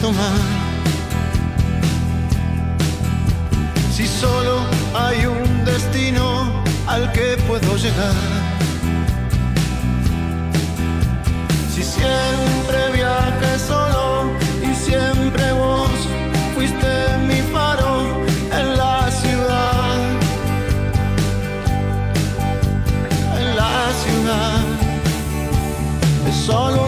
tomar. Si solo hay un destino al que puedo llegar. Si siempre viaje solo y siempre vos fuiste mi faro en la ciudad. En la ciudad. Es solo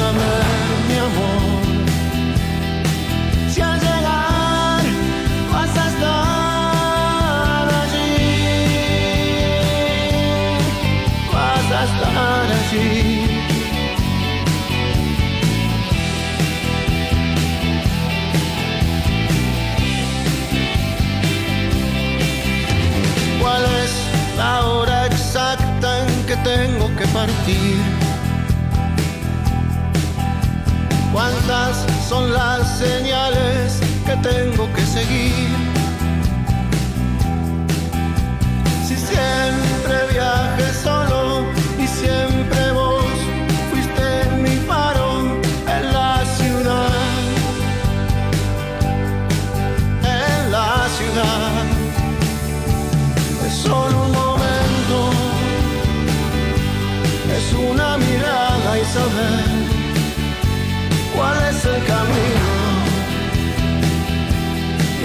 ¿Cuántas son las señales que tengo que seguir? Si siempre viaje solo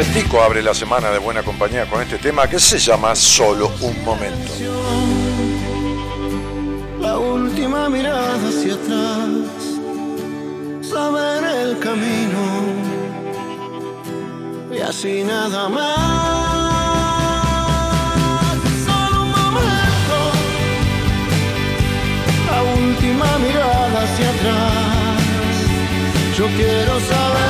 Vicentico abre la semana de buena compañía con este tema que se llama Solo un momento la última mirada hacia atrás, saber el camino y así nada más. La última mirada hacia atrás. Yo quiero saber,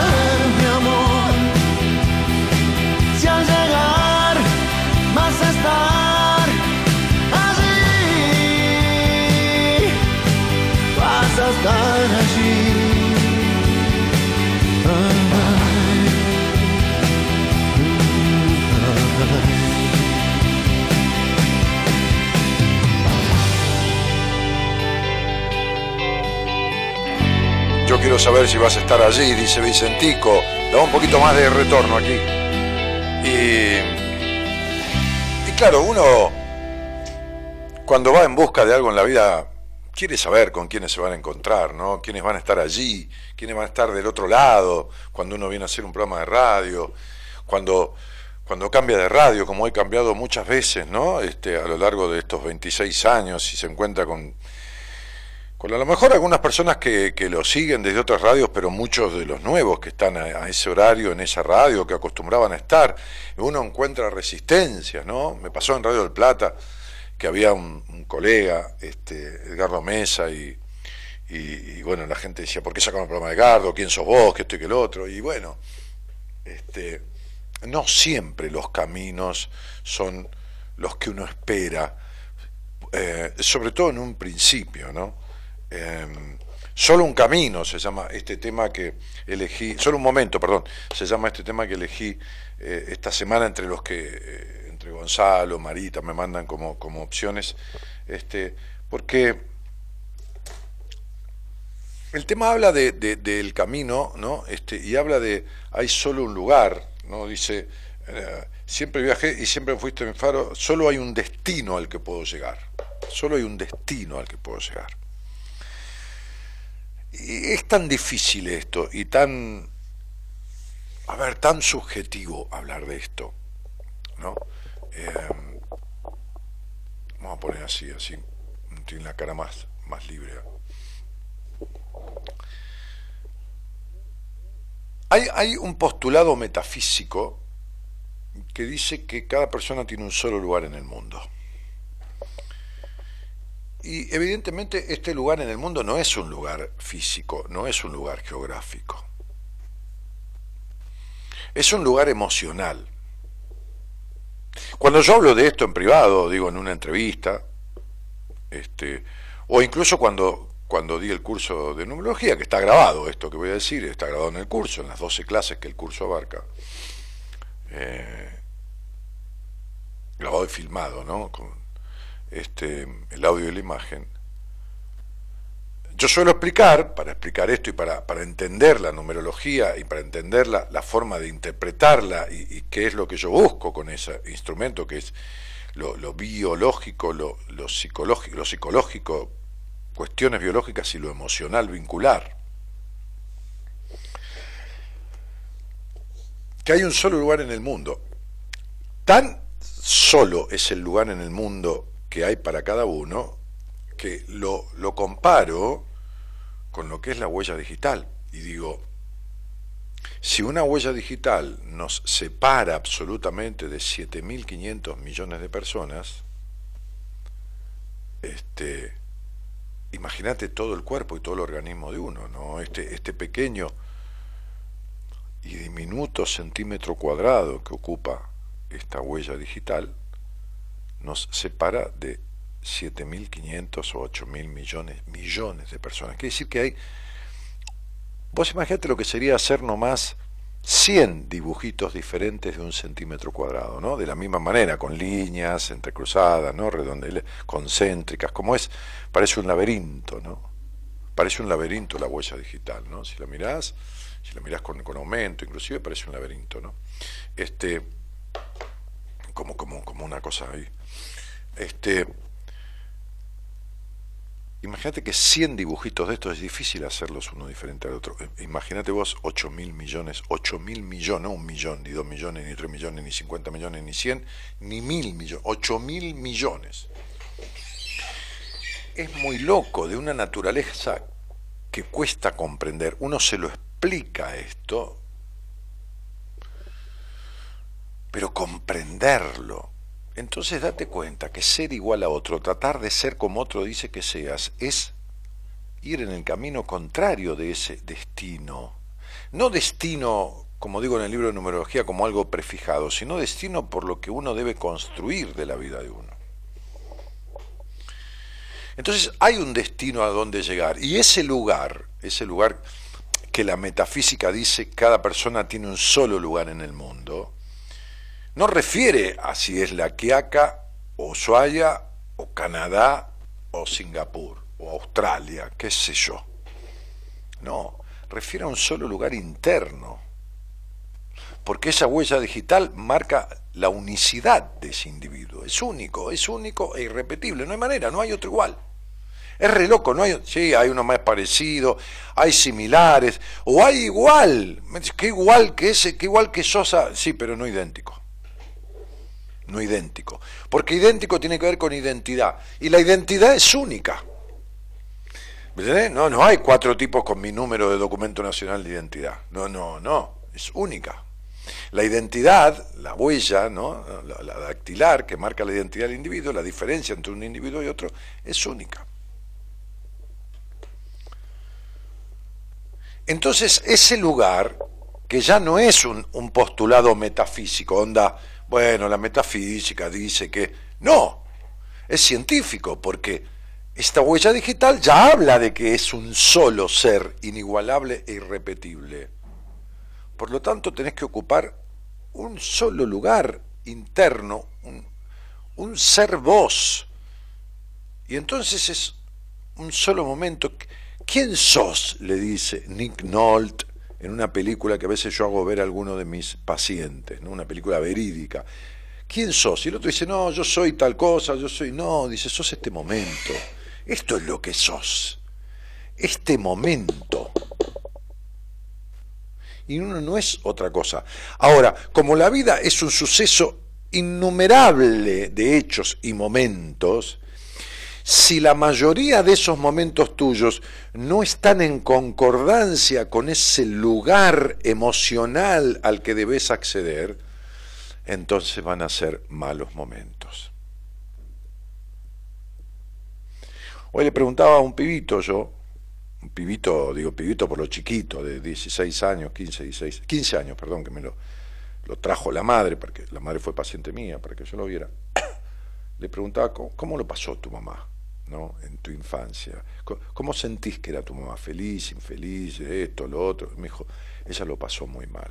quiero saber si vas a estar allí, dice Vicentico. Da un poquito más de retorno aquí. Y, y claro, uno cuando va en busca de algo en la vida quiere saber con quiénes se van a encontrar, ¿no? Quiénes van a estar allí, quiénes van a estar del otro lado, cuando uno viene a hacer un programa de radio, cuando, cuando cambia de radio, como he cambiado muchas veces, ¿no? Este, a lo largo de estos 26 años y se encuentra con, con a lo mejor algunas personas que, lo siguen desde otras radios, pero muchos de los nuevos que están a, ese horario, en esa radio, que acostumbraban a estar, uno encuentra resistencias, ¿no? Me pasó en Radio del Plata que había un, colega, este, Edgardo Mesa, y, y, bueno, la gente decía, ¿por qué sacamos el programa de Edgardo? ¿Quién sos vos? ¿Qué esto y que el otro? Y bueno, este, no siempre los caminos son los que uno espera, eh, sobre todo en un principio, ¿no? Em, solo un camino se llama este tema que elegí, solo un momento, perdón, se llama este tema que elegí eh, esta semana entre los que, eh, entre Gonzalo, Marita, me mandan como, como opciones, este, porque el tema habla de, del camino, ¿no? Este, y habla de hay solo un lugar, ¿no? Dice, eh, siempre viajé y siempre fuiste mi faro, solo hay un destino al que puedo llegar, solo hay un destino al que puedo llegar es tan difícil esto y tan, a ver, tan subjetivo hablar de esto, ¿no? Em, vamos a poner así, así, tiene la cara más, más libre. Hay, hay un postulado metafísico que dice que cada persona tiene un solo lugar en el mundo. Y evidentemente este lugar en el mundo no es un lugar físico, no es un lugar geográfico. Es un lugar emocional. Cuando yo hablo de esto en privado, digo en una entrevista, este, o incluso cuando, cuando di el curso de numerología, que está grabado esto que voy a decir, está grabado en el curso, en las 12 clases que el curso abarca, eh, grabado y filmado, ¿no? Este, el audio y la imagen, yo suelo explicar, para explicar esto y para, para entender la numerología y para entender la, forma de interpretarla y, qué es lo que yo busco con ese instrumento, que es lo, lo biológico, lo, lo, psicológico, lo psicológico, cuestiones biológicas y lo emocional vincular. Que hay un solo lugar en el mundo. Tan solo es el lugar en el mundo que hay para cada uno, que lo, lo comparo con lo que es la huella digital. Y digo, si una huella digital nos separa absolutamente de 7.500 millones de personas, este, imagínate todo el cuerpo y todo el organismo de uno, ¿no? Este, este pequeño y diminuto centímetro cuadrado que ocupa esta huella digital nos separa de 7.500 o 8.000 millones, millones de personas. Quiere decir que hay, vos imagínate lo que sería hacer nomás 100 dibujitos diferentes de un centímetro cuadrado, ¿no? De la misma manera, con líneas entrecruzadas, ¿no? Redondeles, concéntricas, como es, parece un laberinto, ¿no? Parece un laberinto la huella digital, ¿no? Si la mirás, si la mirás con, con aumento, inclusive parece un laberinto, ¿no? Este, como, como, como una cosa ahí este, imagínate que 100 dibujitos de estos es difícil hacerlos uno diferente al otro. Eh, imagínate vos 8 mil millones, 8 mil millones, no un millón, ni dos millones, ni tres millones, ni 50 millones, ni 100, ni mil millones, 8 mil millones. Es muy loco, de una naturaleza que cuesta comprender. Uno se lo explica esto, pero comprenderlo entonces date cuenta que ser igual a otro, tratar de ser como otro dice que seas, es ir en el camino contrario de ese destino. No destino, como digo en el libro de numerología, como algo prefijado, sino destino por lo que uno debe construir de la vida de uno. Entonces hay un destino a donde llegar y ese lugar, ese lugar que la metafísica dice cada persona tiene un solo lugar en el mundo, no refiere a si es la Quiaca o Ushuaia o Canadá o Singapur o Australia, qué sé yo. No, refiere a un solo lugar interno. Porque esa huella digital marca la unicidad de ese individuo. Es único, es único e irrepetible. No hay manera, no hay otro igual. Es re loco, no hay, sí, hay uno más parecido, hay similares, o hay igual, que igual que ese, que igual que Sosa, sí, pero no idéntico no idéntico. Porque idéntico tiene que ver con identidad. Y la identidad es única. No, no hay cuatro tipos con mi número de documento nacional de identidad. No, no, no. Es única. La identidad, la huella, ¿no? la, la dactilar que marca la identidad del individuo, la diferencia entre un individuo y otro, es única. Entonces, ese lugar, que ya no es un, un, postulado metafísico, onda, bueno, la metafísica dice que... No, es científico, porque esta huella digital ya habla de que es un solo ser inigualable e irrepetible. Por lo tanto, tenés que ocupar un solo lugar interno, un, ser vos. Y entonces es un solo momento. ¿Quién sos? le dice Nick Nolte en una película que a veces yo hago ver a alguno de mis pacientes, ¿no? una película verídica. ¿Quién sos? Y el otro dice, no, yo soy tal cosa, yo soy, no, dice, sos este momento. Esto es lo que sos. Este momento. Y uno no es otra cosa. Ahora, como la vida es un suceso innumerable de hechos y momentos, si la mayoría de esos momentos tuyos no están en concordancia con ese lugar emocional al que debes acceder, entonces van a ser malos momentos. Hoy le preguntaba a un pibito yo, un pibito, digo pibito por lo chiquito, de 16 años, 15, 16, 15 años, perdón, que me lo, lo trajo la madre, porque la madre fue paciente mía, para que yo lo viera. Le preguntaba, ¿cómo, lo pasó tu mamá? ¿no? en tu infancia. ¿Cómo sentís que era tu mamá? ¿Feliz, infeliz, esto, lo otro? Me dijo, ella lo pasó muy mal.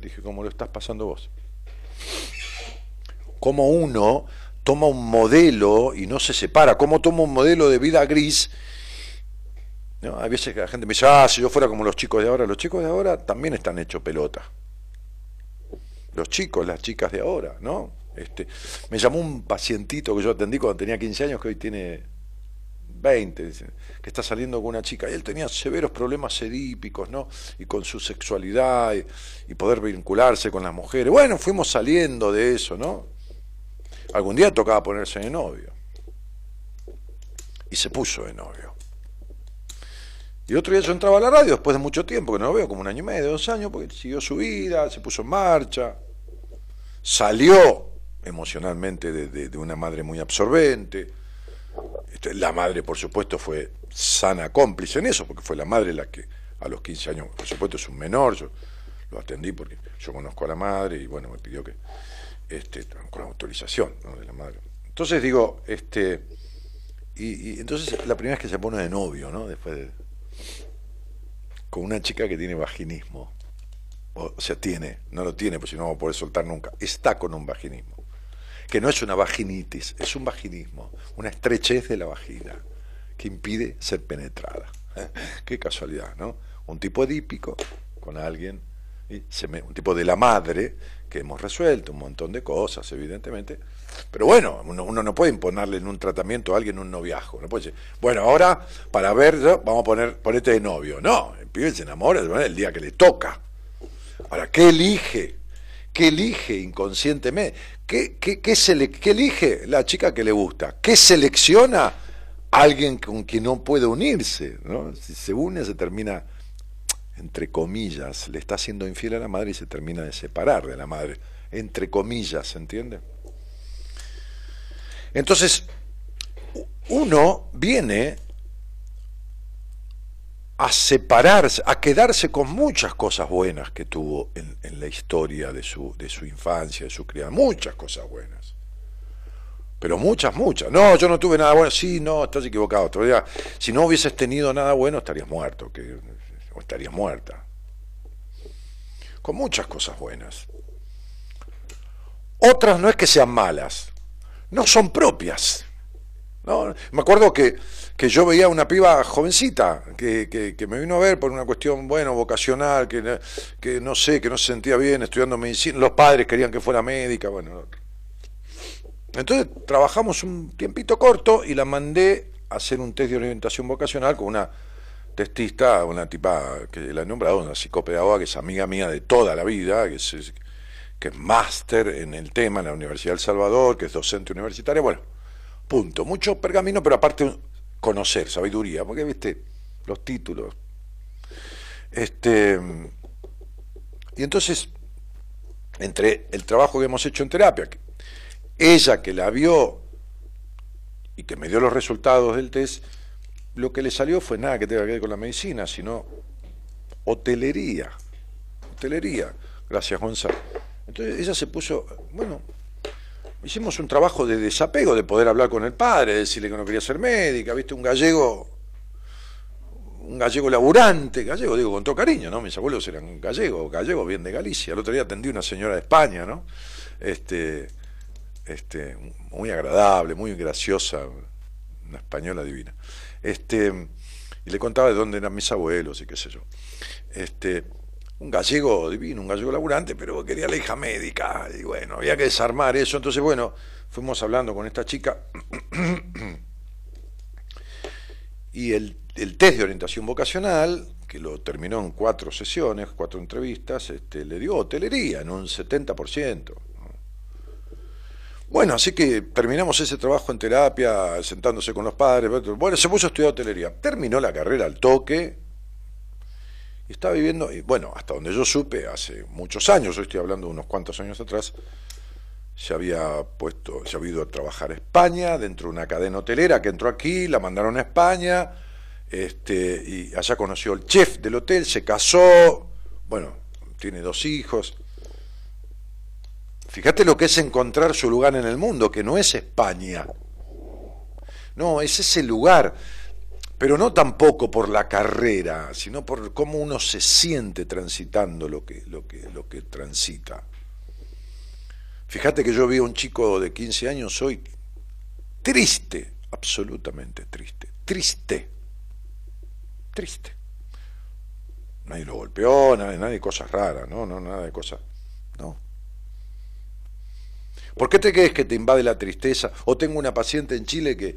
Dije, ¿cómo lo estás pasando vos? Como uno toma un modelo y no se separa, como toma un modelo de vida gris. ¿no? Hay veces que la gente me dice, ah, si yo fuera como los chicos de ahora, los chicos de ahora también están hechos pelota. Los chicos, las chicas de ahora, ¿no? Este, me llamó un pacientito que yo atendí cuando tenía 15 años, que hoy tiene 20, que está saliendo con una chica, y él tenía severos problemas edípicos, ¿no? Y con su sexualidad y, poder vincularse con las mujeres. Bueno, fuimos saliendo de eso, ¿no? Algún día tocaba ponerse de novio. Y se puso de novio. Y otro día yo entraba a la radio después de mucho tiempo, que no lo veo, como un año y medio, dos años, porque siguió su vida, se puso en marcha, salió emocionalmente de, una madre muy absorbente este, la madre, por supuesto, fue sana cómplice en eso, porque fue la madre la que a los 15 años, por supuesto, es un menor, yo lo atendí porque yo conozco a la madre y bueno, me pidió que, este, con la autorización de la madre. Entonces digo, este, y, entonces la primera vez que se pone de novio, ¿no? Después de, con una chica que tiene vaginismo. O, sea, tiene, no lo tiene, pues si no va a poder soltar nunca. Está con un vaginismo que no es una vaginitis, es un vaginismo, una estrechez de la vagina que impide ser penetrada. Qué casualidad, ¿no? Un tipo edípico con alguien, y un tipo de la madre, que hemos resuelto un montón de cosas, evidentemente, pero bueno, uno, no puede imponerle en un tratamiento a alguien un noviajo, no puede decir, bueno, ahora para ver, vamos a poner, ponerte de novio. No, el pibe se enamora el día que le toca. Ahora, ¿qué elige? ¿Qué elige inconscientemente? ¿Qué, qué, qué, elige la chica que le gusta? ¿Qué selecciona alguien con quien no puede unirse? ¿no? Si se une, se termina, entre comillas, le está siendo infiel a la madre y se termina de separar de la madre. Entre comillas, ¿se entiende? Entonces, uno viene a separarse, a quedarse con muchas cosas buenas que tuvo en, la historia de su, de su infancia, de su crianza, muchas cosas buenas. Pero muchas, muchas. No, yo no tuve nada bueno. Sí, no, estás equivocado. Todavía, si no hubieses tenido nada bueno, estarías muerto, que, o estarías muerta. Con muchas cosas buenas. Otras no es que sean malas, no son propias. ¿no? Me acuerdo que que yo veía una piba jovencita que, que, me vino a ver por una cuestión, bueno, vocacional, que, que no sé, que no se sentía bien estudiando medicina, los padres querían que fuera médica, bueno. Entonces trabajamos un tiempito corto y la mandé a hacer un test de orientación vocacional con una testista, una tipa que la he nombrado, una psicopedagoga que es amiga mía de toda la vida, que es, que es máster en el tema en la Universidad del Salvador, que es docente universitaria, bueno, punto. Mucho pergamino, pero aparte conocer, sabiduría, porque viste los títulos. Este, y entonces, entre el trabajo que hemos hecho en terapia, ella que la vio y que me dio los resultados del test, lo que le salió fue nada que tenga que ver con la medicina, sino hotelería. Hotelería. Gracias, Gonzalo. Entonces ella se puso, bueno, hicimos un trabajo de desapego, de poder hablar con el padre, decirle que no quería ser médica, viste, un gallego, un gallego laburante, gallego digo con todo cariño, ¿no? Mis abuelos eran gallegos, gallegos bien de Galicia. El otro día atendí una señora de España, ¿no? Este, este, muy agradable, muy graciosa, una española divina. Este, y le contaba de dónde eran mis abuelos y qué sé yo. Este, un gallego divino, un gallego laburante, pero quería la hija médica. Y bueno, había que desarmar eso. Entonces, bueno, fuimos hablando con esta chica. y el, el, test de orientación vocacional, que lo terminó en cuatro sesiones, cuatro entrevistas, este, le dio hotelería en un 70%. Bueno, así que terminamos ese trabajo en terapia, sentándose con los padres. Bueno, se puso a estudiar hotelería. Terminó la carrera al toque, y estaba viviendo, y bueno, hasta donde yo supe, hace muchos años, yo estoy hablando de unos cuantos años atrás, se había puesto, se había ido a trabajar a España, dentro de una cadena hotelera que entró aquí, la mandaron a España, este, y allá conoció el chef del hotel, se casó, bueno, tiene dos hijos. Fíjate lo que es encontrar su lugar en el mundo, que no es España. No, es ese lugar pero no tampoco por la carrera, sino por cómo uno se siente transitando lo que, lo que, lo que transita. Fíjate que yo vi a un chico de 15 años hoy triste, absolutamente triste, triste, triste. Nadie lo golpeó, nadie, nadie cosas raras, no, no, nada de cosas, no. ¿Por qué te crees que te invade la tristeza? O tengo una paciente en Chile que,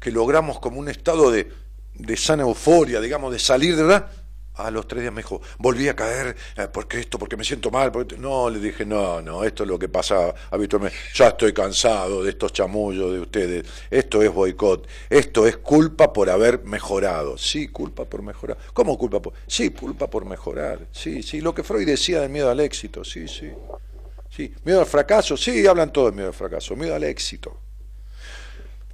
que logramos como un estado de, de sana euforia, digamos, de salir de verdad, a los tres días me dijo, volví a caer, eh, porque esto, porque me siento mal. No, le dije, no, no, esto es lo que pasa habitualmente. Ya estoy cansado de estos chamullos de ustedes. Esto es boicot. Esto es culpa por haber mejorado. Sí, culpa por mejorar. ¿Cómo culpa por? Sí, culpa por mejorar. Sí, sí. Lo que Freud decía del miedo al éxito. Sí, sí. Sí. Miedo al fracaso. Sí, hablan todos de miedo al fracaso. Miedo al éxito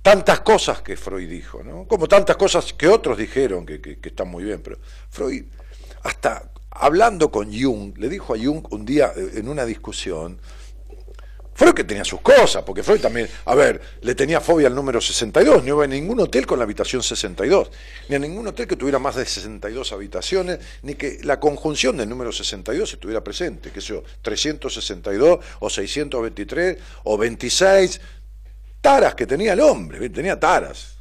tantas cosas que Freud dijo, ¿no? como tantas cosas que otros dijeron que, que, están muy bien, pero Freud, hasta hablando con Jung, le dijo a Jung un día eh, en una discusión, Freud que tenía sus cosas, porque Freud también, a ver, le tenía fobia al número 62, no iba a ningún hotel con la habitación 62, ni a ningún hotel que tuviera más de 62 habitaciones, ni que la conjunción del número 62 estuviera presente, que sea 362 o 623 o 26, taras que tenía el hombre, tenía taras.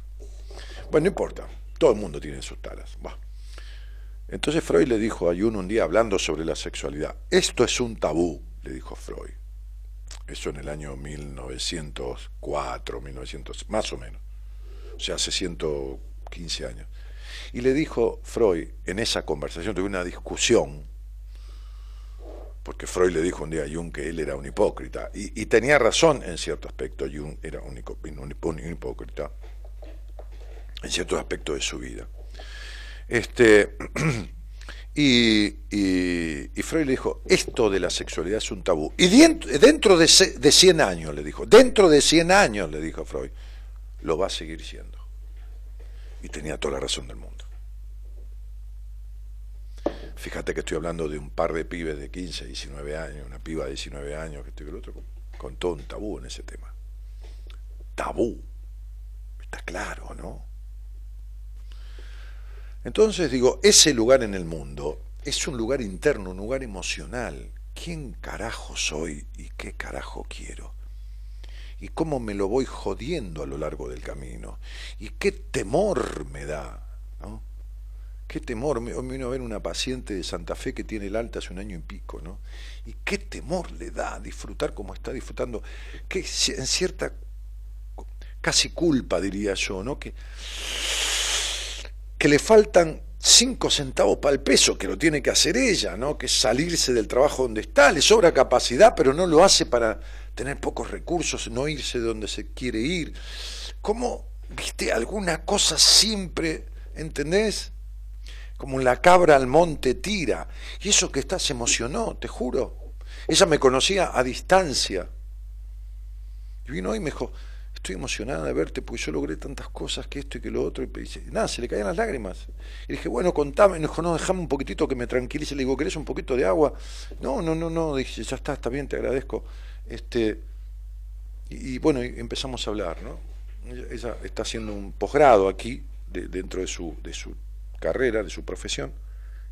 Bueno, no importa, todo el mundo tiene sus taras. Entonces Freud le dijo a Jung un día hablando sobre la sexualidad, esto es un tabú, le dijo Freud. Eso en el año 1904, 1900, más o menos. O sea, hace 115 años. Y le dijo Freud, en esa conversación, tuve una discusión porque Freud le dijo un día a Jung que él era un hipócrita, y, tenía razón en cierto aspecto, Jung era un, hipócrita en ciertos aspectos de su vida. Este, y, Freud le dijo, esto de la sexualidad es un tabú. Y dentro, de, de 100 años, le dijo, dentro de 100 años, le dijo Freud, lo va a seguir siendo. Y tenía toda la razón del mundo. Fíjate que estoy hablando de un par de pibes de 15, 19 años, una piba de 19 años, que estoy con otro, con todo un tabú en ese tema. Tabú. Está claro, ¿no? Entonces digo, ese lugar en el mundo es un lugar interno, un lugar emocional. ¿Quién carajo soy y qué carajo quiero? y cómo me lo voy jodiendo a lo largo del camino, y qué temor me da, ¿no? Qué temor, me, vino a ver una paciente de Santa Fe que tiene el alta hace un año y pico, ¿no? Y qué temor le da disfrutar como está disfrutando, que en cierta casi culpa, diría yo, ¿no? Que, que le faltan cinco centavos para el peso, que lo tiene que hacer ella, ¿no? Que salirse del trabajo donde está, le sobra capacidad, pero no lo hace para tener pocos recursos, no irse de donde se quiere ir. ¿Cómo viste, alguna cosa siempre, ¿entendés? Como la cabra al monte tira. Y eso que está se emocionó, te juro. Ella me conocía a distancia. Y vino hoy y me dijo, estoy emocionada de verte porque yo logré tantas cosas que esto y que lo otro. Y dice, nada, se le caían las lágrimas. Y dije, bueno, contame. Y dijo, no, déjame un poquitito que me tranquilice. Le digo, ¿querés un poquito de agua? No, no, no, no. Dije, ya está, está bien, te agradezco. Este, y, bueno, empezamos a hablar, ¿no? Ella, está haciendo un posgrado aquí, dentro de su, de su carrera, de su profesión.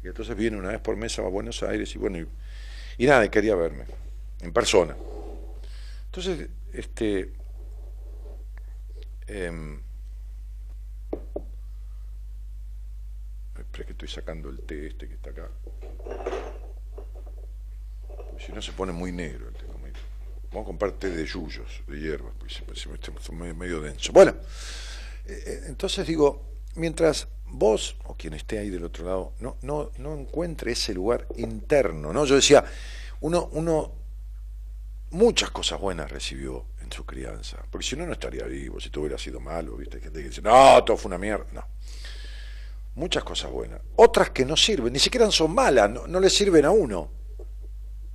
Y entonces viene una vez por mes a Buenos Aires y bueno, y, nada, quería verme, en persona. Entonces, este, eh, espera que estoy sacando el té este que está acá. Si no se pone muy negro el té. Vamos a comprar té de yuyos, de hierbas, porque se, medio, medio denso. Bueno, eh, eh, entonces digo, mientras vos o quien esté ahí del otro lado no, no, no encuentre ese lugar interno, ¿no? Yo decía, uno, uno muchas cosas buenas recibió en su crianza, porque si no, no estaría vivo, si todo hubiera sido malo, ¿viste? Gente que dice, no, todo fue una mierda, no. Muchas cosas buenas. Otras que no sirven, ni siquiera son malas, no, no le sirven a uno.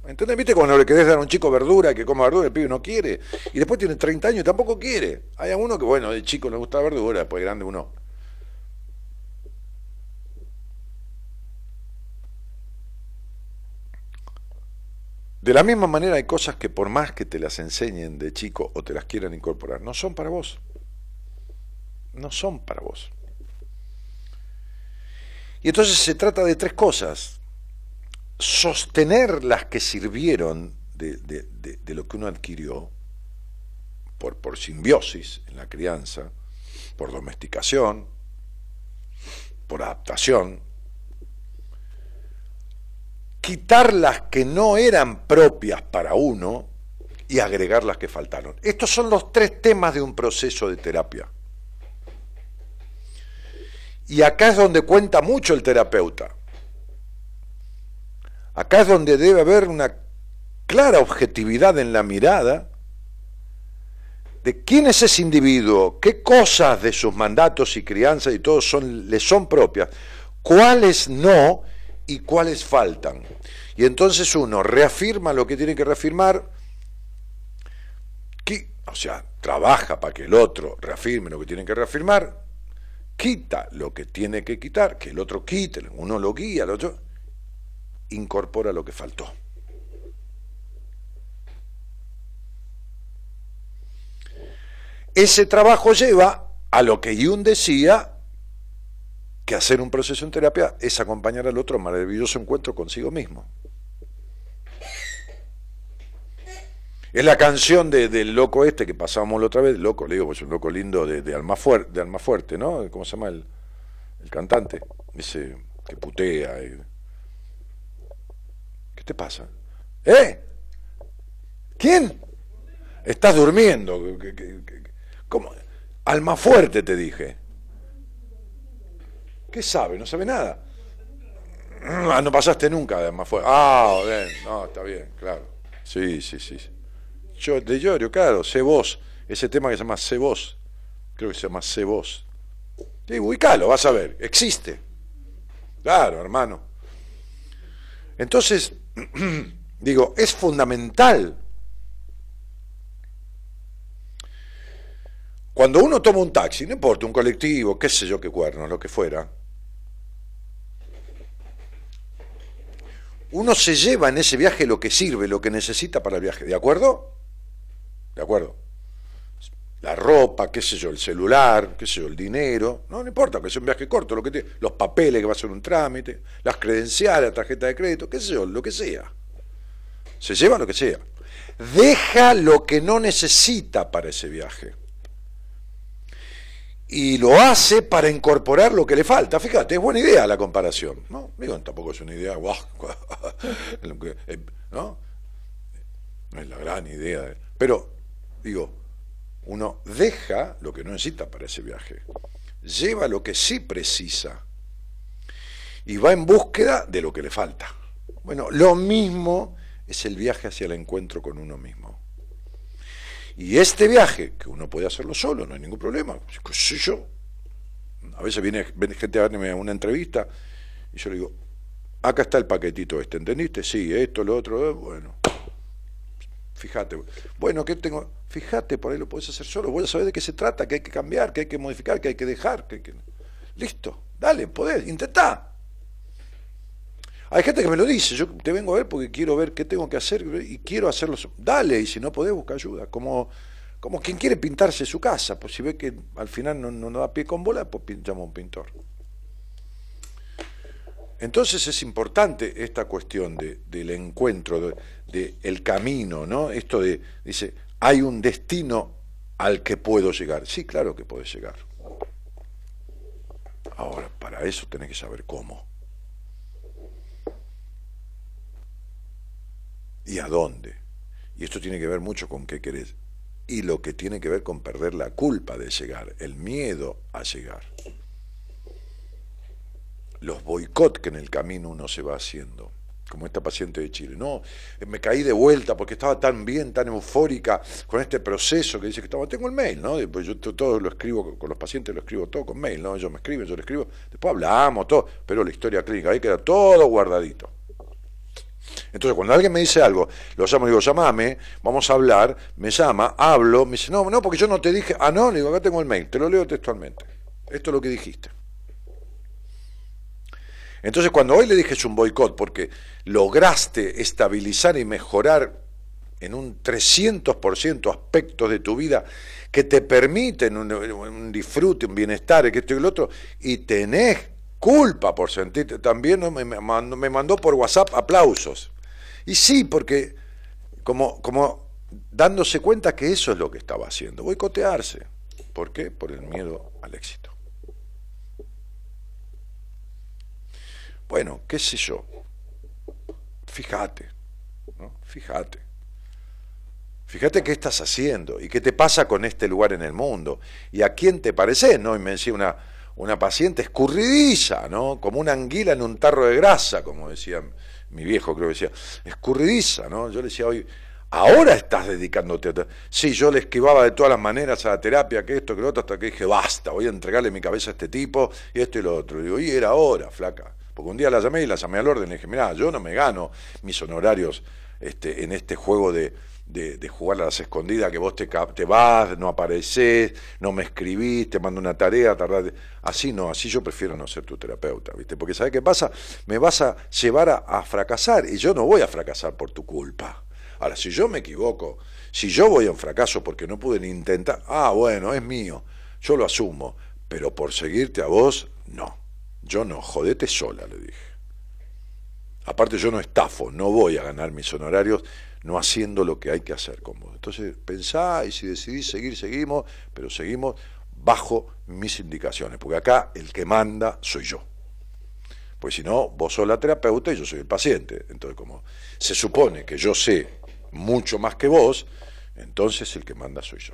¿Entendés? ¿Viste cuando le querés dar a un chico verdura que coma verdura, el pibe no quiere? Y después tiene 30 años y tampoco quiere. Hay alguno que, bueno, de chico le gusta verdura, después grande uno. De la misma manera hay cosas que por más que te las enseñen de chico o te las quieran incorporar, no son para vos. No son para vos. Y entonces se trata de tres cosas sostener las que sirvieron de, lo que uno adquirió por, por simbiosis en la crianza, por domesticación, por adaptación, quitar las que no eran propias para uno y agregar las que faltaron. Estos son los tres temas de un proceso de terapia. Y acá es donde cuenta mucho el terapeuta. Acá es donde debe haber una clara objetividad en la mirada de quién es ese individuo, qué cosas de sus mandatos y crianzas y todo son, le son propias, cuáles no y cuáles faltan. Y entonces uno reafirma lo que tiene que reafirmar, o sea, trabaja para que el otro reafirme lo que tiene que reafirmar, quita lo que tiene que quitar, que el otro quite, uno lo guía, el otro incorpora lo que faltó. Ese trabajo lleva a lo que Jung decía, hacer un proceso en terapia es acompañar al otro maravilloso encuentro consigo mismo. Es la canción del loco este que pasábamos la otra vez, loco, le digo, pues un loco lindo de, alma, fuerte, de alma fuerte, ¿no? ¿Cómo se llama el, el cantante? Ese que putea. Eh. ¿Qué te pasa? ¿Eh? ¿Quién? Estás durmiendo. ¿Cómo? Alma fuerte te dije. ¿Qué sabe? No sabe nada. Ah, no pasaste nunca de alma fuerte. Ah, bien. No, está bien, claro. Sí, sí, sí. Yo, de Llorio, claro, sé vos. Ese tema que se llama Sé vos. Creo que se llama Sé vos. Sí, ubicalo, vas a ver. Existe. Claro, hermano. Entonces, digo, es fundamental. Cuando uno toma un taxi, no importa, un colectivo, qué sé yo qué cuerno, lo que fuera, uno se lleva en ese viaje lo que sirve, lo que necesita para el viaje, ¿de acuerdo? ¿De acuerdo? La ropa, qué sé yo, el celular, qué sé yo, el dinero, no, no importa, que sea un viaje corto, lo que te, los papeles que va a ser un trámite, las credenciales, la tarjeta de crédito, qué sé yo, lo que sea. Se lleva lo que sea. Deja lo que no necesita para ese viaje. Y lo hace para incorporar lo que le falta. Fíjate, es buena idea la comparación. No, digo, tampoco es una idea, eh, ¿no? No es la gran idea. Pero, digo, uno deja lo que no necesita para ese viaje, lleva lo que sí precisa y va en búsqueda de lo que le falta. Bueno, lo mismo es el viaje hacia el encuentro con uno mismo. Y este viaje, que uno puede hacerlo solo, no hay ningún problema. ¿Qué yo? A veces viene, gente a darme una entrevista y yo le digo, acá está el paquetito este, ¿entendiste? Sí, esto, lo otro, eh, bueno. Fíjate. Bueno, ¿qué tengo? Fíjate, por ahí lo puedes hacer solo. Voy a saber de qué se trata, que hay que cambiar, que hay que modificar, que hay que dejar. Que, que... Listo, dale, podés, intentá. Hay gente que me lo dice, yo te vengo a ver porque quiero ver qué tengo que hacer y quiero hacerlo. Dale, y si no podés, busca ayuda. Como, como quien quiere pintarse su casa, pues si ve que al final no, no, da pie con bola, pues llama a un pintor. Entonces es importante esta cuestión de, del encuentro, del de, camino, ¿no? Esto de, dice, hay un destino al que puedo llegar. Sí, claro que puedes llegar. Ahora, para eso tenés que saber cómo. Y a dónde. Y esto tiene que ver mucho con qué querés. Y lo que tiene que ver con perder la culpa de llegar, el miedo a llegar. Los boicot que en el camino uno se va haciendo, como esta paciente de Chile. No, me caí de vuelta porque estaba tan bien, tan eufórica con este proceso que dice que estaba. Tengo el mail, ¿no? Pues yo todo lo escribo con los pacientes, lo escribo todo con mail, ¿no? Ellos me escriben, yo lo escribo, después hablamos, todo, pero la historia clínica ahí queda todo guardadito. Entonces, cuando alguien me dice algo, lo llamo y digo, llamame, vamos a hablar, me llama, hablo, me dice, no, no, porque yo no te dije, ah, no, digo, acá tengo el mail, te lo leo textualmente. Esto es lo que dijiste. Entonces, cuando hoy le dije es un boicot, porque lograste estabilizar y mejorar en un 300% aspectos de tu vida que te permiten un, disfrute, un bienestar, que esto y lo otro, y tenés culpa por sentirte. También me mandó, por WhatsApp aplausos. Y sí, porque como, como dándose cuenta que eso es lo que estaba haciendo, boicotearse. ¿Por qué? Por el miedo al éxito. Bueno, qué sé yo. Fíjate, ¿no? Fíjate. Fíjate qué estás haciendo y qué te pasa con este lugar en el mundo y a quién te pareces, ¿no? Y me decía una, una paciente escurridiza, ¿no? Como una anguila en un tarro de grasa, como decía mi viejo, creo que decía, escurridiza, ¿no? Yo le decía hoy, ahora estás dedicándote a... Sí, yo le esquivaba de todas las maneras a la terapia, que esto, que lo otro, hasta que dije, basta, voy a entregarle mi cabeza a este tipo, y esto y lo otro. Y digo, y era hora, flaca. Porque un día la llamé y la llamé al orden, le dije, mira, yo no me gano mis honorarios este, en este juego de de, jugar a las escondidas, que vos te, te vas, no apareces, no me escribís, te mando una tarea, tardás. Así no, así yo prefiero no ser tu terapeuta, ¿viste? Porque ¿sabes qué pasa? Me vas a llevar a, fracasar y yo no voy a fracasar por tu culpa. Ahora, si yo me equivoco, si yo voy a un fracaso porque no pude ni intentar, ah, bueno, es mío, yo lo asumo, pero por seguirte a vos, no. Yo no, jodete sola, le dije. Aparte yo no estafo, no voy a ganar mis honorarios no haciendo lo que hay que hacer con vos. Entonces pensá y si decidís seguir, seguimos, pero seguimos bajo mis indicaciones, porque acá el que manda soy yo. Pues si no, vos sos la terapeuta y yo soy el paciente. Entonces, como se supone que yo sé mucho más que vos, entonces el que manda soy yo.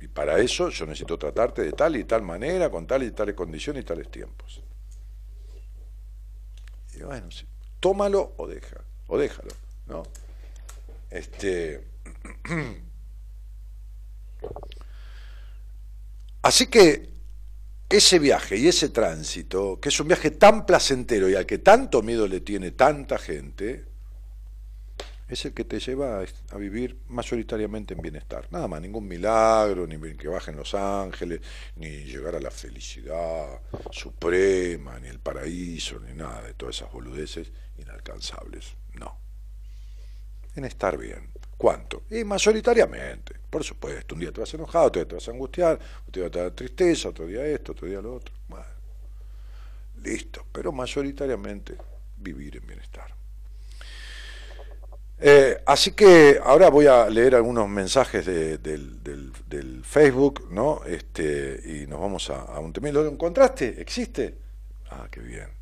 Y para eso yo necesito tratarte de tal y tal manera, con tal y tales condiciones y tales tiempos. Y bueno, sí, tómalo o deja, o déjalo, ¿no? Este, así que ese viaje y ese tránsito, que es un viaje tan placentero y al que tanto miedo le tiene tanta gente, es el que te lleva a vivir mayoritariamente en bienestar. Nada más, ningún milagro, ni que bajen los ángeles, ni llegar a la felicidad suprema, ni el paraíso, ni nada de todas esas boludeces inalcanzables. En estar bien. ¿Cuánto? Y mayoritariamente, por supuesto. Un día te vas enojado, otro día te vas a angustiar, otro día te va a dar tristeza, otro día esto, otro día lo otro. Bueno, listo. Pero mayoritariamente vivir en bienestar. Eh, así que ahora voy a leer algunos mensajes del, del, Facebook, ¿no? Este, y nos vamos a un tema. ¿Lo encontraste? ¿Existe? Ah, qué bien.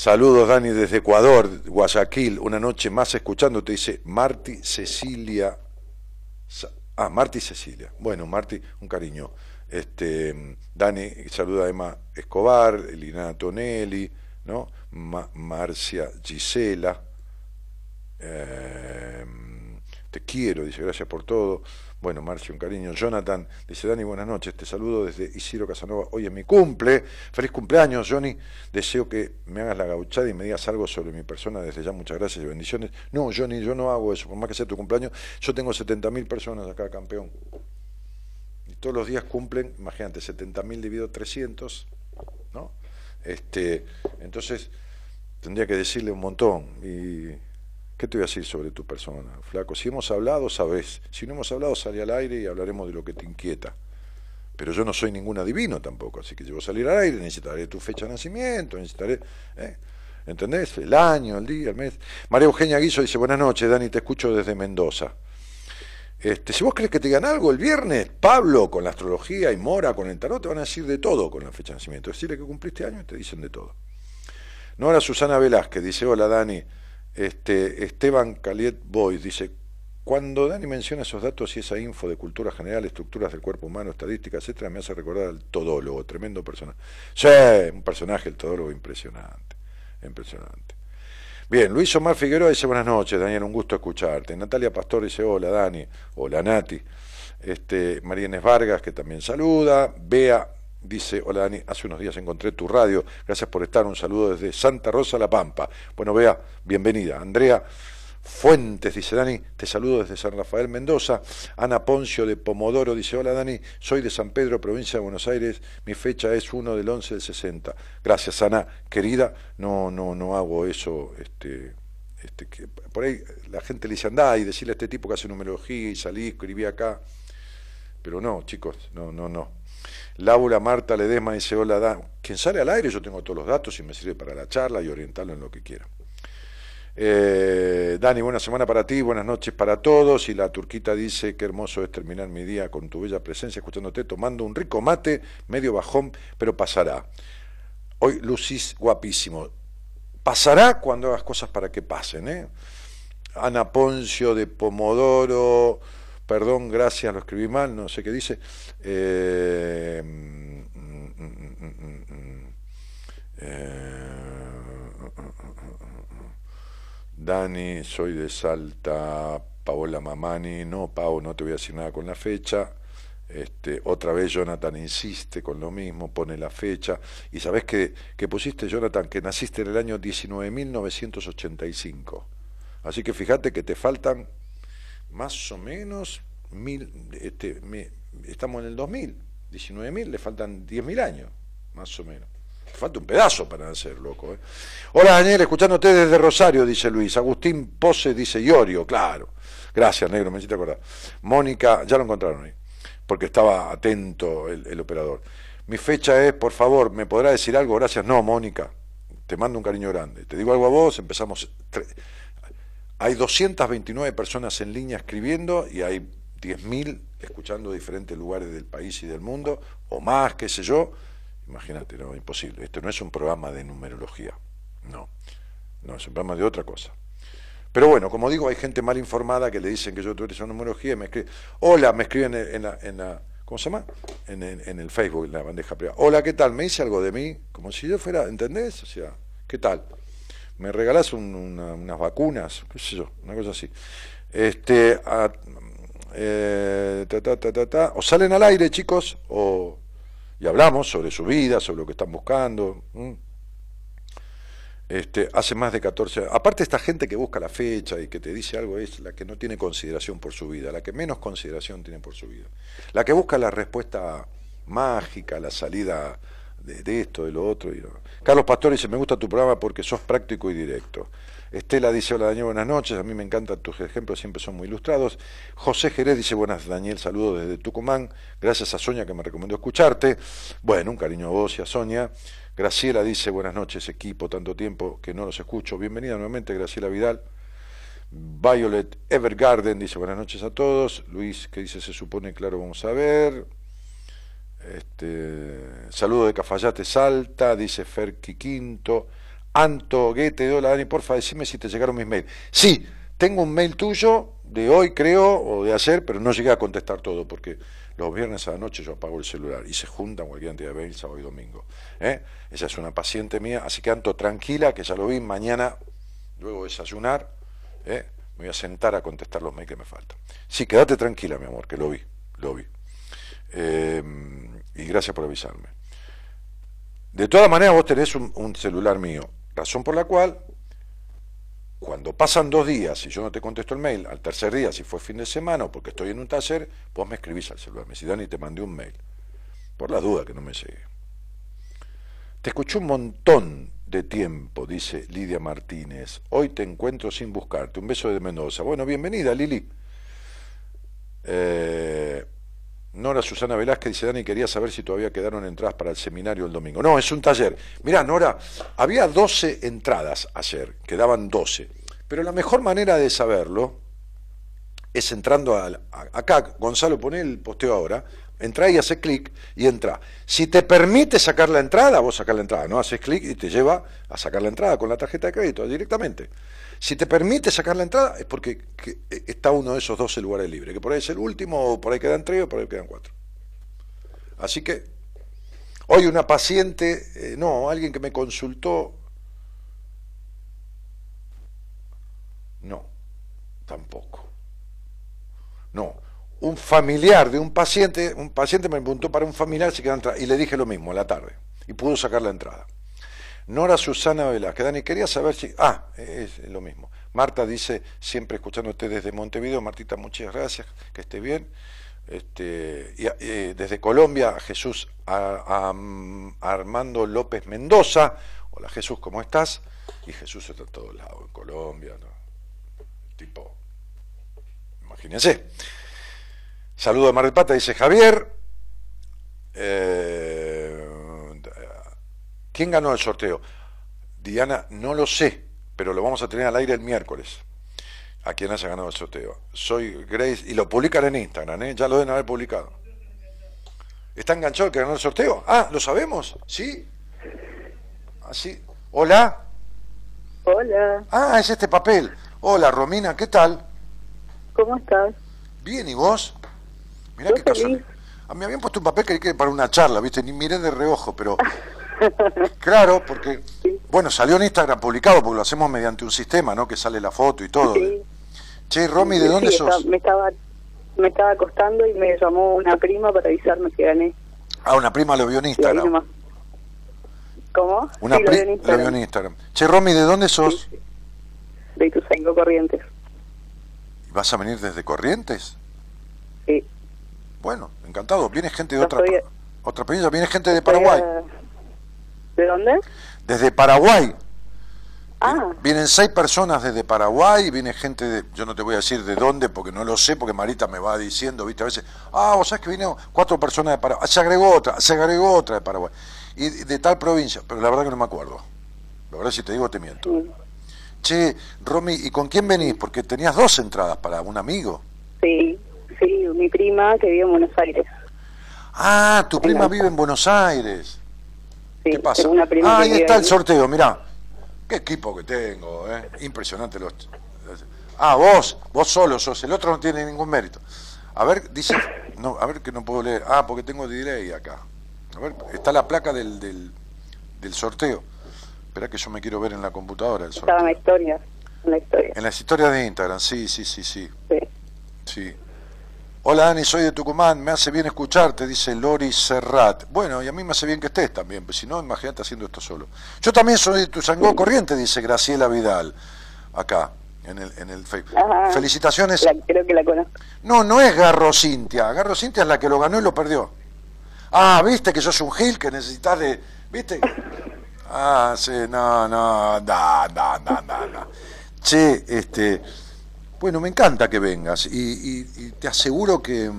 Saludos, Dani, desde Ecuador, Guayaquil. Una noche más escuchándote, dice Marti Cecilia. Ah, Marti Cecilia. Bueno, Marti, un cariño. Este, Dani saluda a Emma Escobar, Elina Tonelli, ¿no? Marcia Gisela. Em, te quiero, dice, gracias por todo. Bueno, Marcio, un cariño. Jonathan dice, Dani, buenas noches. Te saludo desde Isidro Casanova. Hoy es mi cumple. Feliz cumpleaños, Johnny. Deseo que me hagas la gauchada y me digas algo sobre mi persona. Desde ya, muchas gracias y bendiciones. No, Johnny, yo no hago eso. Por más que sea tu cumpleaños, yo tengo 70.000 personas acá, campeón. Y todos los días cumplen, imagínate, 70.000 dividido 300, ¿no? Este, entonces, tendría que decirle un montón. Y ¿Qué te voy a decir sobre tu persona, flaco? Si hemos hablado, sabes. Si no hemos hablado, sale al aire y hablaremos de lo que te inquieta. Pero yo no soy ningún adivino tampoco, así que voy a salir al aire, necesitaré tu fecha de nacimiento, necesitaré... ¿eh? ¿Entendés? El año, el día, el mes. María Eugenia Guiso dice, buenas noches, Dani, te escucho desde Mendoza. Este, si vos crees que te digan algo el viernes, Pablo con la astrología y Mora con el tarot te van a decir de todo con la fecha de nacimiento. Decirle que cumpliste año y te dicen de todo. No era Susana Velázquez, dice, hola Dani, este, Esteban Caliet Boy dice, cuando Dani menciona esos datos y esa info de cultura general, estructuras del cuerpo humano, estadísticas, etcétera, me hace recordar al todólogo, tremendo personaje. Sí, un personaje, el todólogo impresionante, impresionante. Bien, Luis Omar Figueroa dice buenas noches, Daniel, un gusto escucharte. Natalia Pastor dice hola, Dani, hola, Nati. Este, María Inés Vargas, que también saluda. Bea Dice, hola Dani, hace unos días encontré tu radio, gracias por estar, un saludo desde Santa Rosa, La Pampa. Bueno, vea, bienvenida. Andrea Fuentes, dice Dani, te saludo desde San Rafael, Mendoza. Ana Poncio de Pomodoro dice, hola Dani, soy de San Pedro, provincia de Buenos Aires, mi fecha es 1 del 11 del 60. Gracias Ana, querida, no, no, no hago eso, este, este, que, por ahí la gente le dice, andá y decirle a este tipo que hace numerología y salí, escribí acá. Pero no, chicos, no, no, no. Laura Marta Ledesma dice, hola, Dan. Quien sale al aire, yo tengo todos los datos y me sirve para la charla y orientarlo en lo que quiera. Eh, Dani, buena semana para ti, buenas noches para todos. Y la turquita dice, qué hermoso es terminar mi día con tu bella presencia, escuchándote, tomando un rico mate, medio bajón, pero pasará. Hoy lucís guapísimo. Pasará cuando hagas cosas para que pasen. ¿eh? Ana Poncio de Pomodoro, perdón, gracias, lo escribí mal, no sé qué dice. Eh, Dani, soy de Salta, Paola Mamani, no, Pau, no te voy a decir nada con la fecha. Este, otra vez Jonathan insiste con lo mismo, pone la fecha. Y sabes que pusiste, Jonathan, que naciste en el año 19.985. Así que fíjate que te faltan más o menos mil, este, estamos en el 2000, 19.000, le faltan 10.000 años, más o menos. Falta un pedazo para nacer, loco. ¿eh? Hola Daniel, escuchándote desde Rosario, dice Luis. Agustín Pose dice Iorio, claro. Gracias, negro, me hiciste acordar. Mónica, ya lo encontraron ahí, porque estaba atento el, el operador. Mi fecha es, por favor, ¿me podrá decir algo? Gracias. No, Mónica, te mando un cariño grande. Te digo algo a vos, empezamos hay 229 personas en línea escribiendo y hay 10.000 escuchando diferentes lugares del país y del mundo, o más, qué sé yo. Imagínate, no, imposible. Esto no es un programa de numerología, no. No, es un programa de otra cosa. Pero bueno, como digo, hay gente mal informada que le dicen que yo esa numerología y me escriben, hola, me escriben en la, en la ¿cómo se llama? En, en, el Facebook, en la bandeja privada. Hola, ¿qué tal? ¿Me dice algo de mí? Como si yo fuera, ¿entendés? O sea, ¿qué tal? Me regalás unas vacunas, qué sé yo, una cosa así. Este, eh, o salen al aire, chicos, o, y hablamos sobre su vida, sobre lo que están buscando. Este, hace más de 14 años. Aparte, esta gente que busca la fecha y que te dice algo es la que no tiene consideración por su vida, la que menos consideración tiene por su vida. La que busca la respuesta mágica, la salida de, esto, de lo otro. Y Carlos Pastor dice, me gusta tu programa porque sos práctico y directo. Estela dice, hola Daniel, buenas noches, a mí me encantan tus ejemplos, siempre son muy ilustrados. José Jerez dice, buenas Daniel, saludos desde Tucumán, gracias a Sonia que me recomendó escucharte. Bueno, un cariño a vos y a Sonia. Graciela dice, buenas noches equipo, tanto tiempo que no los escucho. Bienvenida nuevamente, Graciela Vidal. Violet Evergarden dice, buenas noches a todos. Luis, que dice, se supone, claro, vamos a ver. Este, saludo de Cafayate Salta, dice Ferki Quinto. Anto Guete, hola Dani, porfa, decime si te llegaron mis mails. Sí, tengo un mail tuyo de hoy, creo, o de ayer, pero no llegué a contestar todo, porque los viernes a la noche yo apago el celular y se juntan cualquier cantidad de mails sábado y domingo. ¿eh? Esa es una paciente mía, así que Anto, tranquila, que ya lo vi, mañana, luego de desayunar, ¿eh? Me voy a sentar a contestar los mails que me faltan. Sí, quédate tranquila, mi amor, que lo vi, lo vi. Eh, y gracias por avisarme. De todas maneras, vos tenés un, celular mío, razón por la cual cuando pasan dos días y yo no te contesto el mail, al tercer día, si fue fin de semana o porque estoy en un taller, vos me escribís al celular. Me decís, Dani, te mandé un mail. Por la duda que no me sigue. Te escuché un montón de tiempo, dice Lidia Martínez. Hoy te encuentro sin buscarte. Un beso de Mendoza. Bueno, bienvenida, Lili. Eh, Nora Susana Velázquez dice, Dani, quería saber si todavía quedaron entradas para el seminario el domingo. No, es un taller. Mirá, Nora, había 12 entradas ayer, quedaban 12. Pero la mejor manera de saberlo es entrando acá, Gonzalo, pone el posteo ahora, entra y hace clic y entra. Si te permite sacar la entrada, vos sacás la entrada, ¿no? Haces clic y te lleva a sacar la entrada con la tarjeta de crédito directamente. Si te permite sacar la entrada es porque e, está uno de esos 12 lugares libres, que por ahí es el último, o por ahí quedan tres o por ahí quedan cuatro. Así que hoy una paciente, eh, no, alguien que me consultó, no, tampoco. No, un familiar de un paciente, un paciente me preguntó para un familiar si queda entrada, y le dije lo mismo a la tarde, y pudo sacar la entrada. Nora Susana Velázquez. Dani, quería saber si... Ah, es lo mismo. Marta dice, siempre escuchándote desde Montevideo. Martita, muchas gracias, que esté bien. Este, y, desde Colombia, Jesús Armando López Mendoza. Hola Jesús, ¿cómo estás? Y Jesús está en todos lados, en Colombia, tipo, imagínense. Saludo a Mar del Pata, dice Javier. Eh, ¿Quién ganó el sorteo? Diana, no lo sé, pero lo vamos a tener al aire el miércoles. A quien haya ganado el sorteo. Soy Grace y lo publican en Instagram, ¿eh? ya lo deben haber publicado. ¿Está enganchado el que ganó el sorteo? Ah, ¿lo sabemos? ¿Sí? Así. Ah, ¿Hola? Hola. Ah, es este papel. Hola, Romina, ¿qué tal? ¿Cómo estás? Bien, ¿y vos? Mirá qué casualidad. A mí habían puesto un papel que hay que para una charla, ¿viste? Ni miré de reojo, pero Claro, porque, bueno, salió en Instagram publicado, porque lo hacemos mediante un sistema, ¿no? Que sale la foto y todo. Che, Romy, ¿de dónde sos? Me estaba, me estaba acostando y me llamó una prima para avisarme que gané. Ah, una prima lo vio en Instagram. ¿Cómo? Una prima lo, vio en Instagram. Che, Romy, ¿de dónde sos? De Ituzaingó, Corrientes. ¿Vas a venir desde Corrientes? Sí. Bueno, encantado. Viene gente de otra, otra provincia, viene gente de Paraguay. ¿De dónde? Desde Paraguay. Ah. Vienen seis personas desde Paraguay, viene gente de, yo no te voy a decir de dónde porque no lo sé, porque Marita me va diciendo, viste, a veces, ah, vos sabés que vinieron cuatro personas de Paraguay, se agregó otra, se agregó otra de Paraguay, y de tal provincia, pero la verdad que no me acuerdo. La verdad si te digo te miento. Che, Romy, ¿y con quién venís? Porque tenías dos entradas para un amigo. Sí, sí, mi prima que vive en Buenos Aires. Ah, tu prima vive en Buenos Aires. ¿Qué pasa? ah, ahí está el sorteo, mirá. Qué equipo que tengo, ¿eh? Impresionante los... Ah, vos, vos solo sos, el otro no tiene ningún mérito. A ver, dice, no, a ver que no puedo leer. Ah, porque tengo delay acá. A ver, está la placa del, del, del sorteo. Espera que yo me quiero ver en la computadora el sorteo. Estaba en la historia, en la historia. En las historias de Instagram, sí, sí, sí, sí. Sí. Sí. Hola Dani, soy de Tucumán, me hace bien escucharte, dice Lori Serrat. Bueno, y a mí me hace bien que estés también, pues si no, imagínate haciendo esto solo. Yo también soy de Tuzangó Corriente, dice Graciela Vidal, acá, en el, en el Facebook. Felicitaciones. creo que la conozco. No, no es Garro Cintia, Garro Cintia es la que lo ganó y lo perdió. Ah, viste que sos un gil que necesitas de... ¿Viste? Ah, sí, no, no, da, da, da, da, da. Che, este... Bueno, me encanta que vengas y, te aseguro que...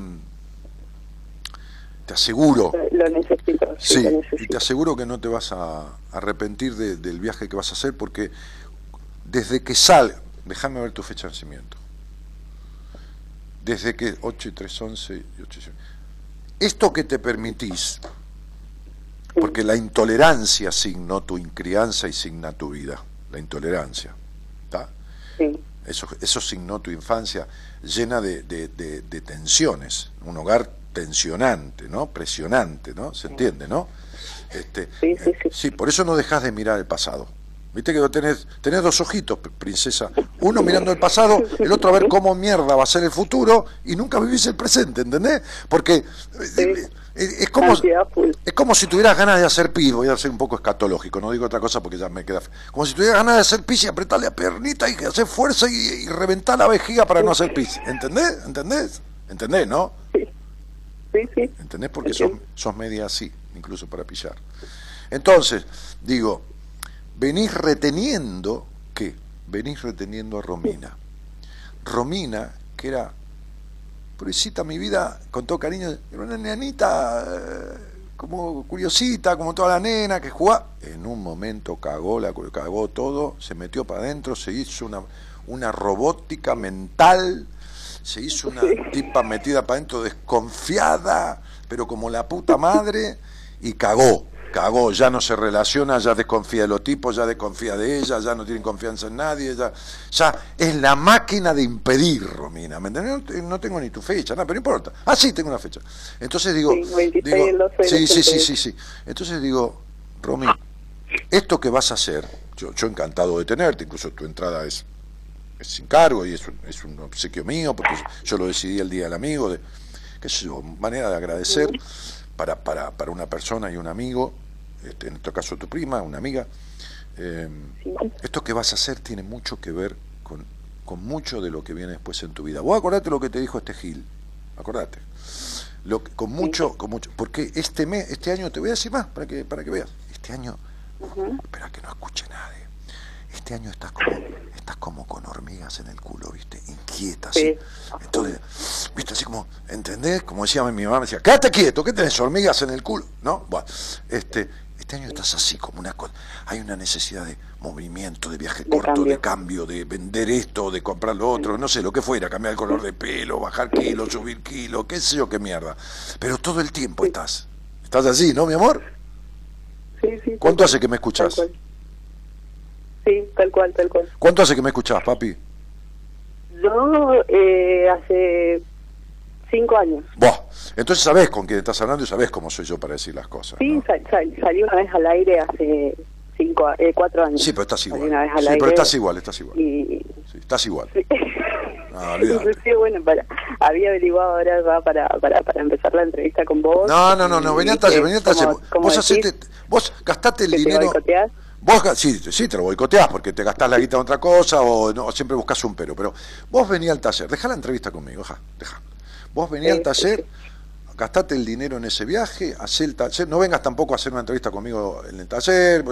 Te aseguro... Lo necesito. Sí, y te aseguro que no te vas a arrepentir del viaje que vas a hacer porque desde que sale... Déjame ver tu fecha de nacimiento. Desde que... 8 y 3, 11 y 8 y Esto que te permitís, porque la intolerancia signó tu incrianza y signa tu vida, la intolerancia. ¿Está? Sí eso, eso signó tu infancia llena de, de, tensiones, un hogar tensionante, ¿no? Presionante, ¿no? ¿Se entiende, no? Este, sí, sí, sí. sí, por eso no dejas de mirar el pasado. Viste que tenés, tenés dos ojitos, princesa. Uno mirando el pasado, el otro a ver cómo mierda va a ser el futuro y nunca vivís el presente, ¿entendés? Porque eh, es, como, es como si tuvieras ganas de hacer pis, voy a ser un poco escatológico, no digo otra cosa porque ya me queda... Como si tuvieras ganas de hacer pis y apretarle a pernita y hacer fuerza y, reventar la vejiga para no hacer pis. ¿Entendés? ¿Entendés? ¿Entendés, no? Sí, sí. ¿Entendés? Porque sos, sos media así, incluso para pillar. Entonces, digo, venís reteniendo, ¿qué? Venís reteniendo a Romina. Romina, que era, pobrecita mi vida, con todo cariño, era una nenita eh, como curiosita, como toda la nena que jugaba. En un momento cagó, la, cagó todo, se metió para adentro, se hizo una, una robótica mental, se hizo una tipa metida para adentro desconfiada, pero como la puta madre, y cagó cagó, ya no se relaciona, ya desconfía de los tipos, ya desconfía de ella, ya no tiene confianza en nadie, ya, ya es la máquina de impedir, Romina, ¿me entiendes? No, tengo ni tu fecha, nada, pero no importa. Ah, sí, tengo una fecha. Entonces digo, sí, sí, sí, sí, sí. Entonces digo, Romy, esto que vas a hacer, yo, yo encantado de tenerte, incluso tu entrada es, es sin cargo y es un, es un obsequio mío, porque yo lo decidí el día del amigo, de, qué sé yo, manera de agradecer para, para, para una persona y un amigo, este, en este caso tu prima, una amiga. Eh, esto que vas a hacer tiene mucho que ver con, con, mucho de lo que viene después en tu vida. Vos acordate lo que te dijo este Gil, acordate. Lo, con mucho, con mucho, porque este mes, este año te voy a decir más para que, para que veas. Este año, espera que no escuche nadie. Este año estás como, estás como con hormigas en el culo, ¿viste? Inquieta, así. Entonces, ¿viste? Así como, ¿entendés? Como decía mi mamá, me decía, quédate quieto, ¿qué tenés hormigas en el culo? ¿No? Bueno, este, este año estás así, como una cosa. Hay una necesidad de movimiento, de viaje corto, de cambio, de vender esto, de comprar lo otro, no sé, lo que fuera, cambiar el color de pelo, bajar kilos, subir kilos, qué sé yo, qué mierda. Pero todo el tiempo estás. Estás así, ¿no, mi amor? Sí, sí. ¿Cuánto hace que me escuchas? Sí, tal cual, tal cual. ¿Cuánto hace que me escuchás, papi? Yo eh, hace cinco años. Buah, entonces sabes con quién estás hablando y sabes cómo soy yo para decir las cosas. Sí, salí una vez al aire hace cinco, eh, cuatro años. Sí, pero estás igual. sí, pero estás igual, estás igual. Sí, estás igual. Sí. No, Inclusive, bueno, para, había averiguado ahora para, para, para empezar la entrevista con vos. No, no, no, no, venía a taller, venía a taller. Vos, hacete, vos gastaste el dinero... Vos sí, sí, te lo boicoteás porque te gastás la guita en otra cosa o, no, siempre buscas un pero. Pero vos venía al taller, deja la entrevista conmigo, deja, deja. Vos venía al taller, gastate el dinero en ese viaje, hacé el taller, no vengas tampoco a hacer una entrevista conmigo en el taller,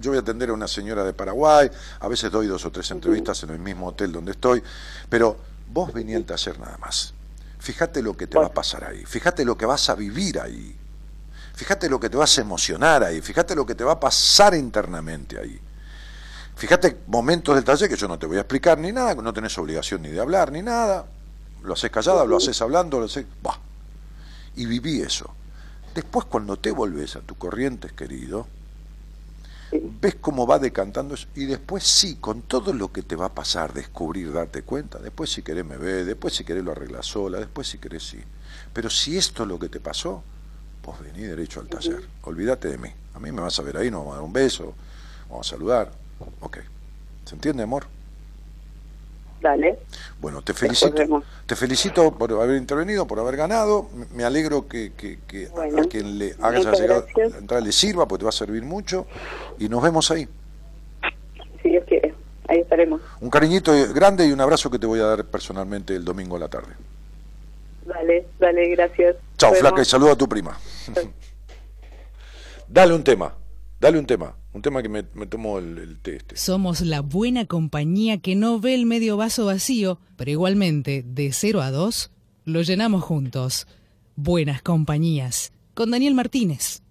yo voy a atender a una señora de Paraguay, a veces doy dos o tres entrevistas en el mismo hotel donde estoy, pero vos venía al taller nada más. Fíjate lo que te va a pasar ahí, fíjate lo que vas a vivir ahí. Fíjate lo que te vas a emocionar ahí, fíjate lo que te va a pasar internamente ahí. Fíjate momentos del taller que yo no te voy a explicar ni nada, no tenés obligación ni de hablar ni nada. Lo haces callada, lo haces hablando, lo haces. Bah. Y viví eso. Después, cuando te volvés a tu corrientes, querido, ves cómo va decantando eso. Y después, sí, con todo lo que te va a pasar, descubrir, darte cuenta. Después, si querés, me ve. Después, si querés, lo arreglas sola. Después, si querés, sí. Pero si esto es lo que te pasó, vos vení derecho al taller, olvídate de mí. A mí me vas a ver ahí, nos vamos a dar un beso, vamos a saludar. Ok. ¿Se entiende, amor? Dale. Bueno, te felicito, te felicito por haber intervenido, por haber ganado. Me alegro que, que, a quien le hagas llegado la entrada le sirva, porque te va a servir mucho. Y nos vemos ahí. Si Dios quiere, ahí estaremos. Un cariñito grande y un abrazo que te voy a dar personalmente el domingo a la tarde. Dale, dale, gracias. Chao, flaca, y saludo a tu prima. Dale un tema, dale un tema, un tema que me, me tomó el, el té este. Somos la buena compañía que no ve el medio vaso vacío, pero igualmente, de 0 a 2, lo llenamos juntos. Buenas compañías, con Daniel Martínez.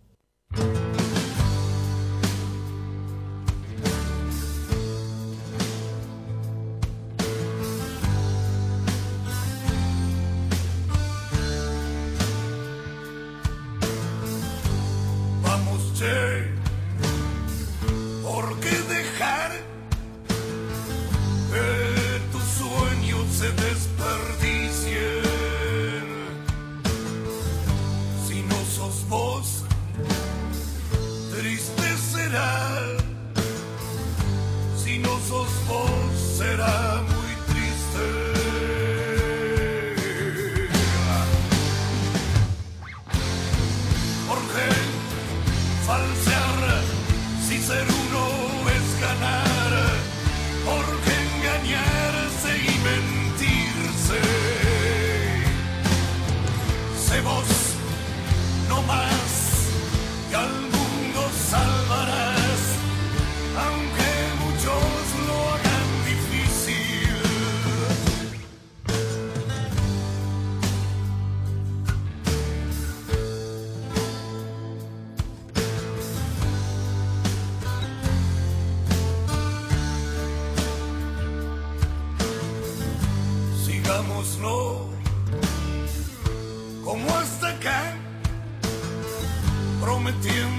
Prometiéndome que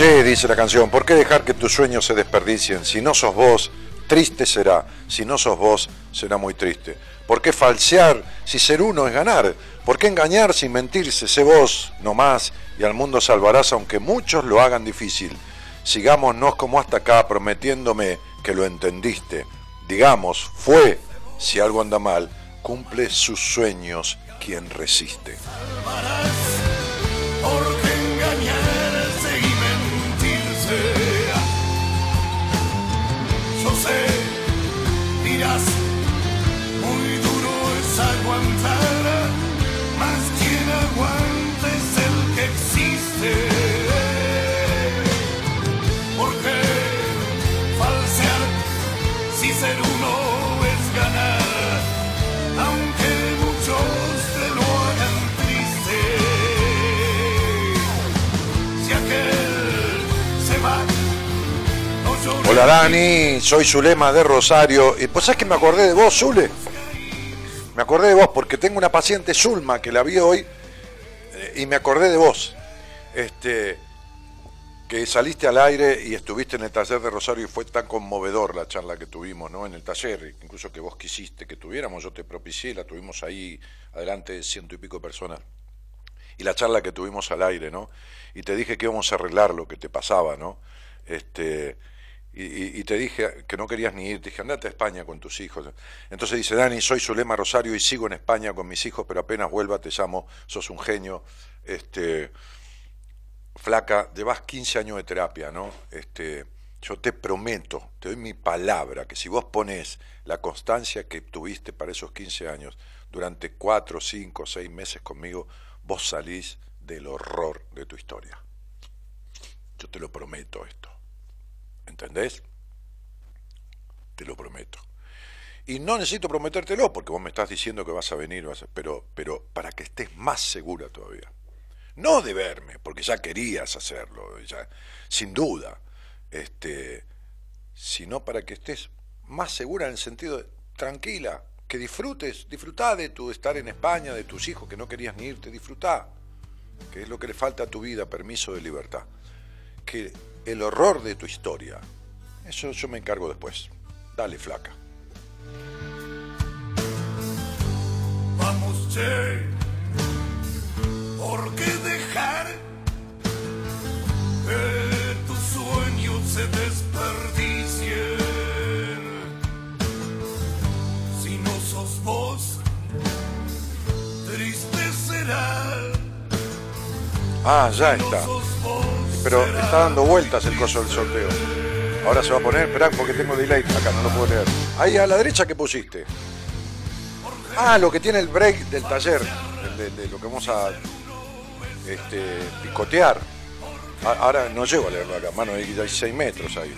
Che, dice la canción, ¿por qué dejar que tus sueños se desperdicien? Si no sos vos, triste será. Si no sos vos, será muy triste. ¿Por qué falsear si ser uno es ganar? ¿Por qué engañar sin mentirse? Sé vos, no más, y al mundo salvarás aunque muchos lo hagan difícil. Sigámonos como hasta acá, prometiéndome que lo entendiste. Digamos, fue, si algo anda mal, cumple sus sueños quien resiste. Dirás, muy duro es aguantar, Hola Dani, soy Zulema de Rosario. Y pues es que me acordé de vos, Zule. Me acordé de vos porque tengo una paciente Zulma que la vi hoy eh, y me acordé de vos. Este, que saliste al aire y estuviste en el taller de Rosario y fue tan conmovedor la charla que tuvimos, ¿no? En el taller, incluso que vos quisiste que tuviéramos, yo te propicié, la tuvimos ahí adelante de ciento y pico personas. Y la charla que tuvimos al aire, ¿no? Y te dije que íbamos a arreglar lo que te pasaba, ¿no? Este, y, te dije que no querías ni ir, te dije, andate a España con tus hijos. Entonces dice, Dani, soy Zulema Rosario y sigo en España con mis hijos, pero apenas vuelva te llamo, sos un genio. Este, flaca, llevas 15 años de terapia, ¿no? Este, yo te prometo, te doy mi palabra, que si vos pones la constancia que tuviste para esos 15 años, durante 4, 5, 6 meses conmigo, vos salís del horror de tu historia. Yo te lo prometo esto. ¿Entendés? Te lo prometo. Y no necesito prometértelo porque vos me estás diciendo que vas a venir, pero, pero para que estés más segura todavía. No de verme, porque ya querías hacerlo, ya, sin duda, este, sino para que estés más segura en el sentido de tranquila, que disfrutes, disfrutá de tu estar en España, de tus hijos que no querías ni irte, disfrutá, que es lo que le falta a tu vida, permiso de libertad. Que el horror de tu historia, eso yo me encargo después. Dale, flaca. Vamos, che, ¿por qué dejar que tus sueños se desperdicien? Si no sos vos, triste será, Ah, ya está. Pero está dando vueltas el coso del sorteo. Ahora se va a poner, esperá, porque tengo delay acá, no lo puedo leer. Ahí a la derecha, ¿qué pusiste? Ah, lo que tiene el break del taller, de, lo que vamos a este, picotear. Ahora no llego a leerlo acá, mano, hay 6 metros ahí.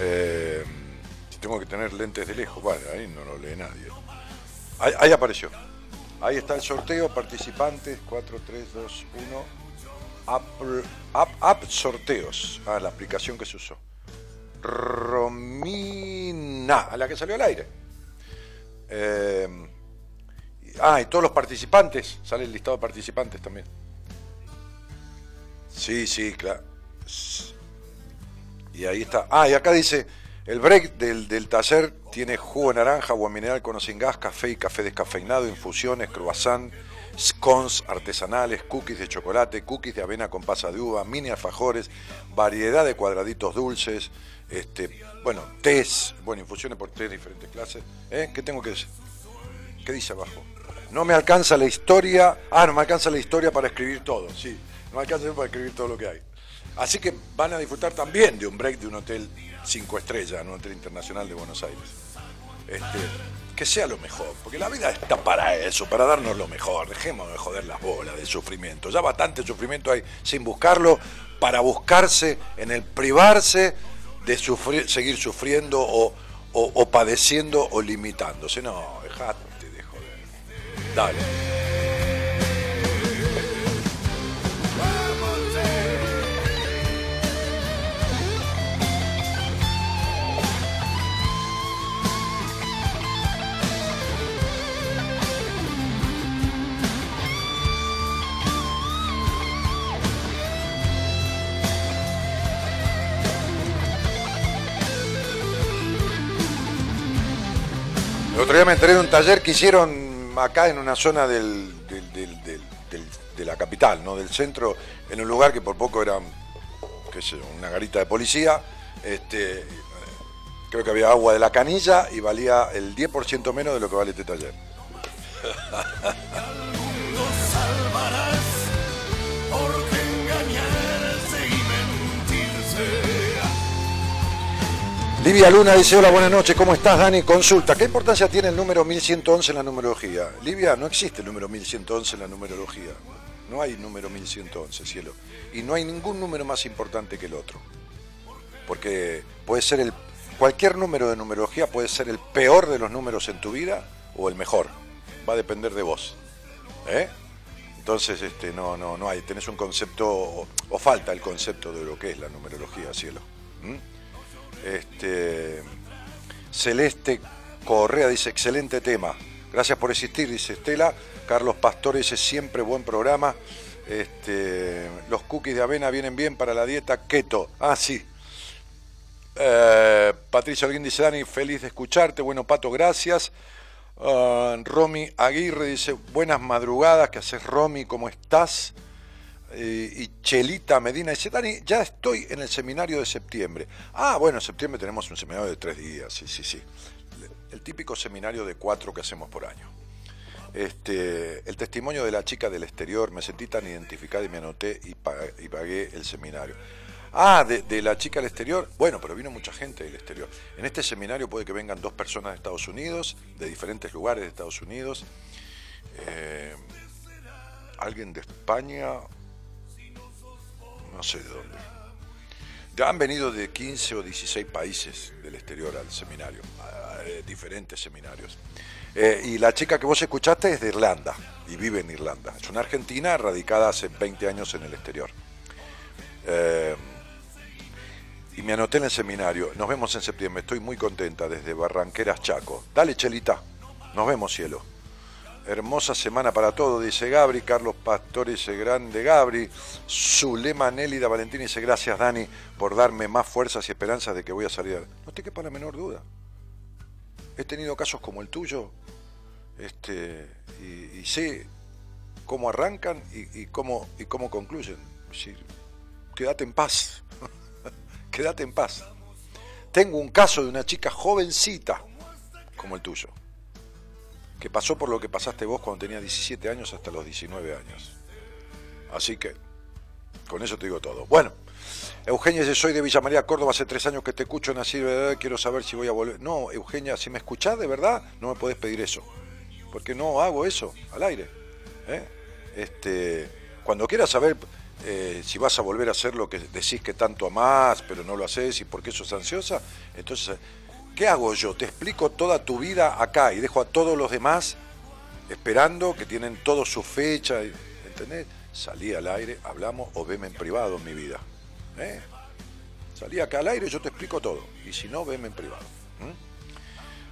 Eh, tengo que tener lentes de lejos, bueno, ahí no lo lee nadie. Ahí apareció. Ahí está el sorteo, participantes, 4, 3, 2, 1. App, sorteos. Ah, la aplicación que se usó. Romina, a la que salió al aire. Eh, ah, y todos los participantes, sale el listado de participantes también. Sí, sí, claro. Y ahí está. Ah, y acá dice, el break del, del taller tiene jugo naranja, agua mineral con o sin gas, café y café descafeinado, infusiones, croissant, scones artesanales, cookies de chocolate, cookies de avena con pasas de uva, mini alfajores, variedad de cuadraditos dulces, este, bueno, tés, bueno, infusiones por tres diferentes clases. ¿Eh? ¿Qué tengo que decir? ¿Qué dice abajo? No me alcanza la historia. Ah, no me alcanza la historia para escribir todo, sí. No me alcanza para escribir todo lo que hay. Así que van a disfrutar también de un break de un hotel cinco estrellas, un hotel internacional de Buenos Aires. Este, que sea lo mejor, porque la vida está para eso, para darnos lo mejor. Dejemos de joder las bolas del sufrimiento. Ya bastante sufrimiento hay sin buscarlo para buscarse en el privarse de sufrir, seguir sufriendo o, o- o padeciendo o limitándose. No, dejate de joder. Dale. El otro día me enteré de un taller que hicieron acá en una zona de la capital, ¿no? del centro, en un lugar que por poco era qué sé una garita de policía. Este, creo que había agua de la canilla y valía el 10% menos de lo que vale este taller. Livia Luna dice, hola, buenas noches, ¿cómo estás, Dani? Consulta, ¿qué importancia tiene el número 1111 en la numerología? Livia, no existe el número 1111 en la numerología. No hay número 1111, cielo. Y no hay ningún número más importante que el otro. Porque puede ser el... Cualquier número de numerología puede ser el peor de los números en tu vida o el mejor. Va a depender de vos. ¿Eh? Entonces, este, no, no, no hay. Tenés un concepto, o, falta el concepto de lo que es la numerología, cielo. ¿Mm? Este, Celeste Correa dice, excelente tema. Gracias por existir, dice Estela. Carlos Pastor dice, siempre buen programa. Este, los cookies de avena vienen bien para la dieta keto. Ah, sí. Eh, Patricia Alguín dice, Dani, feliz de escucharte. Bueno, Pato, gracias. Ah, Romy Aguirre dice, buenas madrugadas. ¿Qué haces, Romy? ¿Cómo estás? Eh, y Chelita Medina dice, Dani, ya estoy en el seminario de septiembre. Ah, bueno, en septiembre tenemos un seminario de tres días, sí, sí, sí. El típico seminario de cuatro que hacemos por año. Este, el testimonio de la chica del exterior, me sentí tan identificada y me anoté y pagué, el seminario. Ah, de, de la chica del exterior. Bueno, pero vino mucha gente del exterior. En este seminario puede que vengan dos personas de Estados Unidos, de diferentes lugares de Estados Unidos. Eh, alguien de España, no sé de dónde. Ya han venido de 15 o 16 países del exterior al seminario, a, diferentes seminarios. Eh, y la chica que vos escuchaste es de Irlanda y vive en Irlanda. Es una argentina radicada hace 20 años en el exterior. Eh, y me anoté en el seminario. Nos vemos en septiembre. Estoy muy contenta desde Barranqueras Chaco. Dale, Chelita. Nos vemos, cielo. Hermosa semana para todos, dice Gabri. Carlos Pastor dice grande Gabri. Zulema Nélida Valentín dice gracias, Dani, por darme más fuerzas y esperanzas de que voy a salir. No te quepa la menor duda. He tenido casos como el tuyo este, y, sé cómo arrancan y, y, cómo, y cómo concluyen. Decir, quédate en paz. quédate en paz. Tengo un caso de una chica jovencita como el tuyo que pasó por lo que pasaste vos cuando tenías 17 años hasta los 19 años. Así que Con eso te digo todo. Bueno, Eugenia dice, soy de Villa María, Córdoba, hace tres años que te escucho, nací, ¿verdad? quiero saber si voy a volver. No, Eugenia, si me escuchás de verdad, no me podés pedir eso. Porque no hago eso al aire. ¿eh? Este, cuando quieras saber eh, si vas a volver a hacer lo que decís que tanto amás, pero no lo haces y por qué sos ansiosa, entonces, ¿qué hago yo? Te explico toda tu vida acá y dejo a todos los demás esperando que tienen todo su fecha, ¿entendés? Salí al aire, hablamos o veme en privado en mi vida. ¿eh? Salí acá al aire, yo te explico todo. Y si no, veme en privado.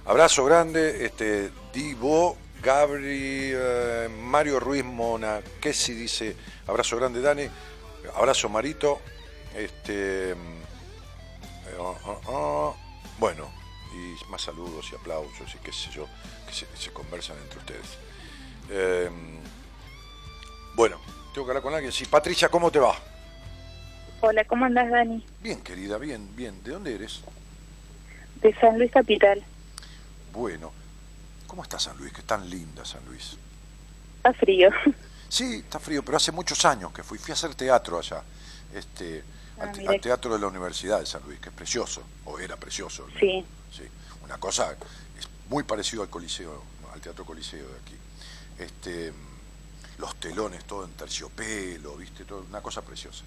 Abrazo grande, este, Divo, Gabri, eh, Mario Ruiz Mona, que si dice, abrazo grande Dani, abrazo Marito, este, eh, ah, ah, ah. bueno, y más saludos y aplausos y qué sé yo, que se, conversan entre ustedes. Em, bueno, tengo que hablar con alguien. Sí, Patricia, ¿cómo te va? Hola, ¿cómo andas, Dani? Bien, querida, bien, bien. ¿De dónde eres? De San Luis Capital. Bueno, ¿cómo está San Luis? Que tan linda San Luis. Está frío. Sí, está frío, pero hace muchos años que fui. Fui a hacer teatro allá, este, ah, al, teatro de la Universidad de San Luis, que es precioso, o era precioso. Sí, una cosa, es muy parecido al Coliseo, al Teatro Coliseo de aquí. Este, los telones todo en terciopelo, viste, todo, una cosa preciosa.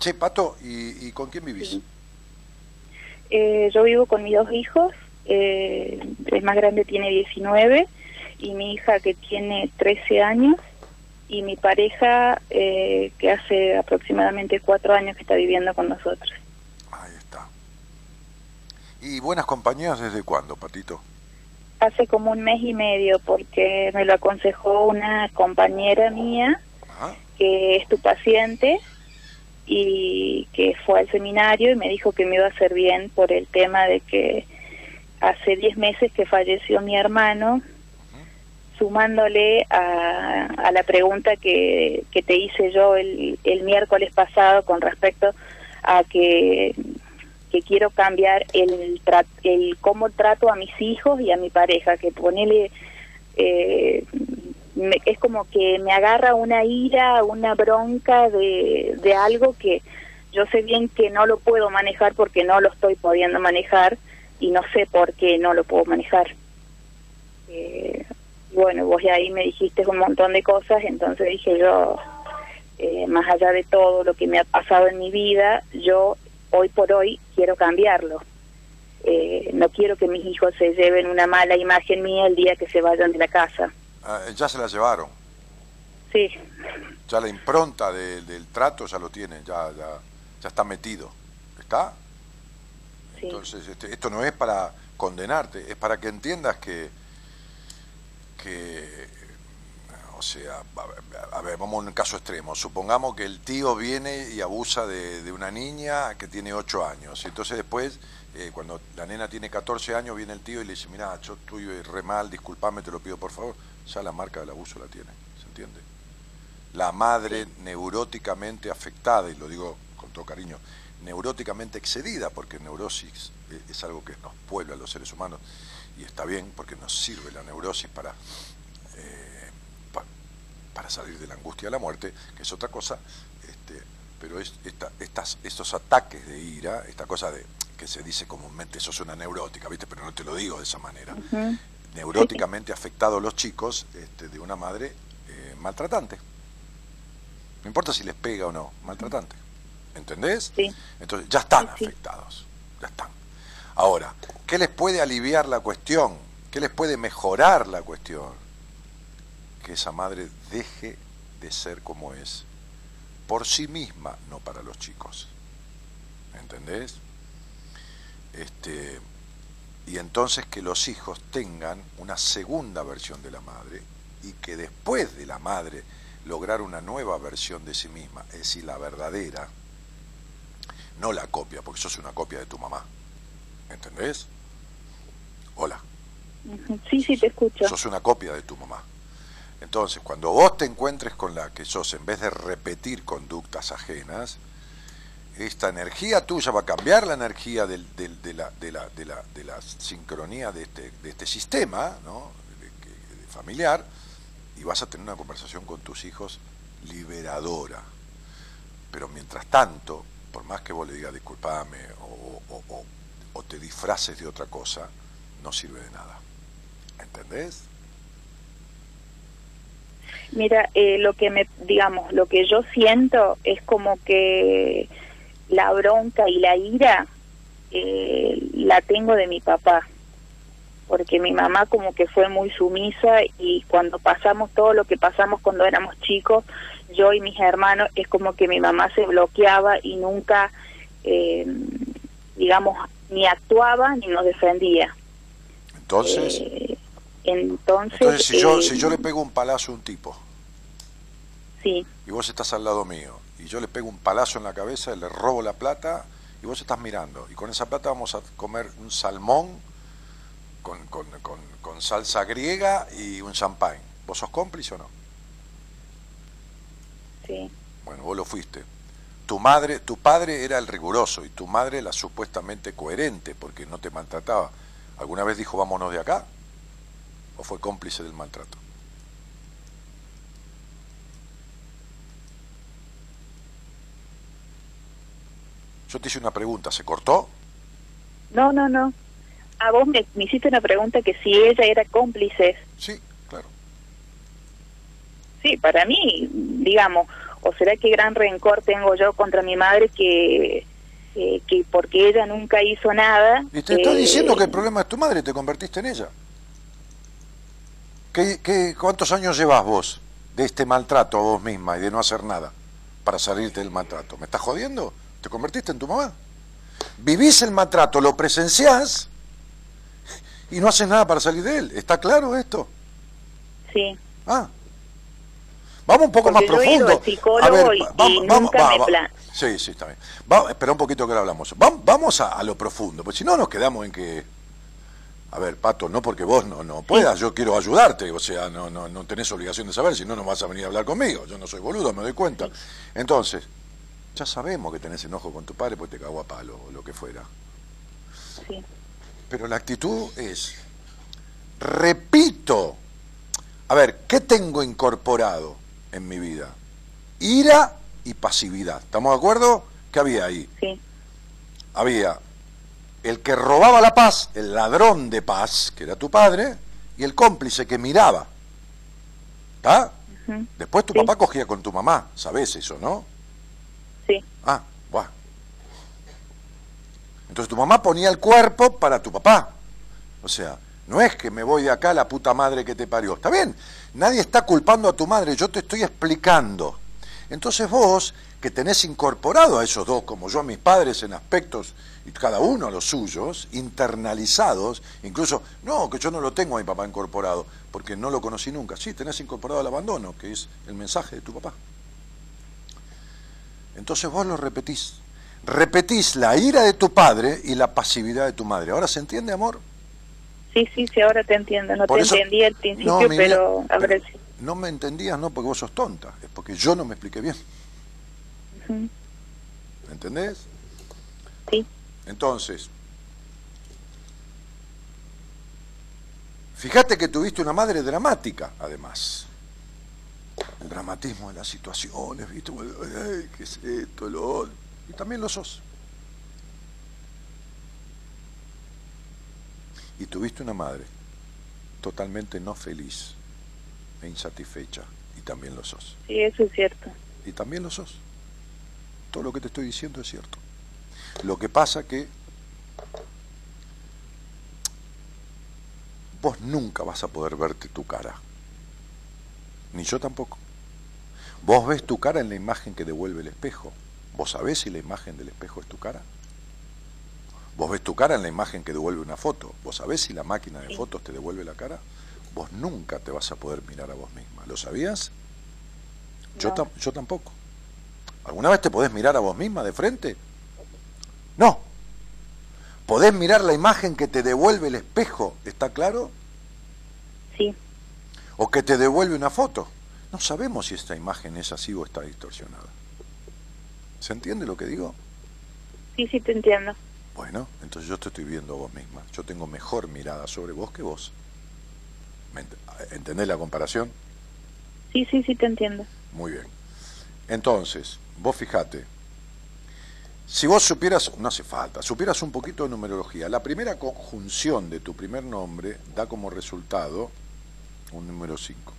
Che, Pato, ¿y, con quién vivís? Eh, yo vivo con mis dos hijos, eh, el más grande tiene 19 y mi hija que tiene 13 años y mi pareja eh, que hace aproximadamente cuatro años que está viviendo con nosotros. ¿Y buenas compañías desde cuándo, Patito? Hace como un mes y medio porque me lo aconsejó una compañera mía que es tu paciente y que fue al seminario y me dijo que me iba a hacer bien por el tema de que hace 10 meses que falleció mi hermano, sumándole a, a la pregunta que, que, te hice yo el, el miércoles pasado con respecto a que, que quiero cambiar el, el cómo trato a mis hijos y a mi pareja, que ponele... Eh, es como que me agarra una ira, una bronca de, de algo que yo sé bien que no lo puedo manejar porque no lo estoy pudiendo manejar y no sé por qué no lo puedo manejar. Eh, bueno, vos ya ahí me dijiste un montón de cosas, entonces dije yo, eh, más allá de todo lo que me ha pasado en mi vida, yo hoy por hoy quiero cambiarlo. Eh, no quiero que mis hijos se lleven una mala imagen mía el día que se vayan de la casa. Ah, ya se la llevaron. Sí. Ya la impronta del trato ya lo tienen, ya, ya, ya está metido. ¿Está? Entonces, este, esto no es para condenarte, es para que entiendas que, que o sea, a ver, vamos a un caso extremo. Supongamos que el tío viene y abusa de, una niña que tiene 8 años. Y entonces después, eh, cuando la nena tiene 14 años, viene el tío y le dice, mira, yo estoy re mal, disculpame, te lo pido por favor ya la marca del abuso la tiene, ¿se entiende? La madre neuróticamente afectada, y lo digo con todo cariño, neuróticamente excedida, porque neurosis es algo que nos puebla a los seres humanos, y está bien porque nos sirve la neurosis para, eh, para salir de la angustia de la muerte, que es otra cosa, este, pero es, estas, estos ataques de ira, esta cosa de que se dice comúnmente, sos una neurótica, ¿viste? Pero no te lo digo de esa manera neuróticamente afectados los chicos este, de una madre eh, maltratante. No importa si les pega o no, maltratante. ¿Entendés? Sí. Entonces ya están afectados, ya están. Ahora, ¿qué les puede aliviar la cuestión? ¿Qué les puede mejorar la cuestión? Que esa madre deje de ser como es, por sí misma, no para los chicos. ¿Entendés? Este, y entonces que los hijos tengan una segunda versión de la madre y que después de la madre lograr una nueva versión de sí misma, es decir, la verdadera, no la copia, porque sos una copia de tu mamá. ¿Entendés? Hola. Sí, sí, te escucho. Sos una copia de tu mamá. Entonces, cuando vos te encuentres con la que sos, en vez de repetir conductas ajenas, esta energía tuya va a cambiar la energía de, la, sincronía de este, este sistema familiar y vas a tener una conversación con tus hijos liberadora. Pero mientras tanto, por más que vos le digas disculpame o te disfraces de otra cosa, no sirve de nada. ¿Entendés? Mira, eh, lo que me, digamos, lo que yo siento es como que la bronca y la ira eh, la tengo de mi papá, porque mi mamá como que fue muy sumisa y cuando pasamos todo lo que pasamos cuando éramos chicos, yo y mis hermanos, es como que mi mamá se bloqueaba y nunca, eh, digamos, ni actuaba ni nos defendía. Entonces... Entonces, si, yo, si yo le eh, pego un palazo a un tipo, sí. y vos estás al lado mío, y yo le pego un palazo en la cabeza, y le robo la plata, y vos estás mirando, y con esa plata vamos a comer un salmón con, con, con, salsa griega y un champagne. ¿Vos sos cómplice o no? Sí. Bueno, vos lo fuiste. Tu madre, tu padre era el riguroso y tu madre la supuestamente coherente porque no te maltrataba. ¿Alguna vez dijo vámonos de acá? O fue cómplice del maltrato? Yo te hice una pregunta, ¿se cortó? No, no, no. A vos me, hiciste una pregunta que si ella era cómplice. Sí, claro. Sí, para mí, digamos, o será que gran rencor tengo yo contra mi madre que eh, que porque ella nunca hizo nada. Y te estoy diciendo que el problema es tu madre, te convertiste en ella. ¿Qué, cuántos años llevas vos de este maltrato a vos misma y de no hacer nada para salirte del maltrato? ¿Me estás jodiendo? ¿Te convertiste en tu mamá? Vivís el maltrato, lo presenciás y no haces nada para salir de él. ¿Está claro esto? Sí. Ah. Vamos un poco más profundo. A ver, vamos, vamos, vamos, Sí, sí, está bien. espera un poquito que lo hablamos. Vamos, a, a, lo profundo, porque si no nos quedamos en que a ver, Pato, no porque vos no, no puedas, yo quiero ayudarte, o sea, no, no, no tenés obligación de saber, si no, no vas a venir a hablar conmigo, yo no soy boludo, me doy cuenta. Entonces, ya sabemos que tenés enojo con tu padre porque te cagó a palo o lo que fuera. Sí. Pero la actitud es, repito, a ver, ¿qué tengo incorporado en mi vida? Ira y pasividad. ¿Estamos de acuerdo? ¿Qué había ahí? Sí. Había el que robaba la paz, el ladrón de paz, que era tu padre, y el cómplice que miraba. ¿Está? Después tu papá cogía con tu mamá, ¿sabes eso, no? Sí. Ah, buah. Entonces tu mamá ponía el cuerpo para tu papá. O sea, no es que me voy de acá la puta madre que te parió. Está bien, nadie está culpando a tu madre, yo te estoy explicando. Entonces vos, que tenés incorporado a esos dos, como yo a mis padres en aspectos y cada uno a los suyos, internalizados, incluso, no, que yo no lo tengo a mi papá incorporado, porque no lo conocí nunca. Sí, tenés incorporado el abandono, que es el mensaje de tu papá. Entonces vos lo repetís. Repetís la ira de tu padre y la pasividad de tu madre. ¿Ahora se entiende, amor? Sí, sí, sí, ahro te entiendo. No te entendí al principio, pero, ver. No me entendías no porque vos sos tonta, es porque yo no me expliqué bien. ¿Entendés? Sí. Entonces, fíjate que tuviste una madre dramática, además. El dramatismo de las situaciones, ¿viste? Ay, ¿Qué es esto? Lo... Y también lo sos. Y tuviste una madre totalmente no feliz e insatisfecha. Y también lo sos. Sí, eso es cierto. Y también lo sos. Todo lo que te estoy diciendo es cierto. Lo que pasa que vos nunca vas a poder verte tu cara. Ni yo tampoco. Vos ves tu cara en la imagen que devuelve el espejo. ¿Vos sabés si la imagen del espejo es tu cara? Vos ves tu cara en la imagen que devuelve una foto. ¿Vos sabés si la máquina de fotos te devuelve la cara? Vos nunca te vas a poder mirar a vos misma. ¿Lo sabías? Yo, yo tampoco. ¿Alguna vez te podés mirar a vos misma de frente? No. ¿Podés mirar la imagen que te devuelve el espejo? ¿Está claro? Sí. ¿O que te devuelve una foto? No sabemos si esta imagen es así o está distorsionada. ¿Se entiende lo que digo? Sí, sí, te entiendo. Bueno, entonces yo te estoy viendo a vos misma. Yo tengo mejor mirada sobre vos que vos. ¿Entendés la comparación? Sí, sí, sí, te entiendo. Muy bien. Entonces, vos fijate, si vos supieras, no hace falta, supieras un poquito de numerología, la primera conjunción de tu primer nombre da como resultado un número 5.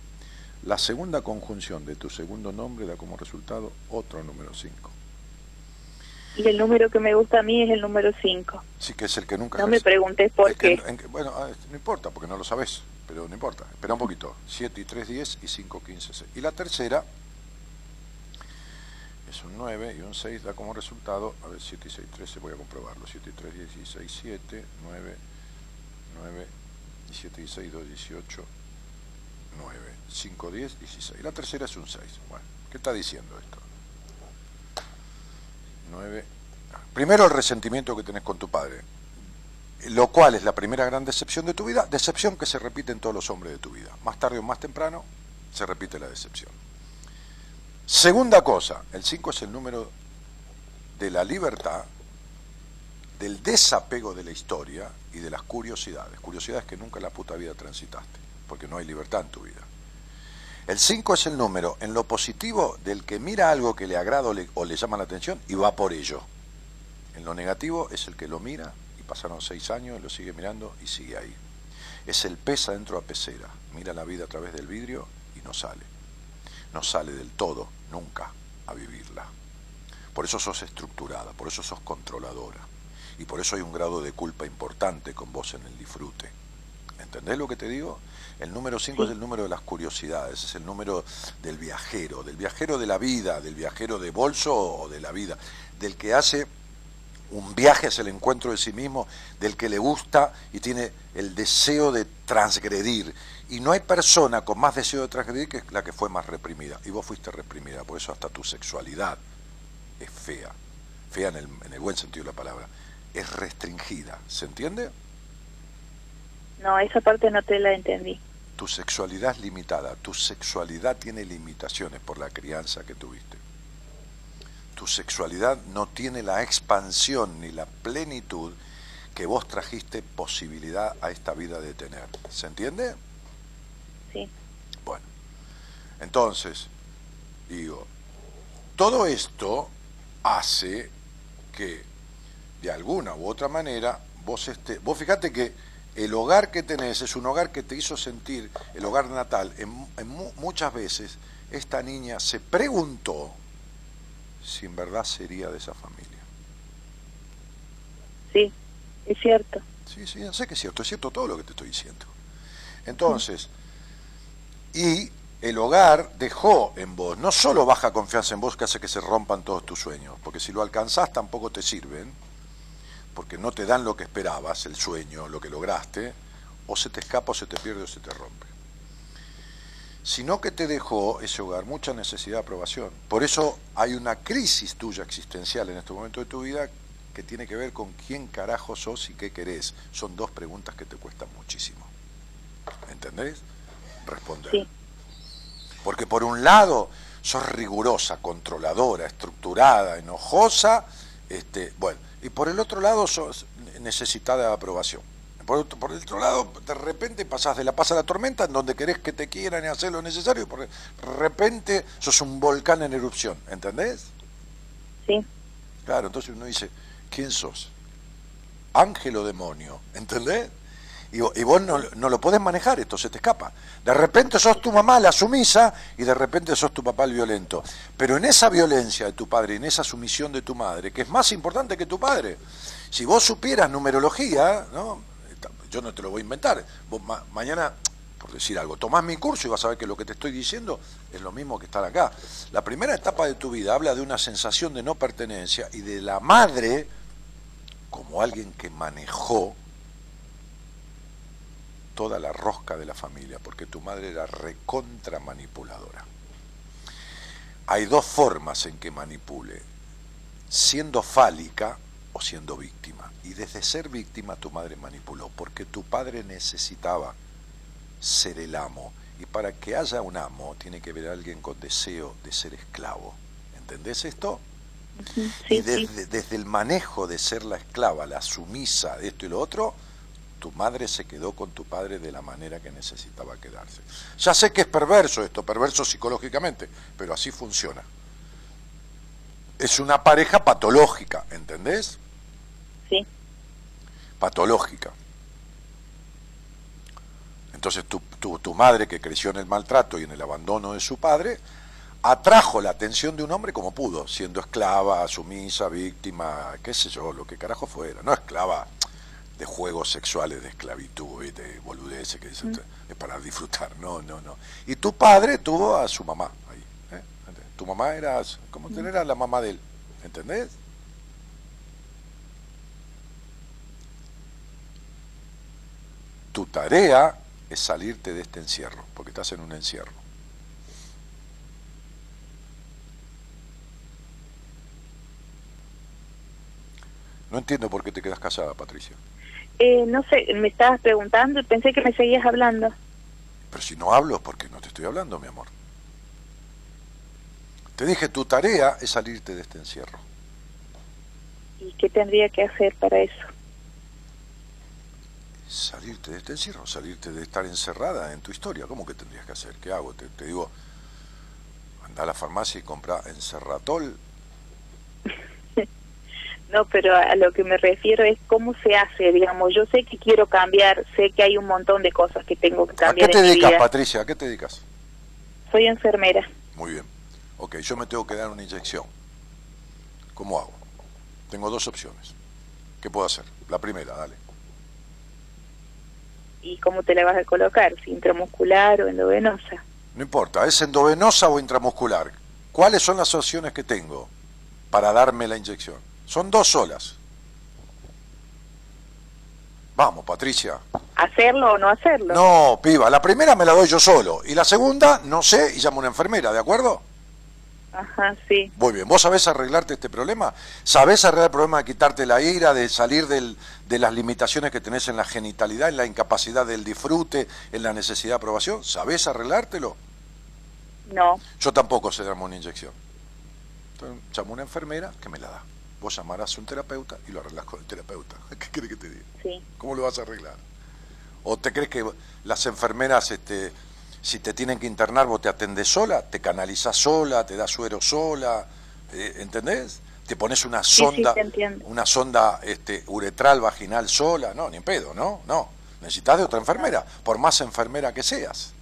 La segunda conjunción de tu segundo nombre da como resultado otro número 5. Y el número que me gusta a mí es el número 5. Sí, que es el que nunca... No me preguntes por qué. bueno, ah, no importa, porque no lo sabes, pero no importa. Espera un poquito. 7 y 3, 10 y 5, 15, 6. Y la tercera es un 9 y un 6 da como resultado, a ver, 7 y 6, 13, voy a comprobarlo, 7 y 3, 16, 7, 9, 9 y 7 y 6, 2, 18, 9, 5, 10, 16. La tercera es un 6. Bueno, ¿qué está diciendo esto? 9. Primero el resentimiento que tenés con tu padre, lo cual es la primera gran decepción de tu vida, decepción que se repite en todos los hombres de tu vida. Más tarde o más temprano se repite la decepción. Segunda cosa, el 5 es el número de la libertad, del desapego de la historia y de las curiosidades. Curiosidades que nunca en la puta vida transitaste, porque no hay libertad en tu vida. El 5 es el número en lo positivo del que mira algo que le agrada o le, llama la atención y va por ello. En lo negativo es el que lo mira y pasaron seis años, lo sigue mirando y sigue ahí. Es el pez adentro a pecera, mira la vida a través del vidrio y no sale no sale del todo, nunca, a vivirla. Por eso sos estructurada, por eso sos controladora. Y por eso hay un grado de culpa importante con vos en el disfrute. ¿Entendés lo que te digo? El número 5 es el número de las curiosidades, es el número del viajero, del viajero de la vida, del viajero de bolso o de la vida, del que hace un viaje hacia el encuentro de sí mismo, del que le gusta y tiene el deseo de transgredir y no hay persona con más deseo de transgredir que la que fue más reprimida. Y vos fuiste reprimida, por eso hasta tu sexualidad es fea. Fea en el, en el buen sentido de la palabra. Es restringida. ¿Se entiende? No, esa parte no te la entendí. Tu sexualidad es limitada. Tu sexualidad tiene limitaciones por la crianza que tuviste. Tu sexualidad no tiene la expansión ni la plenitud que vos trajiste posibilidad a esta vida de tener. ¿Se entiende? Entonces, digo, todo esto hace que de alguna u otra manera vos esté, vos fíjate que el hogar que tenés es un hogar que te hizo sentir, el hogar natal, en, muchas veces esta niña se preguntó si en verdad sería de esa familia. Sí, es cierto. Sí, sí, sé que es cierto, es cierto todo lo que te estoy diciendo. Entonces, y el hogar dejó en vos no solo baja confianza en vos que hace que se rompan todos tus sueños, porque si lo alcanzás tampoco te sirven, porque no te dan lo que esperabas, el sueño, lo que lograste, o se te escapa o se te pierde o se te rompe. Sino que te dejó ese hogar mucha necesidad de aprobación. Por eso hay una crisis tuya existencial en este momento de tu vida que tiene que ver con quién carajo sos y qué querés. Son dos preguntas que te cuestan muchísimo. ¿Entendés? responder. Porque por un lado sos rigurosa, controladora, estructurada, enojosa, este, bueno, y por el otro lado sos necesitada de aprobación. Por, por el otro lado, de repente pasás de la paz a la tormenta, en donde querés que te quieran y hacer lo necesario, y por de repente sos un volcán en erupción, ¿entendés? Sí. Claro, entonces uno dice, ¿quién sos? Ángel o demonio, ¿entendés? Y, vos no, lo podés manejar, esto se te escapa. De repente sos tu mamá la sumisa y de repente sos tu papá el violento. Pero en esa violencia de tu padre, en esa sumisión de tu madre, que es más importante que tu padre, si vos supieras numerología, ¿no? yo no te lo voy a inventar, vos mañana, por decir algo, tomás mi curso y vas a ver que lo que te estoy diciendo es lo mismo que estar acá. La primera etapa de tu vida habla de una sensación de no pertenencia y de la madre como alguien que manejó toda la rosca de la familia, porque tu madre era recontra manipuladora. Hay dos formas en que manipule, siendo fálica o siendo víctima. Y desde ser víctima tu madre manipuló, porque tu padre necesitaba ser el amo. Y para que haya un amo tiene que haber alguien con deseo de ser esclavo. ¿Entendés esto? y desde, desde el manejo de ser la esclava, la sumisa de esto y lo otro, tu madre se quedó con tu padre de la manera que necesitaba quedarse. Ya sé que es perverso esto, perverso psicológicamente, pero así funciona. es una pareja patológica, ¿entendés? Sí. Patológica. Entonces tu, tu, tu madre, que creció en el maltrato y en el abandono de su padre, atrajo la atención de un hombre como pudo, siendo esclava, sumisa, víctima, qué sé yo, lo que carajo fuera. No esclava de juegos sexuales, de esclavitud y de boludeces que dicen, es para disfrutar. No, no, no. Y tu padre tuvo a su mamá ahí. ¿eh? Tu mamá era como era la mamá de él. ¿Entendés? Tu tarea es salirte de este encierro, porque estás en un encierro. No entiendo por qué te quedas casada, Patricia. Eh, no sé, me estabas preguntando y pensé que me seguías hablando. Pero si no hablo porque no te estoy hablando, mi amor. Te dije, tu tarea es salirte de este encierro. ¿Y qué tendría que hacer para eso? Salirte de este encierro, salirte de estar encerrada en tu historia. ¿Cómo que tendrías que hacer? ¿Qué hago? Te, te digo, anda a la farmacia y compra encerratol. No, pero a lo que me refiero es cómo se hace, digamos, yo sé que quiero cambiar, sé que hay un montón de cosas que tengo que ¿A cambiar qué te en mi dedicas, vida. Patricia? ¿A qué te dedicas? Soy enfermera. Muy bien. Ok, yo me tengo que dar una inyección. ¿Cómo hago? Tengo dos opciones. ¿Qué puedo hacer? La primera, dale. ¿Y cómo te la vas a colocar? ¿Si intramuscular o endovenosa? No importa, ¿es endovenosa o intramuscular? ¿Cuáles son las opciones que tengo para darme la inyección? Son dos solas. Vamos, Patricia. ¿Hacerlo o no hacerlo? No, piba, la primera me la doy yo solo. Y la segunda, no sé, y llamo a una enfermera, ¿de acuerdo? Ajá, sí. Muy bien, ¿vos sabés arreglarte este problema? ¿Sabés arreglar el problema de quitarte la ira, de salir del- de las limitaciones que tenés en la genitalidad, en la incapacidad del disfrute, en la necesidad de aprobación? ¿Sabés arreglártelo? No. Yo tampoco sé darme una inyección. Entonces, llamo a una enfermera que me la da. Vos llamarás a un terapeuta y lo arreglás con el terapeuta. ¿Qué querés que te diga? Sí. ¿Cómo lo vas a arreglar? ¿O te crees que las enfermeras, este, si te tienen que internar, vos te atendés sola, te canalizás sola, te das suero sola, eh, ¿entendés? Te pones una Sí, sí, sonda, una sonda este, uretral vaginal sola, no, ni en pedo, ¿no? No, necesitas de otra enfermera, por más enfermera que seas.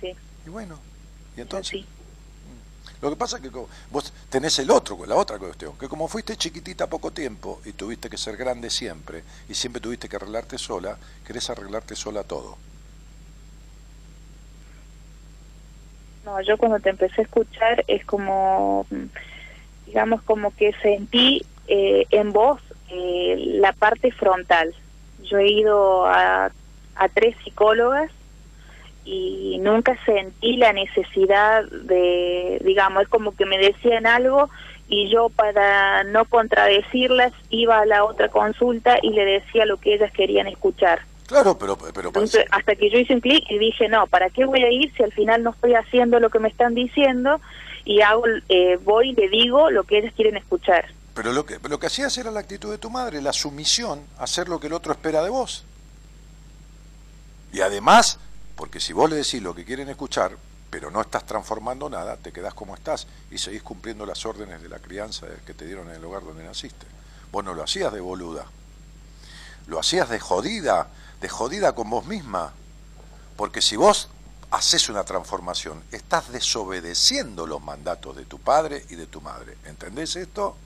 Sí. Y bueno, y entonces, Sí. Lo que pasa es que vos tenés el otro, la otra cuestión, que como fuiste chiquitita poco tiempo y tuviste que ser grande siempre y siempre tuviste que arreglarte sola, querés arreglarte sola todo. No, yo cuando te empecé a escuchar es como, digamos, como que sentí eh, en vos eh, la parte frontal. Yo he ido a, a tres psicólogas y nunca sentí la necesidad de, digamos, es como que me decían algo y yo para no contradecirlas iba a la otra consulta y le decía lo que ellas querían escuchar. Claro, pero, pero Entonces, hasta que yo hice un clic y dije, no, ¿para qué voy a ir si al final no estoy haciendo lo que me están diciendo? Y hago, eh, voy y le digo lo que ellas quieren escuchar. pero lo que, lo que hacías era la actitud de tu madre, la sumisión, hacer lo que el otro espera de vos. Y además, porque si vos le decís lo que quieren escuchar, pero no estás transformando nada, te quedás como estás y seguís cumpliendo las órdenes de la crianza que te dieron en el lugar donde naciste. Vos no lo hacías de boluda, lo hacías de jodida, de jodida con vos misma. Porque si vos haces una transformación, estás desobedeciendo los mandatos de tu padre y de tu madre. ¿Entendés esto?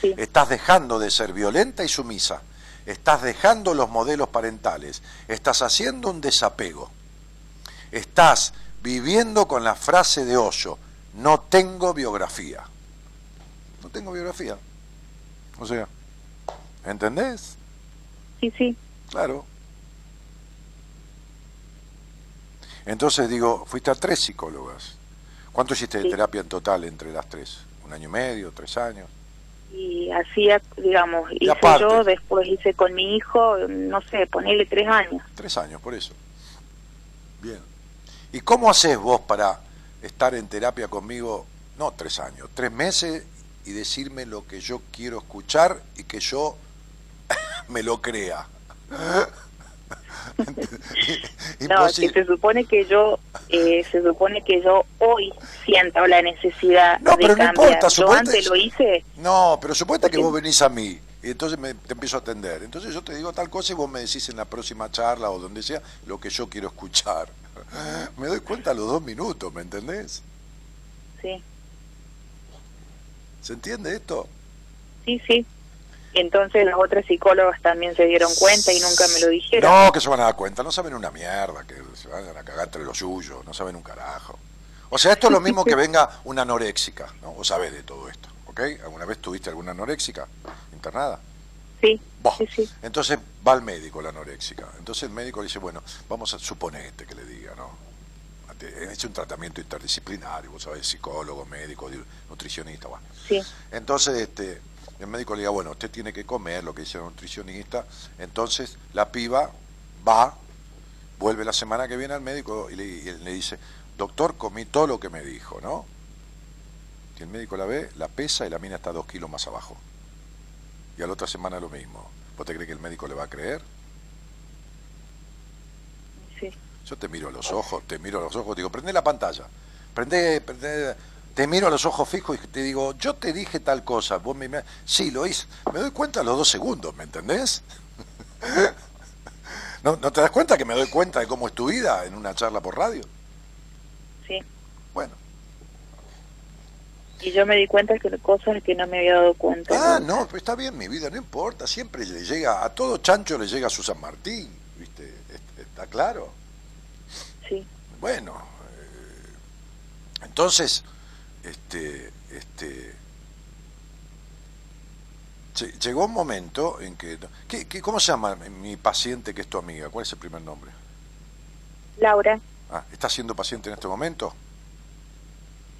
Sí. Estás dejando de ser violenta y sumisa. Estás dejando los modelos parentales. Estás haciendo un desapego. Estás viviendo con la frase de Hoyo, no tengo biografía. No tengo biografía. O sea, ¿entendés? Sí, sí. Claro. Entonces digo, fuiste a tres psicólogas. ¿Cuánto hiciste de terapia en total entre las tres? ¿Un año y medio? ¿Tres años? Y hacía, digamos, hice aparte. yo, después hice con mi hijo, no sé, ponerle tres años. Tres años, por eso. Bien. ¿Y cómo haces vos para estar en terapia conmigo, no tres años, tres meses y decirme lo que yo quiero escuchar y que yo me lo crea? no, que se supone que yo, eh, se supone que yo hoy siento la necesidad no, de pero cambiar. No importa, yo antes lo hice. No, pero supuesta que vos venís a mí y entonces me, te empiezo a atender. Entonces yo te digo tal cosa y vos me decís en la próxima charla o donde sea lo que yo quiero escuchar. Me doy cuenta a los dos minutos, ¿me entendés? Sí. ¿Se entiende esto? Sí, sí. Entonces las otras psicólogas también se dieron cuenta y nunca me lo dijeron. No, que se van a dar cuenta, no saben una mierda, que se van a cagar entre los suyos, no saben un carajo. O sea, esto es lo mismo que venga una anoréxica, ¿no? O sabés de todo esto, ¿ok? ¿Alguna vez tuviste alguna anoréxica internada? Sí, sí, sí. Entonces va al médico la anoréxica. Entonces el médico le dice, bueno, vamos a suponerte que le diga, ¿no? Es un tratamiento interdisciplinario, vos sabés, psicólogo, médico, nutricionista, bueno. Sí. Entonces, este, el médico le diga, bueno, usted tiene que comer lo que dice el nutricionista, entonces la piba va, vuelve la semana que viene al médico y le, le dice, doctor, comí todo lo que me dijo, ¿no? Y el médico la ve, la pesa y la mina está dos kilos más abajo. Y a la otra semana lo mismo. ¿Vos te crees que el médico le va a creer? Sí. Yo te miro a los ojos, te miro a los ojos, digo, prende la pantalla, prende, prende te miro a los ojos fijos y te digo, yo te dije tal cosa, vos me... Sí, lo hice. Me doy cuenta a los dos segundos, ¿me entendés? ¿No, ¿No te das cuenta que me doy cuenta de cómo es tu vida en una charla por radio? Sí. Bueno. Y yo me di cuenta que cosas que no me había dado cuenta. Ah, no, pues está bien, mi vida, no importa. Siempre le llega, a todo chancho le llega a su San Martín, ¿viste? ¿Está claro? Sí. Bueno, eh, entonces este, este, llegó un momento en que, ¿qué, cómo se llama mi paciente que es tu amiga? ¿Cuál es el primer nombre? Laura. Ah, ¿Está siendo paciente en este momento?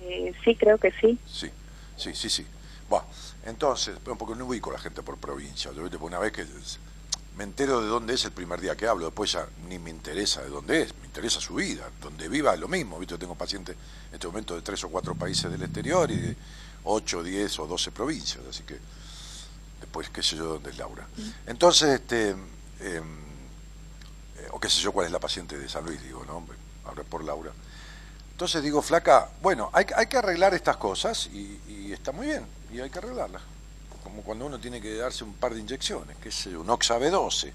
Eh, sí, creo que sí. Sí, sí, sí, sí. Bueno, entonces, porque no ubico a la gente por provincia. Yo una vez que me entero de dónde es el primer día que hablo, después ya ni me interesa de dónde es, me interesa su vida, donde viva es lo mismo, ¿viste? tengo pacientes en este momento de tres o cuatro países del exterior y de ocho, diez o doce provincias, así que después qué sé yo dónde es Laura. Entonces, este, em, eh, o qué sé yo cuál es la paciente de San Luis, digo, ¿no? Habla por Laura. Entonces digo, flaca, bueno, hay, hay que arreglar estas cosas y, y está muy bien, y hay que arreglarlas como cuando uno tiene que darse un par de inyecciones, que es un Oxa B12,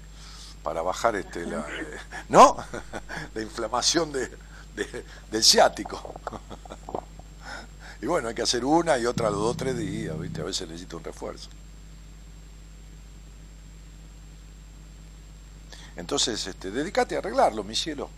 para bajar este, la, eh, ¿no? la inflamación de, del ciático. y bueno, hay que hacer una y otra los dos o tres días, ¿viste? A veces necesita un refuerzo. Entonces, este, dedícate a arreglarlo, mi cielo.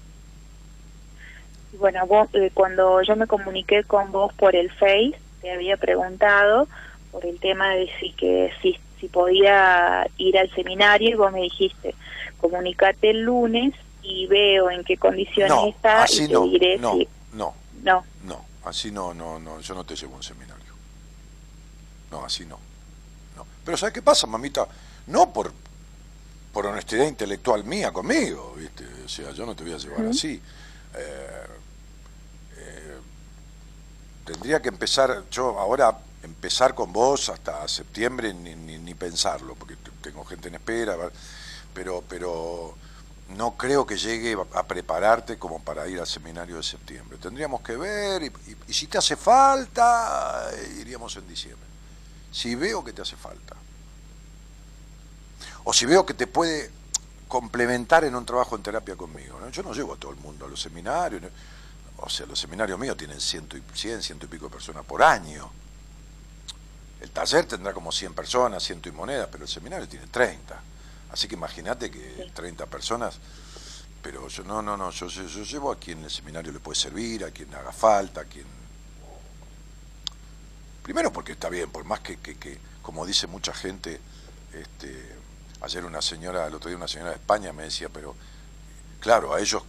Bueno, vos, eh, cuando yo me comuniqué con vos por el Face, te había preguntado por el tema de si que si, si podía ir al seminario y vos me dijiste, comunicate el lunes y veo en qué condiciones está y te diré no, si... No, no, no, así no, no, no, yo no te llevo a un seminario. No, así no. no. Pero ¿sabes qué pasa, mamita? No por, por honestidad intelectual mía conmigo, ¿viste? O sea, yo no te voy a llevar así. Eh, tendría que empezar, yo ahora empezar con vos hasta septiembre ni, ni, pensarlo, porque tengo gente en espera, pero, pero no creo que llegue a prepararte como para ir al seminario de septiembre. Tendríamos que ver, y, si te hace falta, iríamos en diciembre. Si veo que te hace falta. O si veo que te puede complementar en un trabajo en terapia conmigo. Yo no llevo a todo el mundo a los seminarios. O sea, los seminarios míos tienen ciento y, cien, ciento y pico de personas por año. El taller tendrá como 100 personas, ciento y monedas, pero el seminario tiene 30. Así que imagínate que 30 personas, pero yo no, no, no, yo, yo, llevo a quien el seminario le puede servir, a quien haga falta, a quien... Primero porque está bien, por más que, que, que como dice mucha gente, este, ayer una señora, el otro día una señora de España me decía, pero claro, a ellos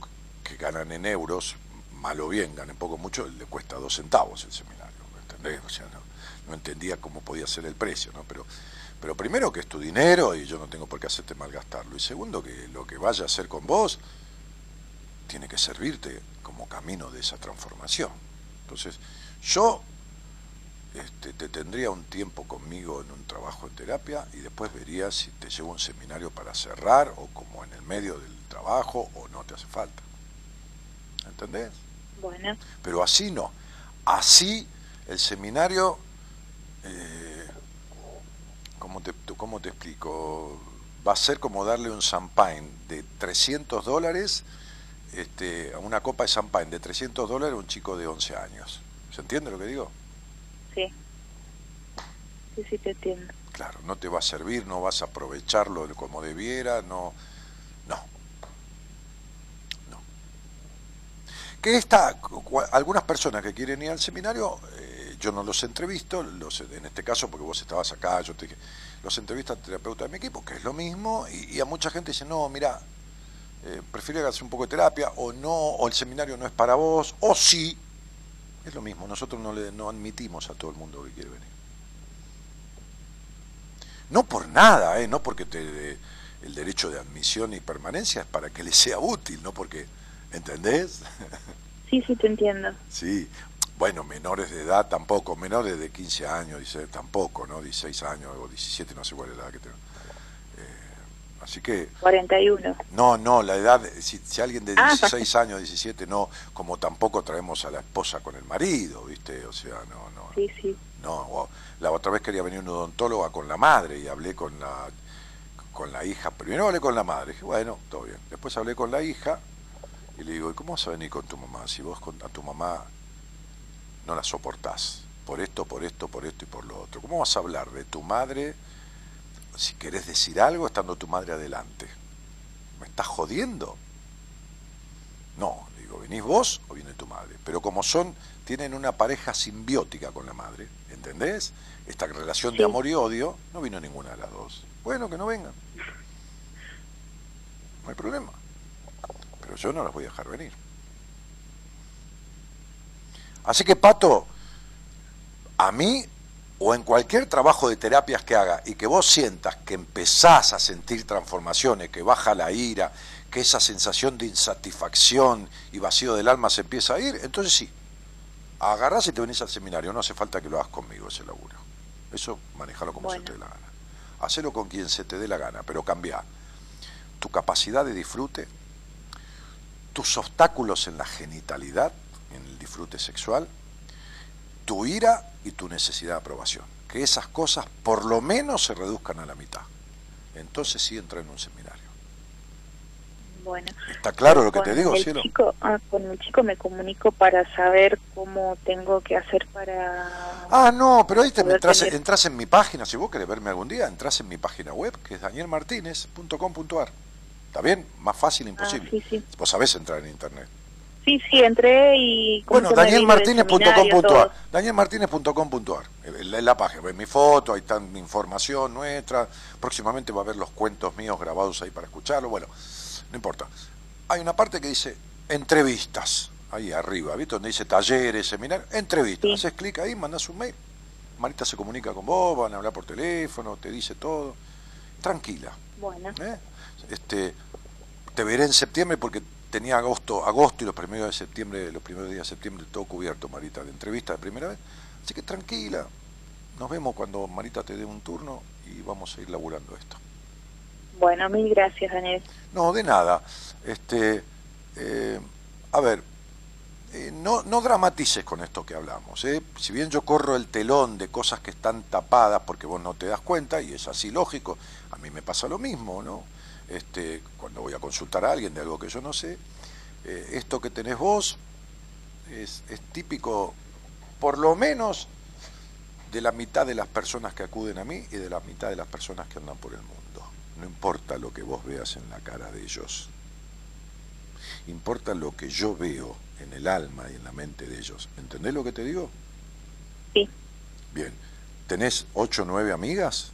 que ganan en euros, mal o bien, ganen poco mucho, le cuesta dos centavos el seminario, ¿entendés? O sea, no, no entendía cómo podía ser el precio, ¿no? Pero, pero primero que es tu dinero y yo no tengo por qué hacerte malgastarlo. Y segundo que lo que vaya a hacer con vos tiene que servirte como camino de esa transformación. Entonces, yo este, te tendría un tiempo conmigo en un trabajo en terapia y después vería si te llevo un seminario para cerrar o como en el medio del trabajo o no te hace falta. ¿Entendés? Bueno. Pero así no. Así el seminario, eh, ¿cómo, te, ¿cómo te explico? Va a ser como darle un champagne de 300 dólares, este, a una copa de champagne de 300 dólares a un chico de 11 años. ¿Se entiende lo que digo? Sí. Sí, sí, te entiendo. Claro, no te va a servir, no vas a aprovecharlo como debiera, no, no. Que está, algunas personas que quieren ir al seminario, eh, yo no los entrevisto, los, en este caso porque vos estabas acá, yo te dije, los entrevista terapeuta de mi equipo, que es lo mismo, y, a mucha gente dice, no, mira, eh, prefiero hacer un poco de terapia, o no, o el seminario no es para vos, o sí, es lo mismo, nosotros no, le, no admitimos a todo el mundo que quiere venir. No por nada, ¿eh? no porque te, el derecho de admisión y permanencia es para que le sea útil, no porque, ¿entendés? Sí, sí, te entiendo. Sí, bueno, menores de edad tampoco, menores de 15 años, dice, tampoco, ¿no? 16 años o 17, no sé cuál es la edad que tengo. Eh, así que... 41. No, no, la edad, si, si alguien de 16 ah, años, 17, no, como tampoco traemos a la esposa con el marido, ¿viste? O sea, no, no. Sí, sí. No, la otra vez quería venir un odontóloga con la madre y hablé con la con la hija. Primero hablé con la madre, dije, bueno, todo bien. Después hablé con la hija y le digo, ¿y cómo vas a venir con tu mamá si vos con, a tu mamá no la soportás? Por esto, por esto, por esto y por lo otro. ¿Cómo vas a hablar de tu madre si querés decir algo estando tu madre adelante? ¿Me estás jodiendo? No, digo, ¿venís vos o viene tu madre? Pero como son, tienen una pareja simbiótica con la madre, ¿entendés? Esta relación de amor y odio, no vino ninguna de las dos. Bueno, que no vengan. No hay problema. Pero yo no las voy a dejar venir. Así que, Pato, a mí o en cualquier trabajo de terapias que haga y que vos sientas que empezás a sentir transformaciones, que baja la ira, que esa sensación de insatisfacción y vacío del alma se empieza a ir, entonces sí, agarrás y te venís al seminario, no hace falta que lo hagas conmigo ese laburo. Eso manejalo como se te dé la gana. Hacelo con quien se te dé la gana, pero cambia tu capacidad de disfrute, tus obstáculos en la genitalidad, en el disfrute sexual, tu ira y tu necesidad de aprobación. Que esas cosas por lo menos se reduzcan a la mitad. Entonces sí entra en un seminario. Bueno. ¿Está claro lo que te digo, cielo? Chico, ah, con el chico me comunico para saber cómo tengo que hacer para... Ah, no, pero ahí te entras, en mi página, si vos querés verme algún día, entras en mi página web, que es danielmartinez.com.ar. ¿Está bien? Más fácil imposible. Ah, sí, sí. Vos sabés entrar en internet. Sí, sí, entré y... Bueno, danielmartinez.com.ar. Danielmartinez.com.ar. En la página, ves mi foto, ahí está mi información nuestra. Próximamente va a haber los cuentos míos grabados ahí para escucharlo. Bueno, no importa. Hay una parte que dice entrevistas, ahí arriba, ¿viste? Donde dice talleres, seminarios, entrevistas. Haces clic ahí, mandas un mail. Marita se comunica con vos, van a hablar por teléfono, te dice todo. Tranquila. Bueno. ¿Eh? Este, te veré en septiembre porque tenía agosto, agosto y los primeros de septiembre, los primeros días de septiembre todo cubierto, Marita, de entrevista de primera vez. Así que tranquila. Nos vemos cuando Marita te dé un turno y vamos a ir laburando esto. Bueno, mil gracias, Daniel. No, de nada. Este, eh, a ver, eh, no, no dramatices con esto que hablamos. ¿eh? Si bien yo corro el telón de cosas que están tapadas porque vos no te das cuenta, y es así lógico, a mí me pasa lo mismo, ¿no? Este, cuando voy a consultar a alguien de algo que yo no sé, esto que tenés vos es, es típico, por lo menos, de la mitad de las personas que acuden a mí y de la mitad de las personas que andan por el mundo. No importa lo que vos veas en la cara de ellos. Importa lo que yo veo en el alma y en la mente de ellos. ¿Entendés lo que te digo? Sí. Bien. ¿Tenés ocho o nueve amigas?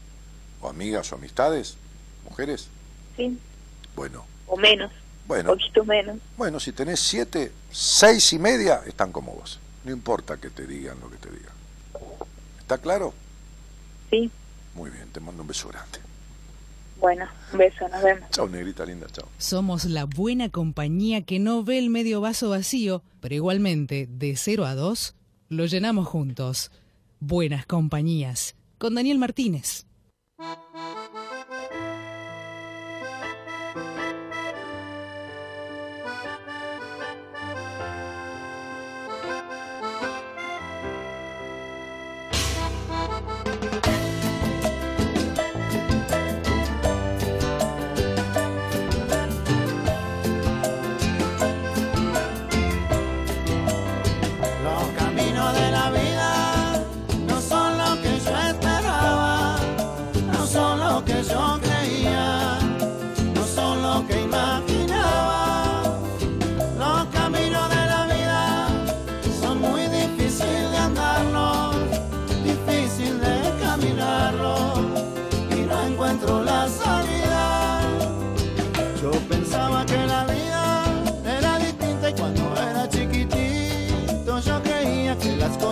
¿O amigas o amistades? ¿Mujeres? Bueno. O menos. Bueno. Poquito menos. Bueno, si tenés siete, seis y media, están como vos. No importa que te digan lo que te digan. ¿Está claro? Sí. Muy bien, te mando un beso grande. Bueno, un beso, nos vemos. Chao, negrita linda, chao. Somos la buena compañía que no ve el medio vaso vacío, pero igualmente, de 0 a 2, lo llenamos juntos. Buenas compañías, con Daniel Martínez.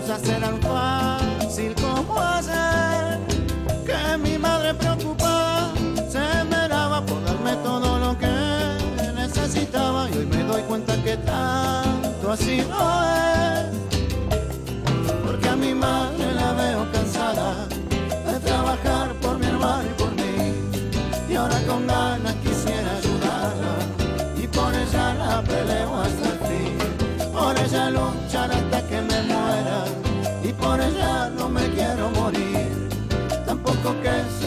Cosas eran fácil como hacer que mi madre preocupada se me daba por darme todo lo que necesitaba y hoy me doy cuenta que tanto así no es. Porque a mi madre la veo cansada de trabajar por mi hermano y por mí. Y ahora con ganas tampoco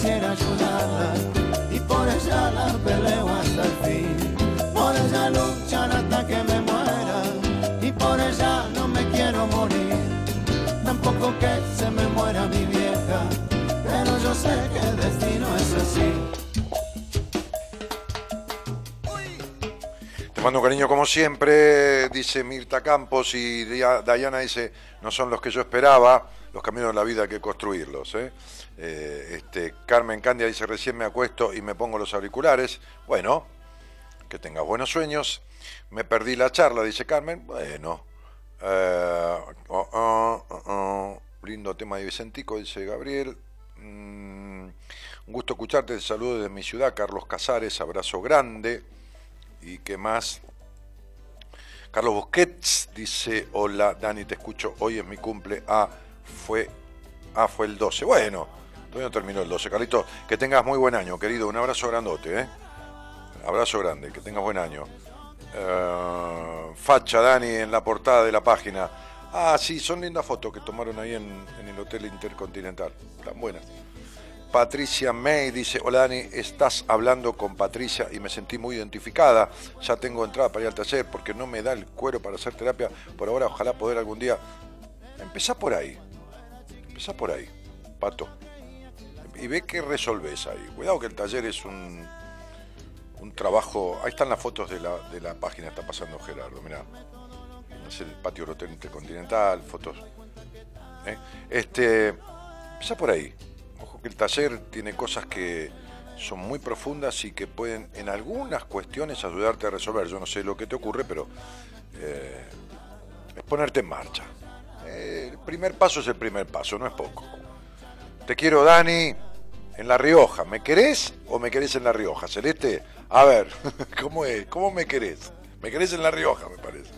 quisiera ayudarla y por ella la peleo hasta el fin por ella luchar hasta que me muera y por ella no me quiero morir tampoco que se me muera mi vieja pero yo sé que el destino es así Te mando un cariño como siempre, dice Mirta Campos y Dia- Dayana dice, no son los que yo esperaba, los caminos de la vida hay que construirlos. ¿eh? Eh, este, Carmen Candia dice, recién me acuesto y me pongo los auriculares. Bueno, que tengas buenos sueños. Me perdí la charla, dice Carmen. Bueno. Eh, oh, oh, oh. Lindo tema de Vicentico, dice Gabriel. Mm, un gusto escucharte, saludo desde mi ciudad, Carlos Casares, abrazo grande. ¿Y qué más? Carlos Busquets dice, hola Dani, te escucho, hoy es mi cumple. Ah, fue, ah, fue el 12. Bueno, todavía terminó el 12. Carlito, que tengas muy buen año, querido. Un abrazo grandote, ¿eh? Abrazo grande, que tengas buen año. Eh, facha, Dani, en la portada de la página. Ah, sí, son lindas fotos que tomaron ahí en, en el Hotel Intercontinental. Están buenas. Patricia May dice, hola Dani, estás hablando con Patricia y me sentí muy identificada. Ya tengo entrada para ir al taller porque no me da el cuero para hacer terapia. Por ahora, ojalá poder algún día. Empezá por ahí. Empezá por ahí, Pato. Y ve qué resolvés ahí. Cuidado que el taller es un, un trabajo... Ahí están las fotos de la, de la página, está pasando Gerardo, mirá. Es el patio Hotel Intercontinental, fotos. ¿eh? Este, empezá por ahí. Ojo que el taller tiene cosas que son muy profundas y que pueden en algunas cuestiones ayudarte a resolver. Yo no sé lo que te ocurre, pero eh, es ponerte en marcha. El primer paso es el primer paso, no es poco. Te quiero, Dani, en La Rioja. ¿Me querés o me querés en La Rioja? Celeste, a ver, ¿cómo es? ¿Cómo me querés? Me querés en La Rioja, me parece.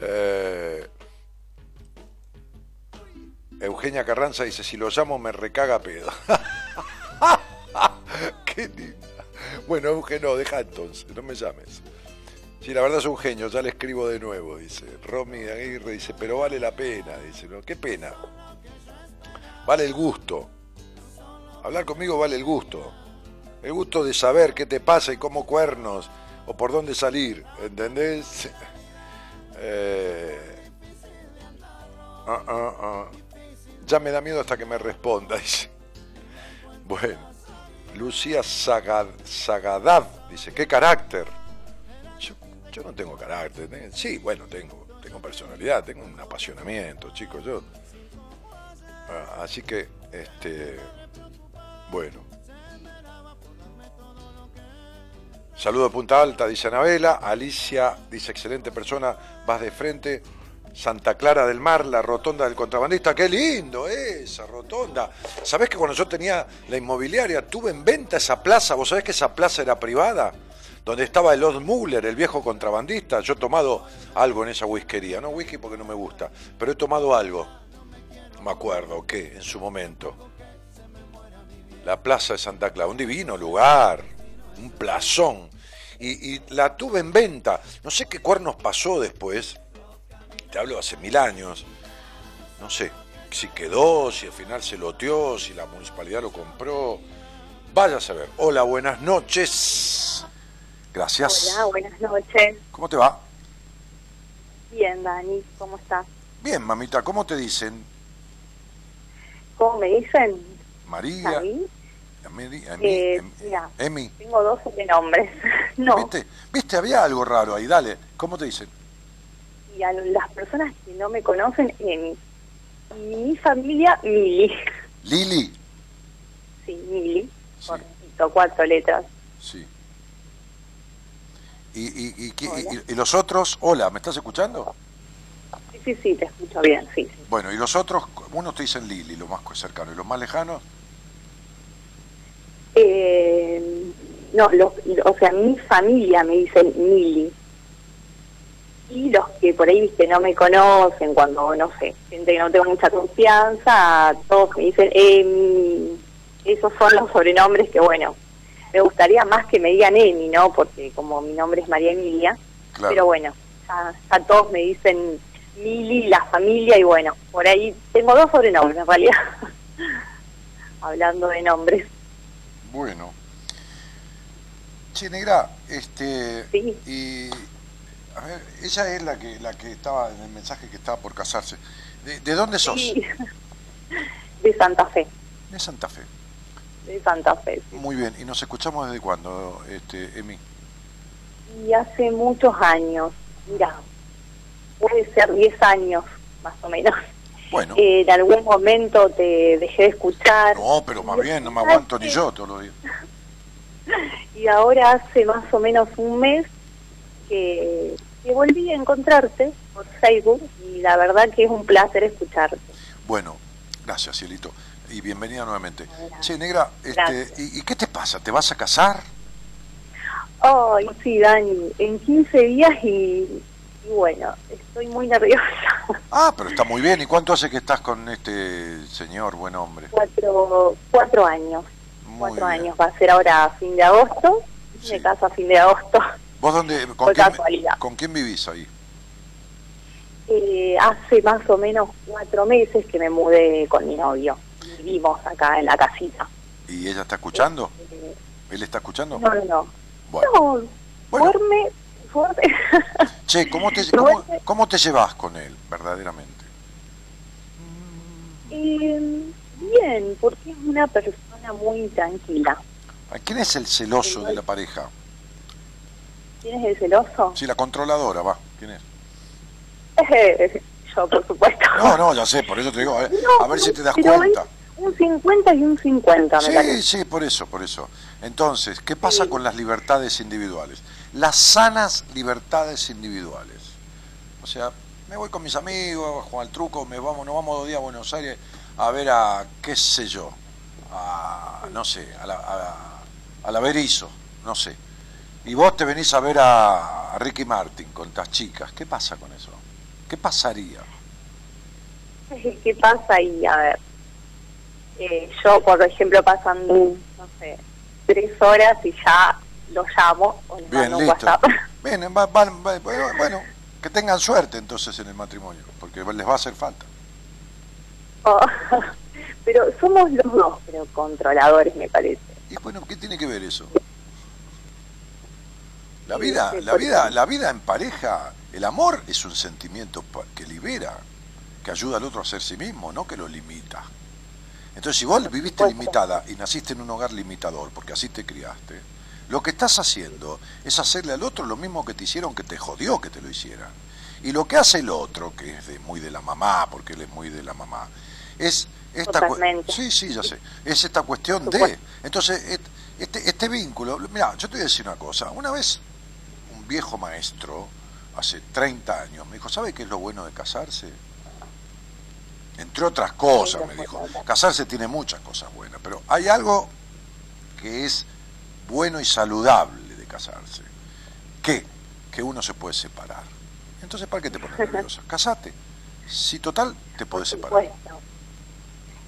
Eh, Eugenia Carranza dice, si lo llamo me recaga pedo. Qué linda. Bueno, Eugenio, deja entonces, no me llames. Sí, la verdad es un genio, ya le escribo de nuevo, dice. Romy Aguirre dice, pero vale la pena, dice, ¿no? ¿Qué pena? Vale el gusto. Hablar conmigo vale el gusto. El gusto de saber qué te pasa y cómo cuernos, o por dónde salir, ¿entendés? Eh, ah, ah. Ya me da miedo hasta que me responda, dice. Bueno, Lucía Sagad, Sagadad dice, ¿qué carácter? Yo, no tengo carácter. ¿eh? Sí, bueno, tengo, tengo personalidad, tengo un apasionamiento, chicos. Yo. Así que, este, bueno. Saludo de Punta Alta, dice Anabela. Alicia dice, excelente persona, vas de frente. Santa Clara del Mar, la rotonda del contrabandista. Qué lindo esa rotonda. ¿Sabés que cuando yo tenía la inmobiliaria tuve en venta esa plaza? ¿Vos sabés que esa plaza era privada? Donde estaba el Old Muller, el viejo contrabandista. Yo he tomado algo en esa whiskería. No whisky porque no me gusta, pero he tomado algo. Me acuerdo qué, en su momento. La plaza de Santa Clara, un divino lugar, un plazón. Y, y la tuve en venta. No sé qué cuernos pasó después te hablo hace mil años, no sé si quedó, si al final se loteó, si la municipalidad lo compró. Vaya a saber. Hola, buenas noches. Gracias. Hola, buenas noches. ¿Cómo te va? Bien, Dani, ¿cómo estás? Bien, mamita, ¿cómo te dicen? ¿Cómo me dicen? María. Emi, Emi, Eh, mira. Emi. Tengo dos sobrenombres. no, ¿Viste? ¿Viste? Había algo raro ahí. Dale, ¿cómo te dicen? y a las personas que no me conocen, Emi. Y mi familia, Mili. Lili. Sí, Mili. Sí. Cuatro letras. Sí. ¿Y, y, y, y- y los otros? Hola, ¿me estás escuchando? Sí, sí, sí, te escucho bien, sí. sí. Bueno, y los otros, unos te dicen Lili, los más cercanos, y los más lejanos, Eh, no, los, o sea, mi familia me dicen Mili. Y los que por ahí, viste, no me conocen, cuando, no sé, gente que no tengo mucha confianza, todos me dicen Emi. Esos son los sobrenombres que, bueno, me gustaría más que me digan Emi, ¿no? Porque como mi nombre es María Emilia. claro. Pero bueno, ya, ya todos me dicen Mili, la familia, y bueno, por ahí tengo dos sobrenombres en realidad. Hablando de nombres. Bueno. Che, negra, este... Sí. Y... A ver, ella es la que la que estaba en el mensaje que estaba por casarse. ¿De, de dónde sos? Sí. De Santa Fe, De Santa Fe. de Santa Fe. sí. Muy bien. ¿Y nos escuchamos desde cuándo, este, Emi? Y hace muchos años, mira, puede ser 10 años más o menos. Bueno. Eh, en algún momento te dejé de escuchar No, pero más bien, no me aguanto ni yo todos los días. y ahora hace más o menos un mes que, que volví a encontrarte por Facebook y la verdad que es un placer escucharte. Bueno, gracias, Cielito. Y bienvenida nuevamente. Gracias. Che, negra, este. ¿y, y qué te pasa? ¿Te vas a casar? Ay, sí, Dani, en 15 días y, y bueno, estoy muy nerviosa. Ah, pero está muy bien. ¿Y cuánto hace que estás con este señor, buen hombre? cuatro, cuatro años. Muy cuatro bien. años. Va a ser ahora a fin de agosto. Sí. Me caso a fin de agosto. ¿Vos dónde, con, Por quién, casualidad. con quién vivís ahí? Eh, hace más o menos cuatro meses que me mudé con mi novio. Vivimos acá en la casita. ¿Y ella está escuchando? Eh, ¿Él está escuchando? no, no, no. Bueno. No, Bueno. duerme, duerme. Che, ¿cómo te, cómo, ese- cómo te llevas con él, verdaderamente? Eh, bien, porque es una persona muy tranquila. ¿A ¿Quién es el celoso de la pareja? ¿Quién es el celoso? Sí, la controladora, va. ¿Quién es? Yo, por supuesto. No, no, ya sé, por eso te digo, a ver, No, a ver si te das cuenta. Un 50 y un 50, me Sí, parece. sí, por eso, por eso. Entonces, ¿qué pasa Sí. con las libertades individuales? Las sanas libertades individuales. O sea, me voy con mis amigos, a jugar al truco, me vamos, nos vamos dos días a Buenos Aires a ver a, qué sé yo, a, no sé, a la, a, a no sé. Y vos te venís a ver a, Ricky Martin con estas chicas. ¿Qué pasa con eso? ¿Qué pasaría? ¿Qué pasa ahí? A ver, eh, yo, por ejemplo, pasan, no sé, tres horas y ya lo llamo o le Bien, mando listo. WhatsApp. Bien, va- va- va- bueno, que tengan suerte entonces en el matrimonio, porque les va a hacer falta. Oh, Pero somos los dos, pero controladores, me parece. Y bueno, ¿qué tiene que ver eso? La vida, la vida, la vida en pareja, el amor es un sentimiento que libera, que ayuda al otro a ser sí mismo, no que lo limita. Entonces, si vos viviste limitada y naciste en un hogar limitador, porque así te criaste, lo que estás haciendo es hacerle al otro lo mismo que te hicieron, que te jodió que te lo hicieran. Y lo que hace el otro, que es de, muy de la mamá, porque él es muy de la mamá, es esta. Sí, sí, ya sé. Es esta cuestión de. Entonces, este, este vínculo. Mira, yo te voy a decir una cosa. Una vez, un viejo maestro hace 30 años, me dijo, ¿sabe qué es lo bueno de casarse? Entre otras cosas, me dijo. Casarse tiene muchas cosas buenas, pero hay algo que es bueno y saludable de casarse. ¿Qué? Que uno se puede separar. Entonces, ¿para qué te pones nerviosa? Casate. Si total, te puedes separar.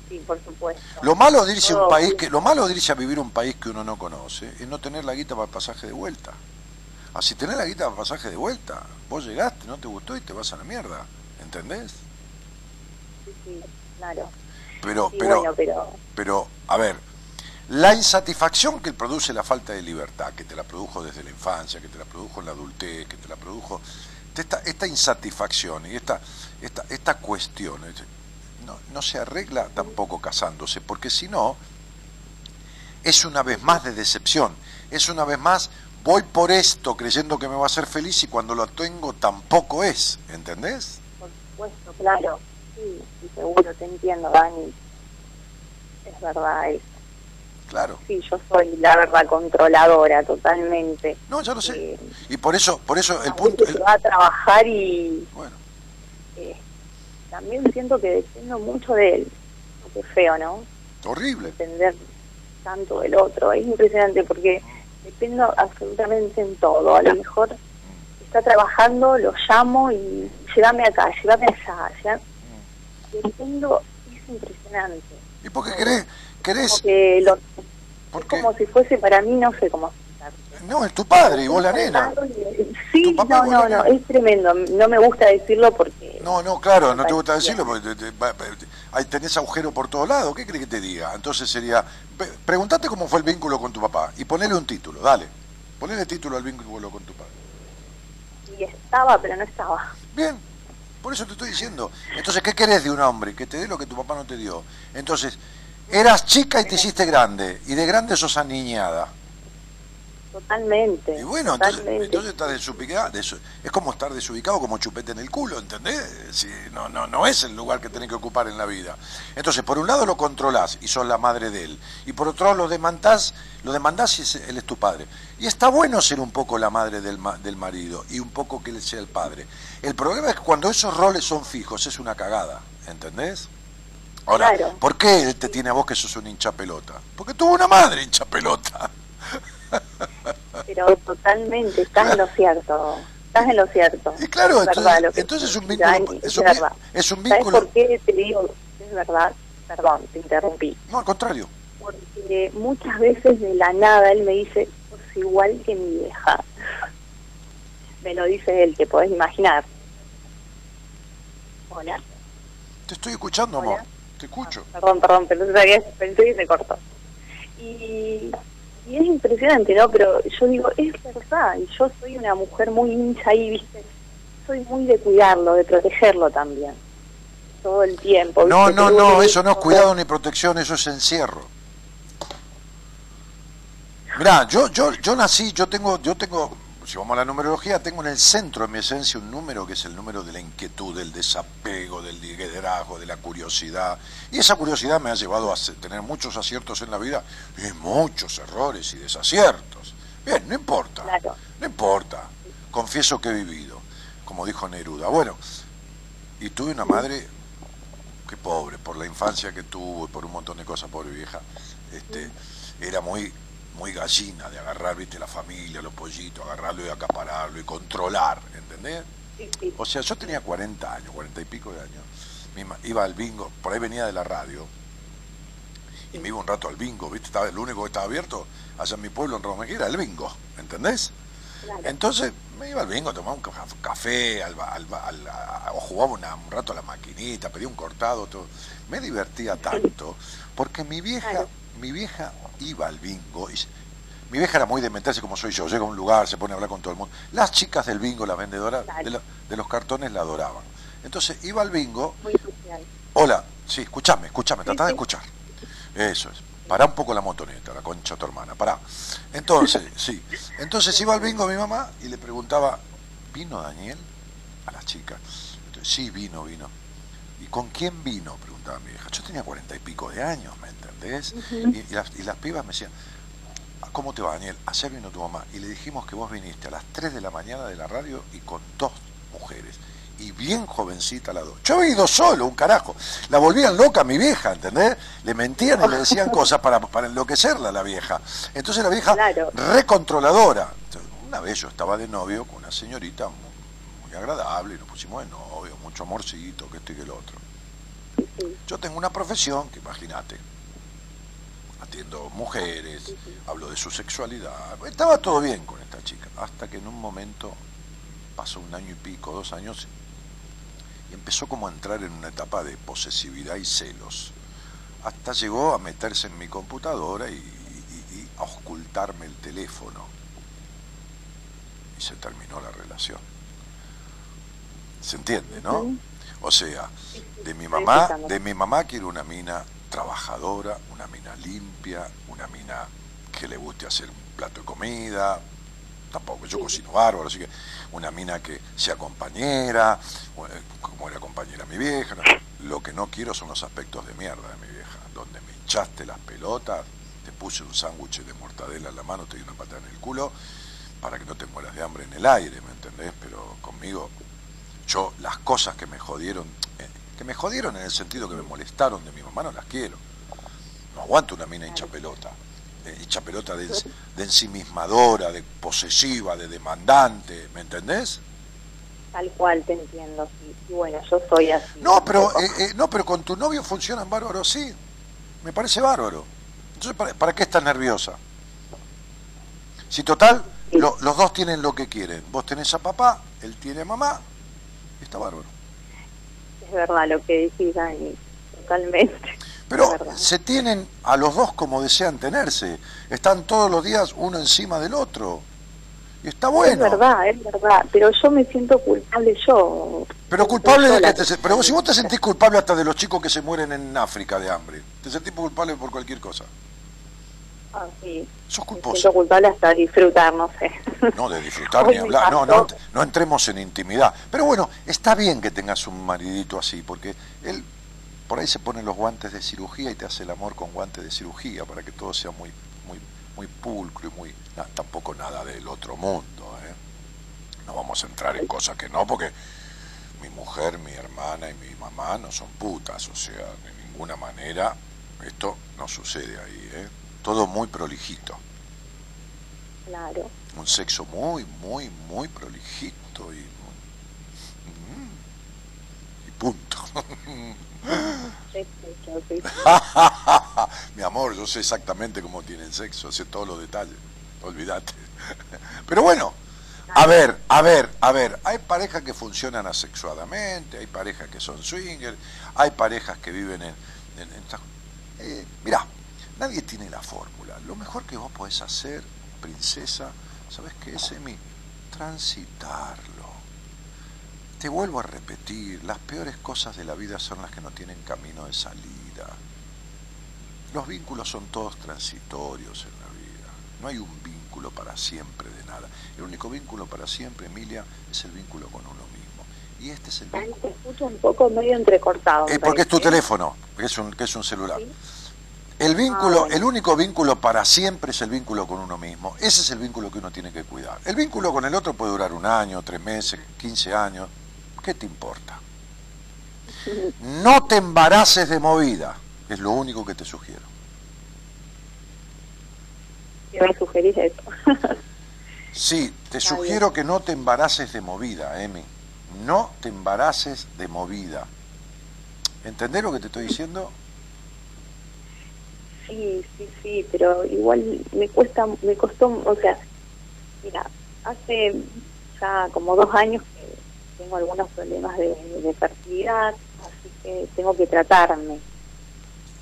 Sí, por supuesto. Lo malo de irse a un país que, lo malo de irse a vivir a un país que uno no conoce es no tener la guita para el pasaje de vuelta. Así tener la guita para el pasaje de vuelta, vos llegaste, no te gustó y te vas a la mierda, ¿entendés? Sí, sí, claro. Pero, Sí, pero, bueno, pero pero, a ver, la insatisfacción que produce la falta de libertad, que te la produjo desde la infancia, que te la produjo en la adultez, que te la produjo, esta, esta insatisfacción y esta, esta, esta cuestión, es- no, no se arregla tampoco casándose, porque si no, es una vez más de decepción, es una vez más, voy por esto creyendo que me va a hacer feliz y cuando lo tengo tampoco es, ¿entendés? por supuesto, claro. Sí, seguro, te entiendo, Dani. Es verdad, es, Claro. sí, yo soy la verdad controladora totalmente. No, ya lo sé. Eh, Y por eso, por eso el punto, el- se va a trabajar y bueno, eh, también siento que dependo mucho de él. Qué feo, ¿no? horrible. Depender tanto del otro. Es impresionante porque dependo absolutamente en todo. A lo mejor está trabajando, lo llamo y llévame acá, llévame allá. lleva- Dependo, es impresionante. ¿Y por qué querés, querés, lo, es como si fuese para mí, no sé cómo no, es tu padre y vos la nena. Sí, no, no, no, es tremendo. No me gusta decirlo porque... No, no, claro, no te gusta decirlo porque te- tenés agujero por todos lados. ¿Qué crees que te diga? Entonces sería, preguntate cómo fue el vínculo con tu papá y ponele un título, dale. Ponele título al vínculo con tu padre. Y estaba, pero no estaba. Bien, por eso te estoy diciendo. Entonces, ¿qué querés de un hombre? Que te dé lo que tu papá no te dio. Entonces, eras chica y te hiciste grande, y de grande sos aniñada. Totalmente. Y bueno, entonces, totalmente. entonces estás desubicado. desu- es como estar desubicado como chupete en el culo, ¿entendés? Si no, no, no es el lugar que tenés que ocupar en la vida. Entonces, por un lado lo controlás y sos la madre de él. Y por otro lado lo demandás, lo demandás y es- él es tu padre. Y está bueno ser un poco la madre del, del marido y un poco que él sea el padre. El problema es que cuando esos roles son fijos es una cagada, ¿entendés? Ahora, Claro. ¿por qué él te tiene a vos que sos un hincha pelota? Porque tuvo una madre hincha pelota. Pero totalmente, estás en lo cierto. Estás en lo cierto. Y claro, Es entonces- verdad entonces es un vínculo- es es un verdad. es un ¿Sabes vínculo- por qué te digo? Es verdad. Perdón, te interrumpí. No, al contrario. Porque muchas veces de la nada él me dice, sos igual que mi vieja. Me lo dice él, te podés imaginar. Hola. Te estoy escuchando, amor. Te escucho. Perdón, perdón, pero no sabía, pensé que se cortó. Y, y es impresionante, ¿no? Pero yo digo, es verdad, y yo soy una mujer muy hincha ahí, ¿viste? Soy muy de cuidarlo, de protegerlo también. Todo el tiempo. No, ¿viste? no, no, que- eso no es cuidado ni protección, eso es encierro. Mirá, yo, yo, yo nací, yo tengo, yo tengo, si vamos a la numerología, tengo en el centro de mi esencia un número que es el número de la inquietud, del desapego, del liderazgo, de la curiosidad. Y esa curiosidad me ha llevado a tener muchos aciertos en la vida y muchos errores y desaciertos. Bien, no importa. Claro. No importa. Confieso que he vivido, como dijo Neruda. Bueno, y tuve una madre que pobre, por la infancia que tuvo y por un montón de cosas, pobre vieja, este, era muy, muy gallina de agarrar, viste, la familia, los pollitos, agarrarlo y acapararlo y controlar, ¿entendés? Sí, sí. O sea, yo tenía 40 años, 40 y pico de años, iba al bingo, por ahí venía de la radio, y me iba un rato al bingo, viste, estaba, el único que estaba abierto allá en mi pueblo, en Romejera, era el bingo, ¿entendés? Claro. Entonces me iba al bingo, tomaba un ca- café, al, al al- a- o jugaba una- un rato a la maquinita, pedía un cortado, todo. Me divertía tanto, porque mi vieja, Claro. Mi vieja iba al bingo, y mi vieja era muy de meterse como soy yo, llega a un lugar, se pone a hablar con todo el mundo. Las chicas del bingo, las vendedoras de, la- de los cartones la adoraban. Entonces iba al bingo, Muy. Hola, sí, escúchame, escúchame, tratá de escuchar. Eso es. Pará un poco la motoneta, la concha de tu hermana, pará. Entonces, sí. Entonces iba al bingo mi mamá y le preguntaba, ¿vino Daniel? A la chica. Entonces, sí, vino, vino. ¿Y con quién vino? Preguntaba mi hija. Yo tenía cuarenta y pico de años, ¿me entendés? y, y las, y las pibas me decían, ¿cómo te va, Daniel? Ayer vino tu mamá y le dijimos que vos viniste a las 3 de la mañana de la radio y con dos mujeres. Y bien jovencita la dos. Yo he ido solo, un carajo. La volvían loca a mi vieja, ¿entendés? Le mentían y le decían cosas para, para enloquecerla a la vieja. Entonces la vieja, Claro. recontroladora. Entonces, una vez yo estaba de novio con una señorita muy, muy agradable y nos pusimos de novio, mucho amorcito, que esto y que el otro. Yo tengo una profesión que imagínate, atiendo mujeres, hablo de su sexualidad. Estaba todo bien con esta chica, hasta que en un momento pasó un año y pico, dos años, y empezó como a entrar en una etapa de posesividad y celos. Hasta llegó a meterse en mi computadora y, y- y a ocultarme el teléfono. Y se terminó la relación. ¿Se entiende, no? O sea, de mi mamá, de mi mamá quiero una mina trabajadora, una mina limpia, una mina que le guste hacer un plato de comida, tampoco yo cocino bárbaro, así que una mina que sea compañera, eh, como era compañera mi vieja, lo que no quiero son los aspectos de mierda de mi vieja, donde me hinchaste las pelotas, te puse un sándwich de mortadela en la mano, te di una patada en el culo, para que no te mueras de hambre en el aire, ¿me entendés? Pero conmigo yo las cosas que me jodieron, eh, que me jodieron en el sentido que me molestaron de mi mamá, no las quiero. No aguanto una mina hincha pelota. eh, hincha pelota de, ens- de ensimismadora, de posesiva, de demandante, ¿me entendés? Tal cual, te entiendo. Y bueno, yo soy así. No, pero eh, eh, no, pero con tu novio funcionan bárbaro, sí. Me parece bárbaro. Entonces, ¿para, para qué estás nerviosa? Si total, lo- los dos tienen lo que quieren. Vos tenés a papá, él tiene a mamá, está bárbaro. Es verdad lo que decís, Dani. Totalmente. Pero se tienen a los dos como desean tenerse. Están todos los días uno encima del otro. Y está bueno. Es verdad, es verdad. Pero yo me siento culpable yo. Pero culpable de que te Pero si vos te sentís culpable hasta de los chicos que se mueren en África de hambre. Te sentís culpable por cualquier cosa. Ah. Sos Me culposo. siento culpable hasta disfrutar, no sé. No, de disfrutar ni hablar. No, no, no entremos en intimidad. Pero bueno, está bien que tengas un maridito así, porque él por ahí se pone los guantes de cirugía y te hace el amor con guantes de cirugía para que todo sea muy, muy, muy pulcro y muy. tampoco nada del otro mundo, ¿eh? No vamos a entrar en cosas que no, porque mi mujer, mi hermana y mi mamá no son putas, o sea, de ninguna manera esto no sucede ahí, ¿eh? Todo muy prolijito Claro. un sexo muy, muy, muy prolijito y, mm, y punto. Mi amor, yo sé exactamente cómo tienen sexo, sé todos los detalles, olvídate. Pero bueno, a ver, a ver, a ver, hay parejas que funcionan asexuadamente, hay parejas que son swingers, hay parejas que viven en... en, eh, mirá, nadie tiene la fórmula. Lo mejor que vos podés hacer, princesa, ¿sabes qué es, Emi? Transitarlo. Te vuelvo a repetir, las peores cosas de la vida son las que no tienen camino de salida. Los vínculos son todos transitorios en la vida. No hay un vínculo para siempre de nada. El único vínculo para siempre, Emilia, es el vínculo con uno mismo. Y este es el vínculo. te escucho un poco medio entrecortado. Eh, porque es tu parece. teléfono, que es un, que es un celular. Sí. El vínculo, el único vínculo para siempre es el vínculo con uno mismo. Ese es el vínculo que uno tiene que cuidar. El vínculo con el otro puede durar un año, tres meses, 15 años. ¿Qué te importa? No te embaraces de movida, es lo único que te sugiero. ¿Qué me sugerís eso? Sí, te sugiero que no te embaraces de movida, Emi. No te embaraces de movida. ¿Entendés lo que te estoy diciendo? Sí, sí, sí, pero igual me cuesta, me costó, o sea, mira, hace ya como dos años que tengo algunos problemas de, de fertilidad, así que tengo que tratarme.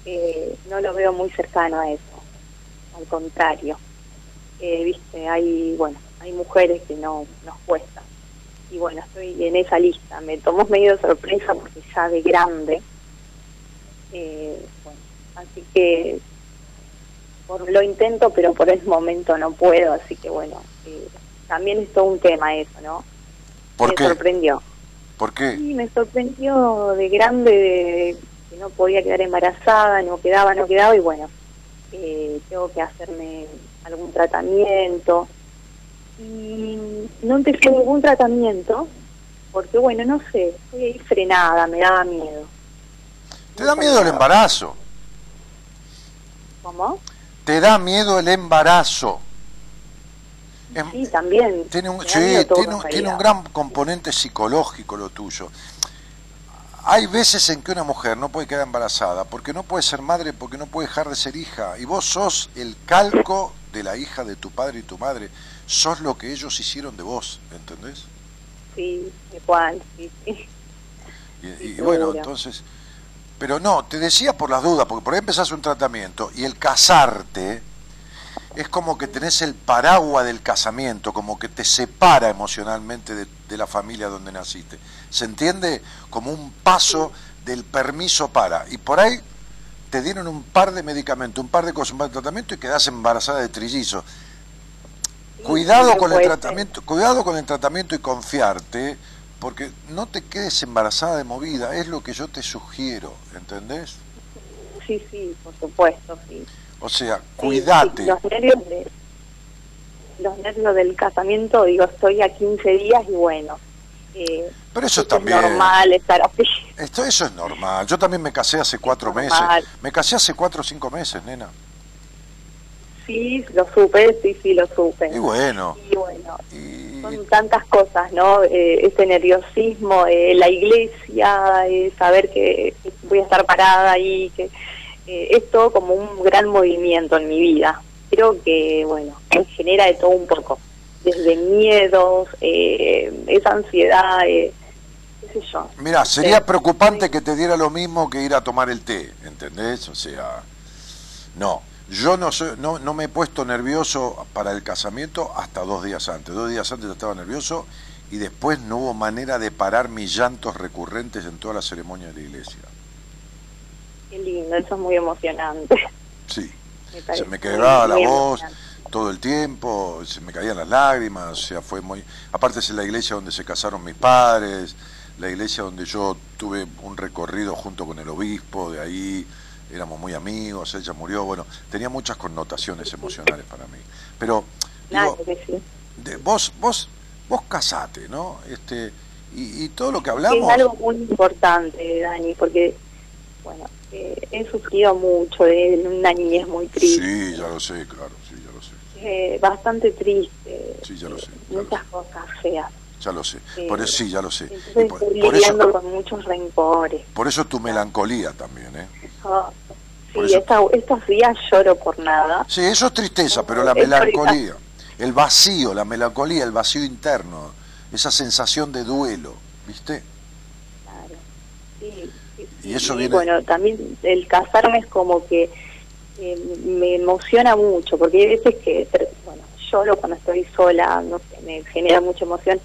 Eh, no lo veo muy cercano a eso, al contrario. Eh, Viste, hay, bueno, hay mujeres que no nos cuesta. Y bueno, estoy en esa lista. Me tomó medio de sorpresa porque ya de grande. Eh, bueno, así que por lo intento, pero por el momento no puedo, así que bueno, eh, también es todo un tema eso, ¿no? ¿Por me qué? sorprendió. ¿Por qué? Sí, me sorprendió de grande de que no podía quedar embarazada, no quedaba, no quedaba, y bueno, eh, tengo que hacerme algún tratamiento. Y no empecé ningún tratamiento porque, bueno, no sé, estoy ahí frenada, me daba miedo. ¿Te da miedo el embarazo? ¿Cómo? ¿Te da miedo el embarazo? Em- Sí, también. Tiene un, sí, tiene, en un- tiene un realidad. gran componente psicológico lo tuyo. Hay veces en que una mujer no puede quedar embarazada porque no puede ser madre, porque no puede dejar de ser hija. Y vos sos el calco de la hija de tu padre y tu madre. Sos lo que ellos hicieron de vos, ¿entendés? Sí, igual, sí, sí. Y, bueno, entonces... Pero no, te decía por las dudas, porque por ahí empezás un tratamiento y el casarte es como que tenés el paraguas del casamiento, como que te separa emocionalmente de, de la familia donde naciste. ¿Se entiende? Como un paso del permiso para. Y por ahí te dieron un par de medicamentos, un par de cosas, un par de tratamiento y quedás embarazada de trillizo. Cuidado con el tratamiento, cuidado con el tratamiento y confiarte, porque no te quedes embarazada de movida, es lo que yo te sugiero, ¿entendés? Sí, sí, por supuesto, sí. O sea, cuídate. sí, los nervios de- los nervios del casamiento, digo, estoy a 15 días y bueno. eh, Pero eso es también. normal estar así. Esto, eso es normal. Yo también me casé hace cuatro meses. Me casé hace cuatro o cinco meses, nena. Sí, lo supe, sí, sí, lo supe. Y bueno, Y bueno, y, son tantas cosas, ¿no? Eh, ese nerviosismo, eh, la iglesia, eh, saber que voy a estar parada ahí, que eh, es todo como un gran movimiento en mi vida. Creo que, bueno, genera de todo un poco, desde miedos, eh, esa ansiedad, qué sé yo. mira, sería preocupante que te diera lo mismo que ir a tomar el té, ¿entendés? O sea, no. Yo no, soy, no, no me he puesto nervioso para el casamiento hasta dos días antes. Dos días antes yo estaba nervioso y después no hubo manera de parar mis llantos recurrentes en toda la ceremonia de la iglesia. Qué lindo, eso es muy emocionante. Sí. Me Se me quebraba muy- la voz emocionante. todo el tiempo, se me caían las lágrimas, o sea, fue muy... Aparte es la iglesia donde se casaron mis padres, la iglesia donde yo tuve un recorrido junto con el obispo, de ahí éramos muy amigos, ella murió, bueno, tenía muchas connotaciones emocionales para mí. Pero, Claro digo, que sí. de- vos, vos, vos casate, ¿no? Este, y, y todo lo que Es hablamos... algo muy importante, Dani, porque, bueno, eh, he sufrido mucho de una niñez muy triste, Sí, ya lo sé, claro, sí, ya lo sé, eh, bastante triste, Sí, ya lo eh, sé, ya lo muchas cosas feas. ya lo sé. Sí. Por eso, sí, ya lo sé. Por, estoy por lidiando eso, con muchos rencores. por eso tu melancolía también, ¿eh? Ah, sí, eso- esta- estos días lloro por nada. Sí, eso es tristeza, pero la melancolía, el vacío, la melancolía, el vacío interno, esa sensación de duelo, ¿viste? Claro. Sí, sí, Y eso viene- bueno, también el casarme es como que eh, me emociona mucho, porque hay veces que, bueno, lloro cuando estoy sola, no sé, me genera mucha emoción,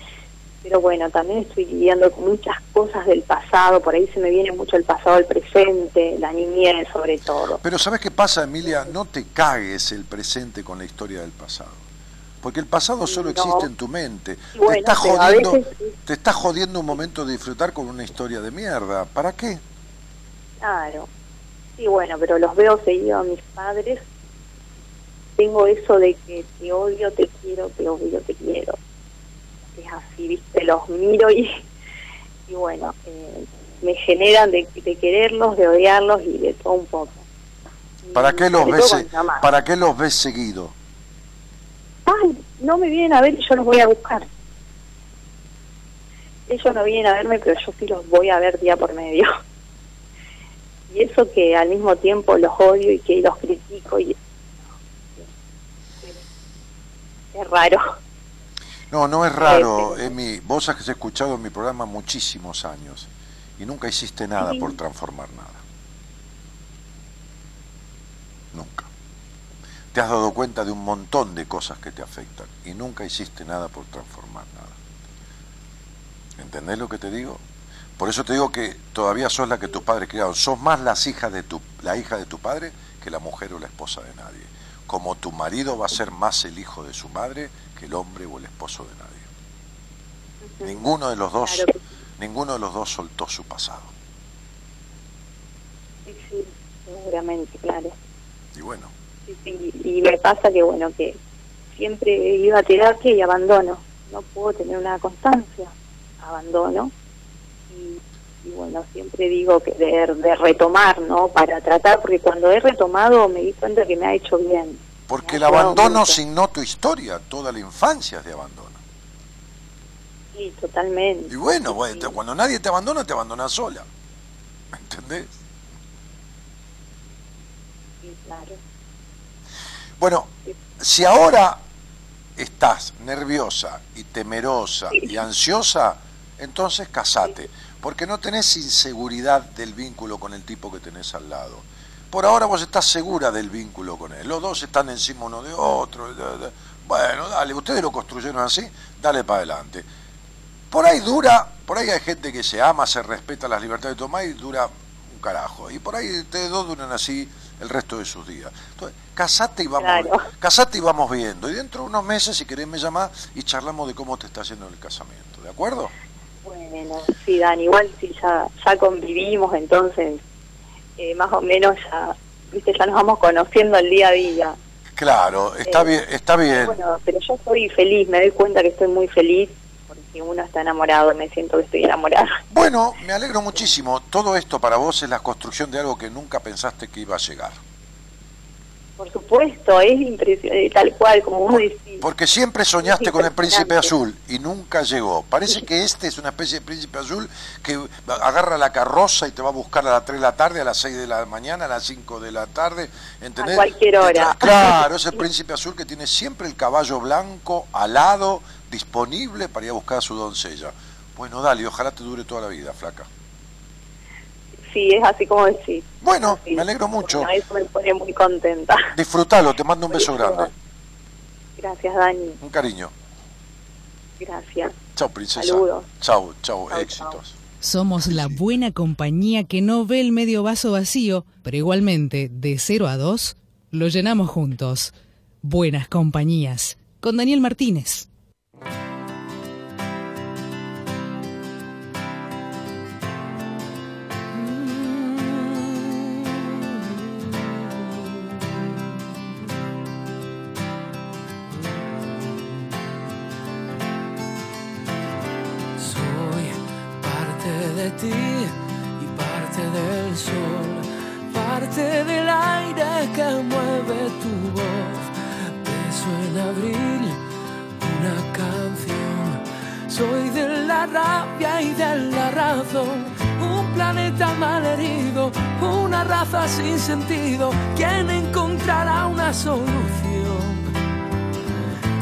pero bueno, también estoy lidiando con muchas cosas del pasado, por ahí se me viene mucho el pasado al presente, la niñez sobre todo. Pero ¿sabes qué pasa, Emilia? No te cagues el presente con la historia del pasado. Porque el pasado solo No. existe en tu mente. Bueno, te, está pero a jodiendo, veces- te está jodiendo un momento de disfrutar con una historia de mierda. ¿Para qué? Claro. Sí, bueno, pero los veo seguido a mis padres. Tengo eso de que te odio, te quiero, te odio, te quiero. Así, viste, los miro y, y bueno, eh, me generan de, de quererlos, de odiarlos y de todo un poco. ¿Para qué los ves. ¿para qué los ves seguido? Ay, no me vienen a ver y yo los voy a buscar. Ellos no vienen a verme, pero yo sí los voy a ver día por medio. Y eso que al mismo tiempo los odio y que los critico y es raro. No, no es raro, Eh, Emi. Vos has escuchado mi programa muchísimos años y nunca hiciste nada Sí. por transformar nada. Nunca. Te has dado cuenta de un montón de cosas que te afectan y nunca hiciste nada por transformar nada. ¿Entendés lo que te digo? Por eso te digo que todavía sos la que tus padres criaron. Sos más las hijas de tu, la hija de tu padre que la mujer o la esposa de nadie. Como tu marido va a ser más el hijo de su madre que el hombre o el esposo de nadie. Ninguno de los dos, Claro ninguno de los dos soltó su pasado. Sí, sí, seguramente, claro. Y bueno, sí, sí, y me pasa que, bueno, que siempre iba a terapia y abandono. No puedo tener una constancia, abandono. Y, y bueno, siempre digo que de, de retomar, ¿no? Para tratar, porque cuando he retomado me di cuenta que me ha hecho bien. Porque el abandono signó tu historia, toda la infancia es de abandono. Sí, totalmente. Y bueno, Sí, cuando nadie te abandona, te abandonas sola. ¿Me entendés? Sí, claro. Bueno, si ahora estás nerviosa y temerosa y ansiosa, entonces casate, porque no tenés inseguridad del vínculo con el tipo que tenés al lado. Por ahora vos estás segura del vínculo con él. Los dos están encima uno de otro. Bueno, dale, ustedes lo construyeron así, dale para adelante. Por ahí dura, por ahí hay gente que se ama, se respeta las libertades de tomar y dura un carajo. Y por ahí ustedes dos duran así el resto de sus días. Entonces, casate y vamos, Claro. casate y vamos viendo. Y dentro de unos meses, si querés, me llamás y charlamos de cómo te está yendo el casamiento. ¿De acuerdo? Bueno, sí, Dan, igual si ya, ya convivimos, entonces eh, más o menos ya, viste, ya nos vamos conociendo el día a día. Claro, está Eh, bien, está bien. Bueno, pero yo estoy feliz, me doy cuenta que estoy muy feliz porque uno está enamorado, me siento que estoy enamorada. Bueno, me alegro muchísimo. Todo esto para vos es la construcción de algo que nunca pensaste que iba a llegar. Por supuesto, es impresionante, tal cual, como vos decís. Porque siempre soñaste con el príncipe azul y nunca llegó. Parece que este es una especie de príncipe azul que agarra la carroza y te va a buscar a las 3 de la tarde, a las 6 de la mañana, a las 5 de la tarde. ¿entendés? A cualquier hora. Claro, es el príncipe azul que tiene siempre el caballo blanco alado, disponible para ir a buscar a su doncella. Bueno, dale, ojalá te dure toda la vida, flaca. Sí, es así como decís. Bueno, Sí. me alegro mucho. Bueno, eso me pone muy contenta. Disfrutalo, te mando un beso grande. Gracias, Dani. Un cariño. Gracias. Chao, princesa. Saludos. Chao, chao, Chau, éxitos. Somos la buena compañía que no ve el medio vaso vacío, pero igualmente, de 0 a 2, lo llenamos juntos. Buenas compañías. Con Daniel Martínez. Que mueve tu voz. Beso en abril, una canción. Soy de la rabia y de la razón. Un planeta mal herido, una raza sin sentido. ¿Quién encontrará una solución?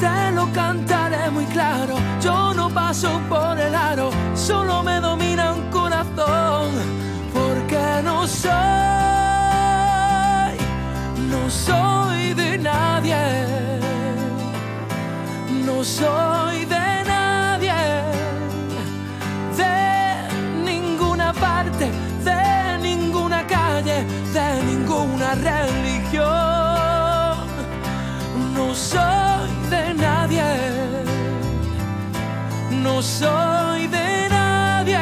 te lo cantaré muy claro. Yo no paso por el aro, solo me domina un corazón. Porque no soy, no soy de nadie. No soy de nadie, de ninguna parte, de ninguna calle, de ninguna religión. No soy de nadie, no soy de nadie,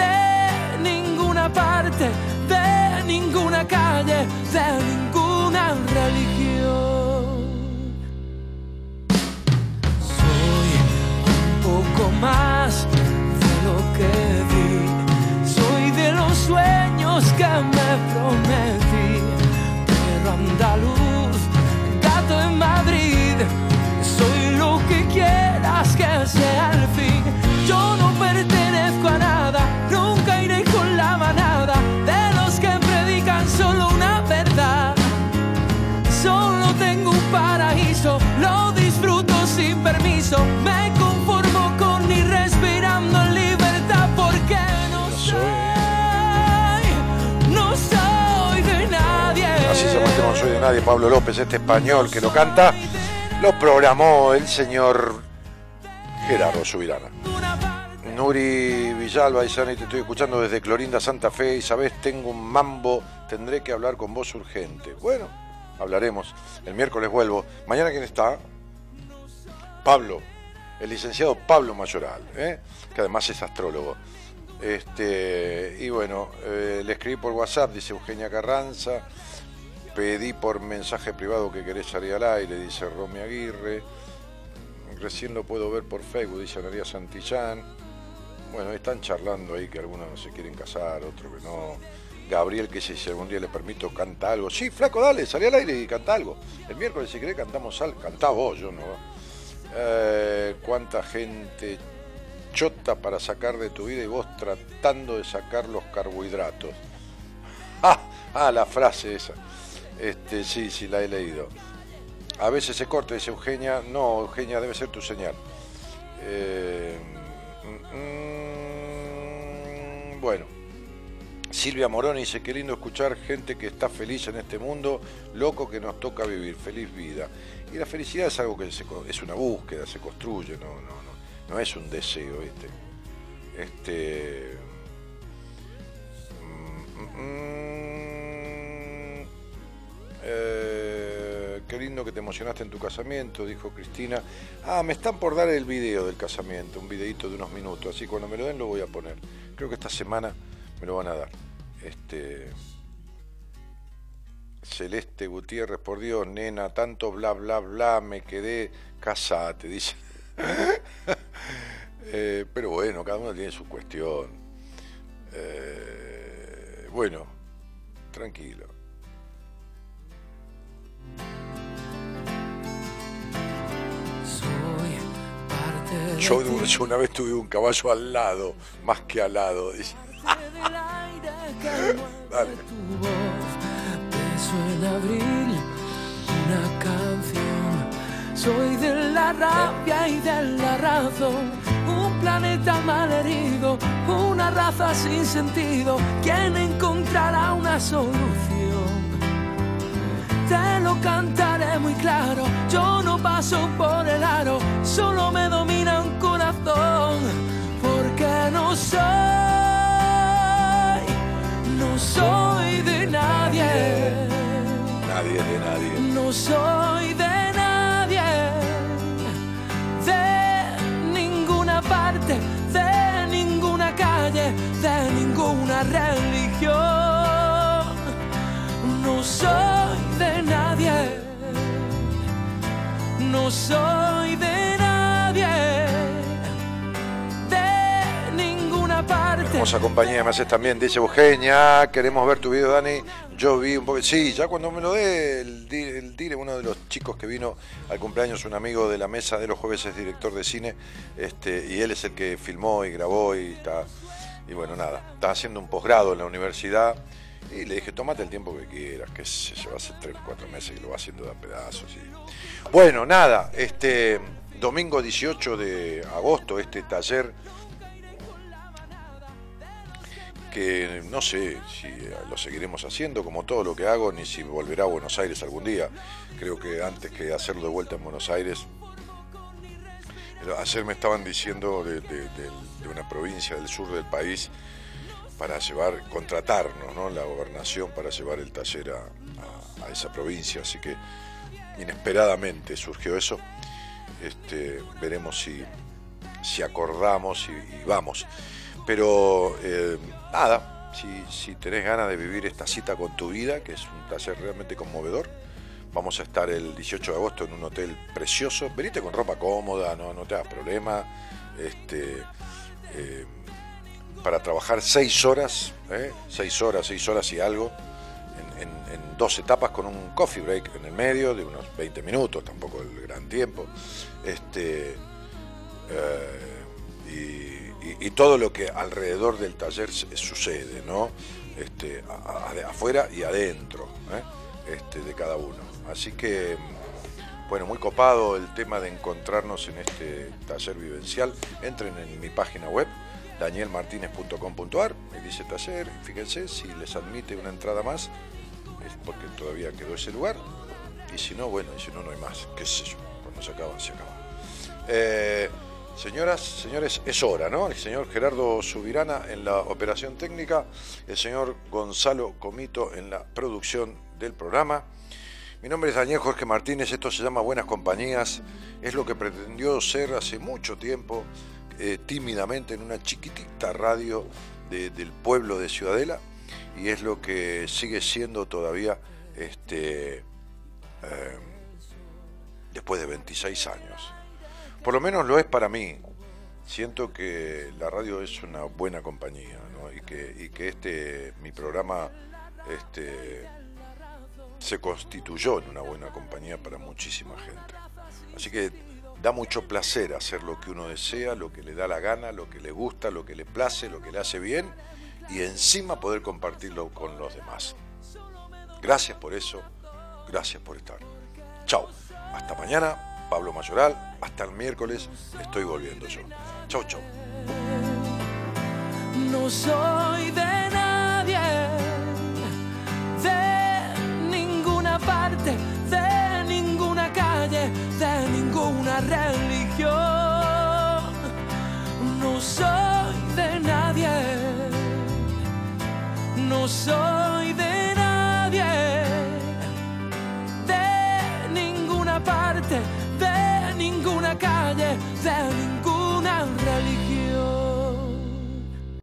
de ninguna parte, ninguna calle, de ninguna religión. Soy un poco más de lo que di, soy de los sueños que me prometí perro andaluz, gato en Madrid. Soy lo que quieras que sea Nadie, Pablo López, este español que lo canta, lo programó el señor Gerardo Subirana. Nuri Villalba dice, Dani, te estoy escuchando desde Clorinda, Santa Fe, y sabes, tengo un mambo, tendré que hablar con vos urgente. Bueno, hablaremos, el miércoles vuelvo. ¿Mañana quién está? Pablo, el licenciado Pablo Mayoral, ¿eh? que además es astrólogo. Este, y bueno, eh, le escribí por WhatsApp, dice Eugenia Carranza. Pedí por mensaje privado que querés salir al aire, dice Romy Aguirre. Recién lo puedo ver por Facebook, dice María Santillán. Bueno, están charlando ahí que algunos no se quieren casar, otros que no. Gabriel que si algún día le permito canta algo. Sí, flaco, dale, salí al aire y canta algo. El miércoles si querés cantamos algo. Cantá vos, yo no. Eh, ¿Cuánta gente chota para sacar de tu vida y vos tratando de sacar los carbohidratos? Ah, ah, la frase esa. Este, sí, sí, la he leído. A veces se corta, dice Eugenia. No, Eugenia, debe ser tu señal. Eh, mm, bueno. Silvia Moroni dice, qué lindo escuchar gente que está feliz en este mundo, loco que nos toca vivir, feliz vida. Y la felicidad es algo que es una búsqueda, se construye, no, no, no, no es un deseo, ¿viste? Este. mm, mm, eh, qué lindo que te emocionaste en tu casamiento, dijo Cristina. Ah, me están por dar el video del casamiento, un videito de unos minutos, así cuando me lo den lo voy a poner. Creo que esta semana me lo van a dar. Este. Celeste Gutiérrez, por Dios, nena, tanto bla bla bla, me quedé casada, te dice. Eh, pero bueno, cada uno tiene su cuestión. Eh, bueno, tranquilo. Soy parte de Yo, yo una vez tuve un caballo al lado, más que al lado, dice. Dale. tu voz. Beso en abril, una canción. Soy de la rabia y de la razón. Un planeta malherido, una raza sin sentido. ¿Quién encontrará una solución? Te lo cantaré muy claro, yo no paso por el aro, solo me domina un corazón, porque no soy, no soy de nadie, Nadie de nadie. no soy de nadie, de ninguna parte, de ninguna calle, de ninguna religión. No soy no soy de nadie, de ninguna parte. Compañía me haces también, dice Eugenia, queremos ver tu video, Dani. Yo vi un poco, sí, ya cuando me lo dé el, di- el Dire, uno de los chicos que vino al cumpleaños, un amigo de la mesa de los jueves es director de cine, este, y él es el que filmó y grabó y está, y bueno, nada, está haciendo un posgrado en la universidad. Y le dije, tómate el tiempo que quieras, que se lleva hace 3, 4 meses y lo va haciendo de pedazos. y- Bueno, nada, este domingo 18 de agosto, este taller que no sé si lo seguiremos haciendo como todo lo que hago, ni si volverá a Buenos Aires algún día. Creo que antes que hacerlo de vuelta en Buenos Aires, ayer me estaban diciendo de, una provincia del sur del país para llevar, contratarnos, ¿no? La gobernación para llevar el taller a, a- a esa provincia, así que inesperadamente surgió eso. Este, veremos si, si acordamos y, vamos. Pero eh, nada, si, si tenés ganas de vivir esta cita con tu vida, que es un taller realmente conmovedor, vamos a estar el 18 de agosto en un hotel precioso. Venite con ropa cómoda, no, no te hagas problema. Este, eh, para trabajar seis horas, ¿eh? seis horas, seis horas y algo, en, dos etapas con un coffee break en el medio de unos 20 minutos, tampoco el gran tiempo. Este, eh, y, todo lo que alrededor del taller sucede, ¿no? Este, a- a- afuera y adentro ¿eh? este, de cada uno. Así que, bueno, muy copado el tema de encontrarnos en este taller vivencial. Entren en mi página web, danielmartinez.com.ar, me dice taller, fíjense, si les admite una entrada más, es porque todavía quedó ese lugar, y si no, bueno, y si no, no hay más, qué sé yo, cuando se acaba, se acaba. Eh, señoras, señores, es hora, ¿no? El señor Gerardo Subirana en la operación técnica, el señor Gonzalo Comito en la producción del programa. Mi nombre es Daniel Jorge Martínez, esto se llama Buenas Compañías, es lo que pretendió ser hace mucho tiempo, eh, tímidamente, en una chiquitita radio de- del pueblo de Ciudadela, y es lo que sigue siendo todavía este, eh, después de 26 años. Por lo menos lo es para mí. Siento que la radio es una buena compañía ¿no? y, que, y que este, mi programa este, se constituyó en una buena compañía para muchísima gente. Así que da mucho placer hacer lo que uno desea, lo que le da la gana, lo que le gusta, lo que le place, lo que le hace bien y encima poder compartirlo con los demás. Gracias por eso, gracias por estar. Chao, hasta mañana, Pablo Mayoral, hasta el miércoles estoy volviendo yo. Chau, chau. No soy de nadie, de ninguna parte, de ninguna calle, de ninguna religión. No soy de nadie, no soy de nadie, de ninguna parte, de ninguna calle, de ninguna religión.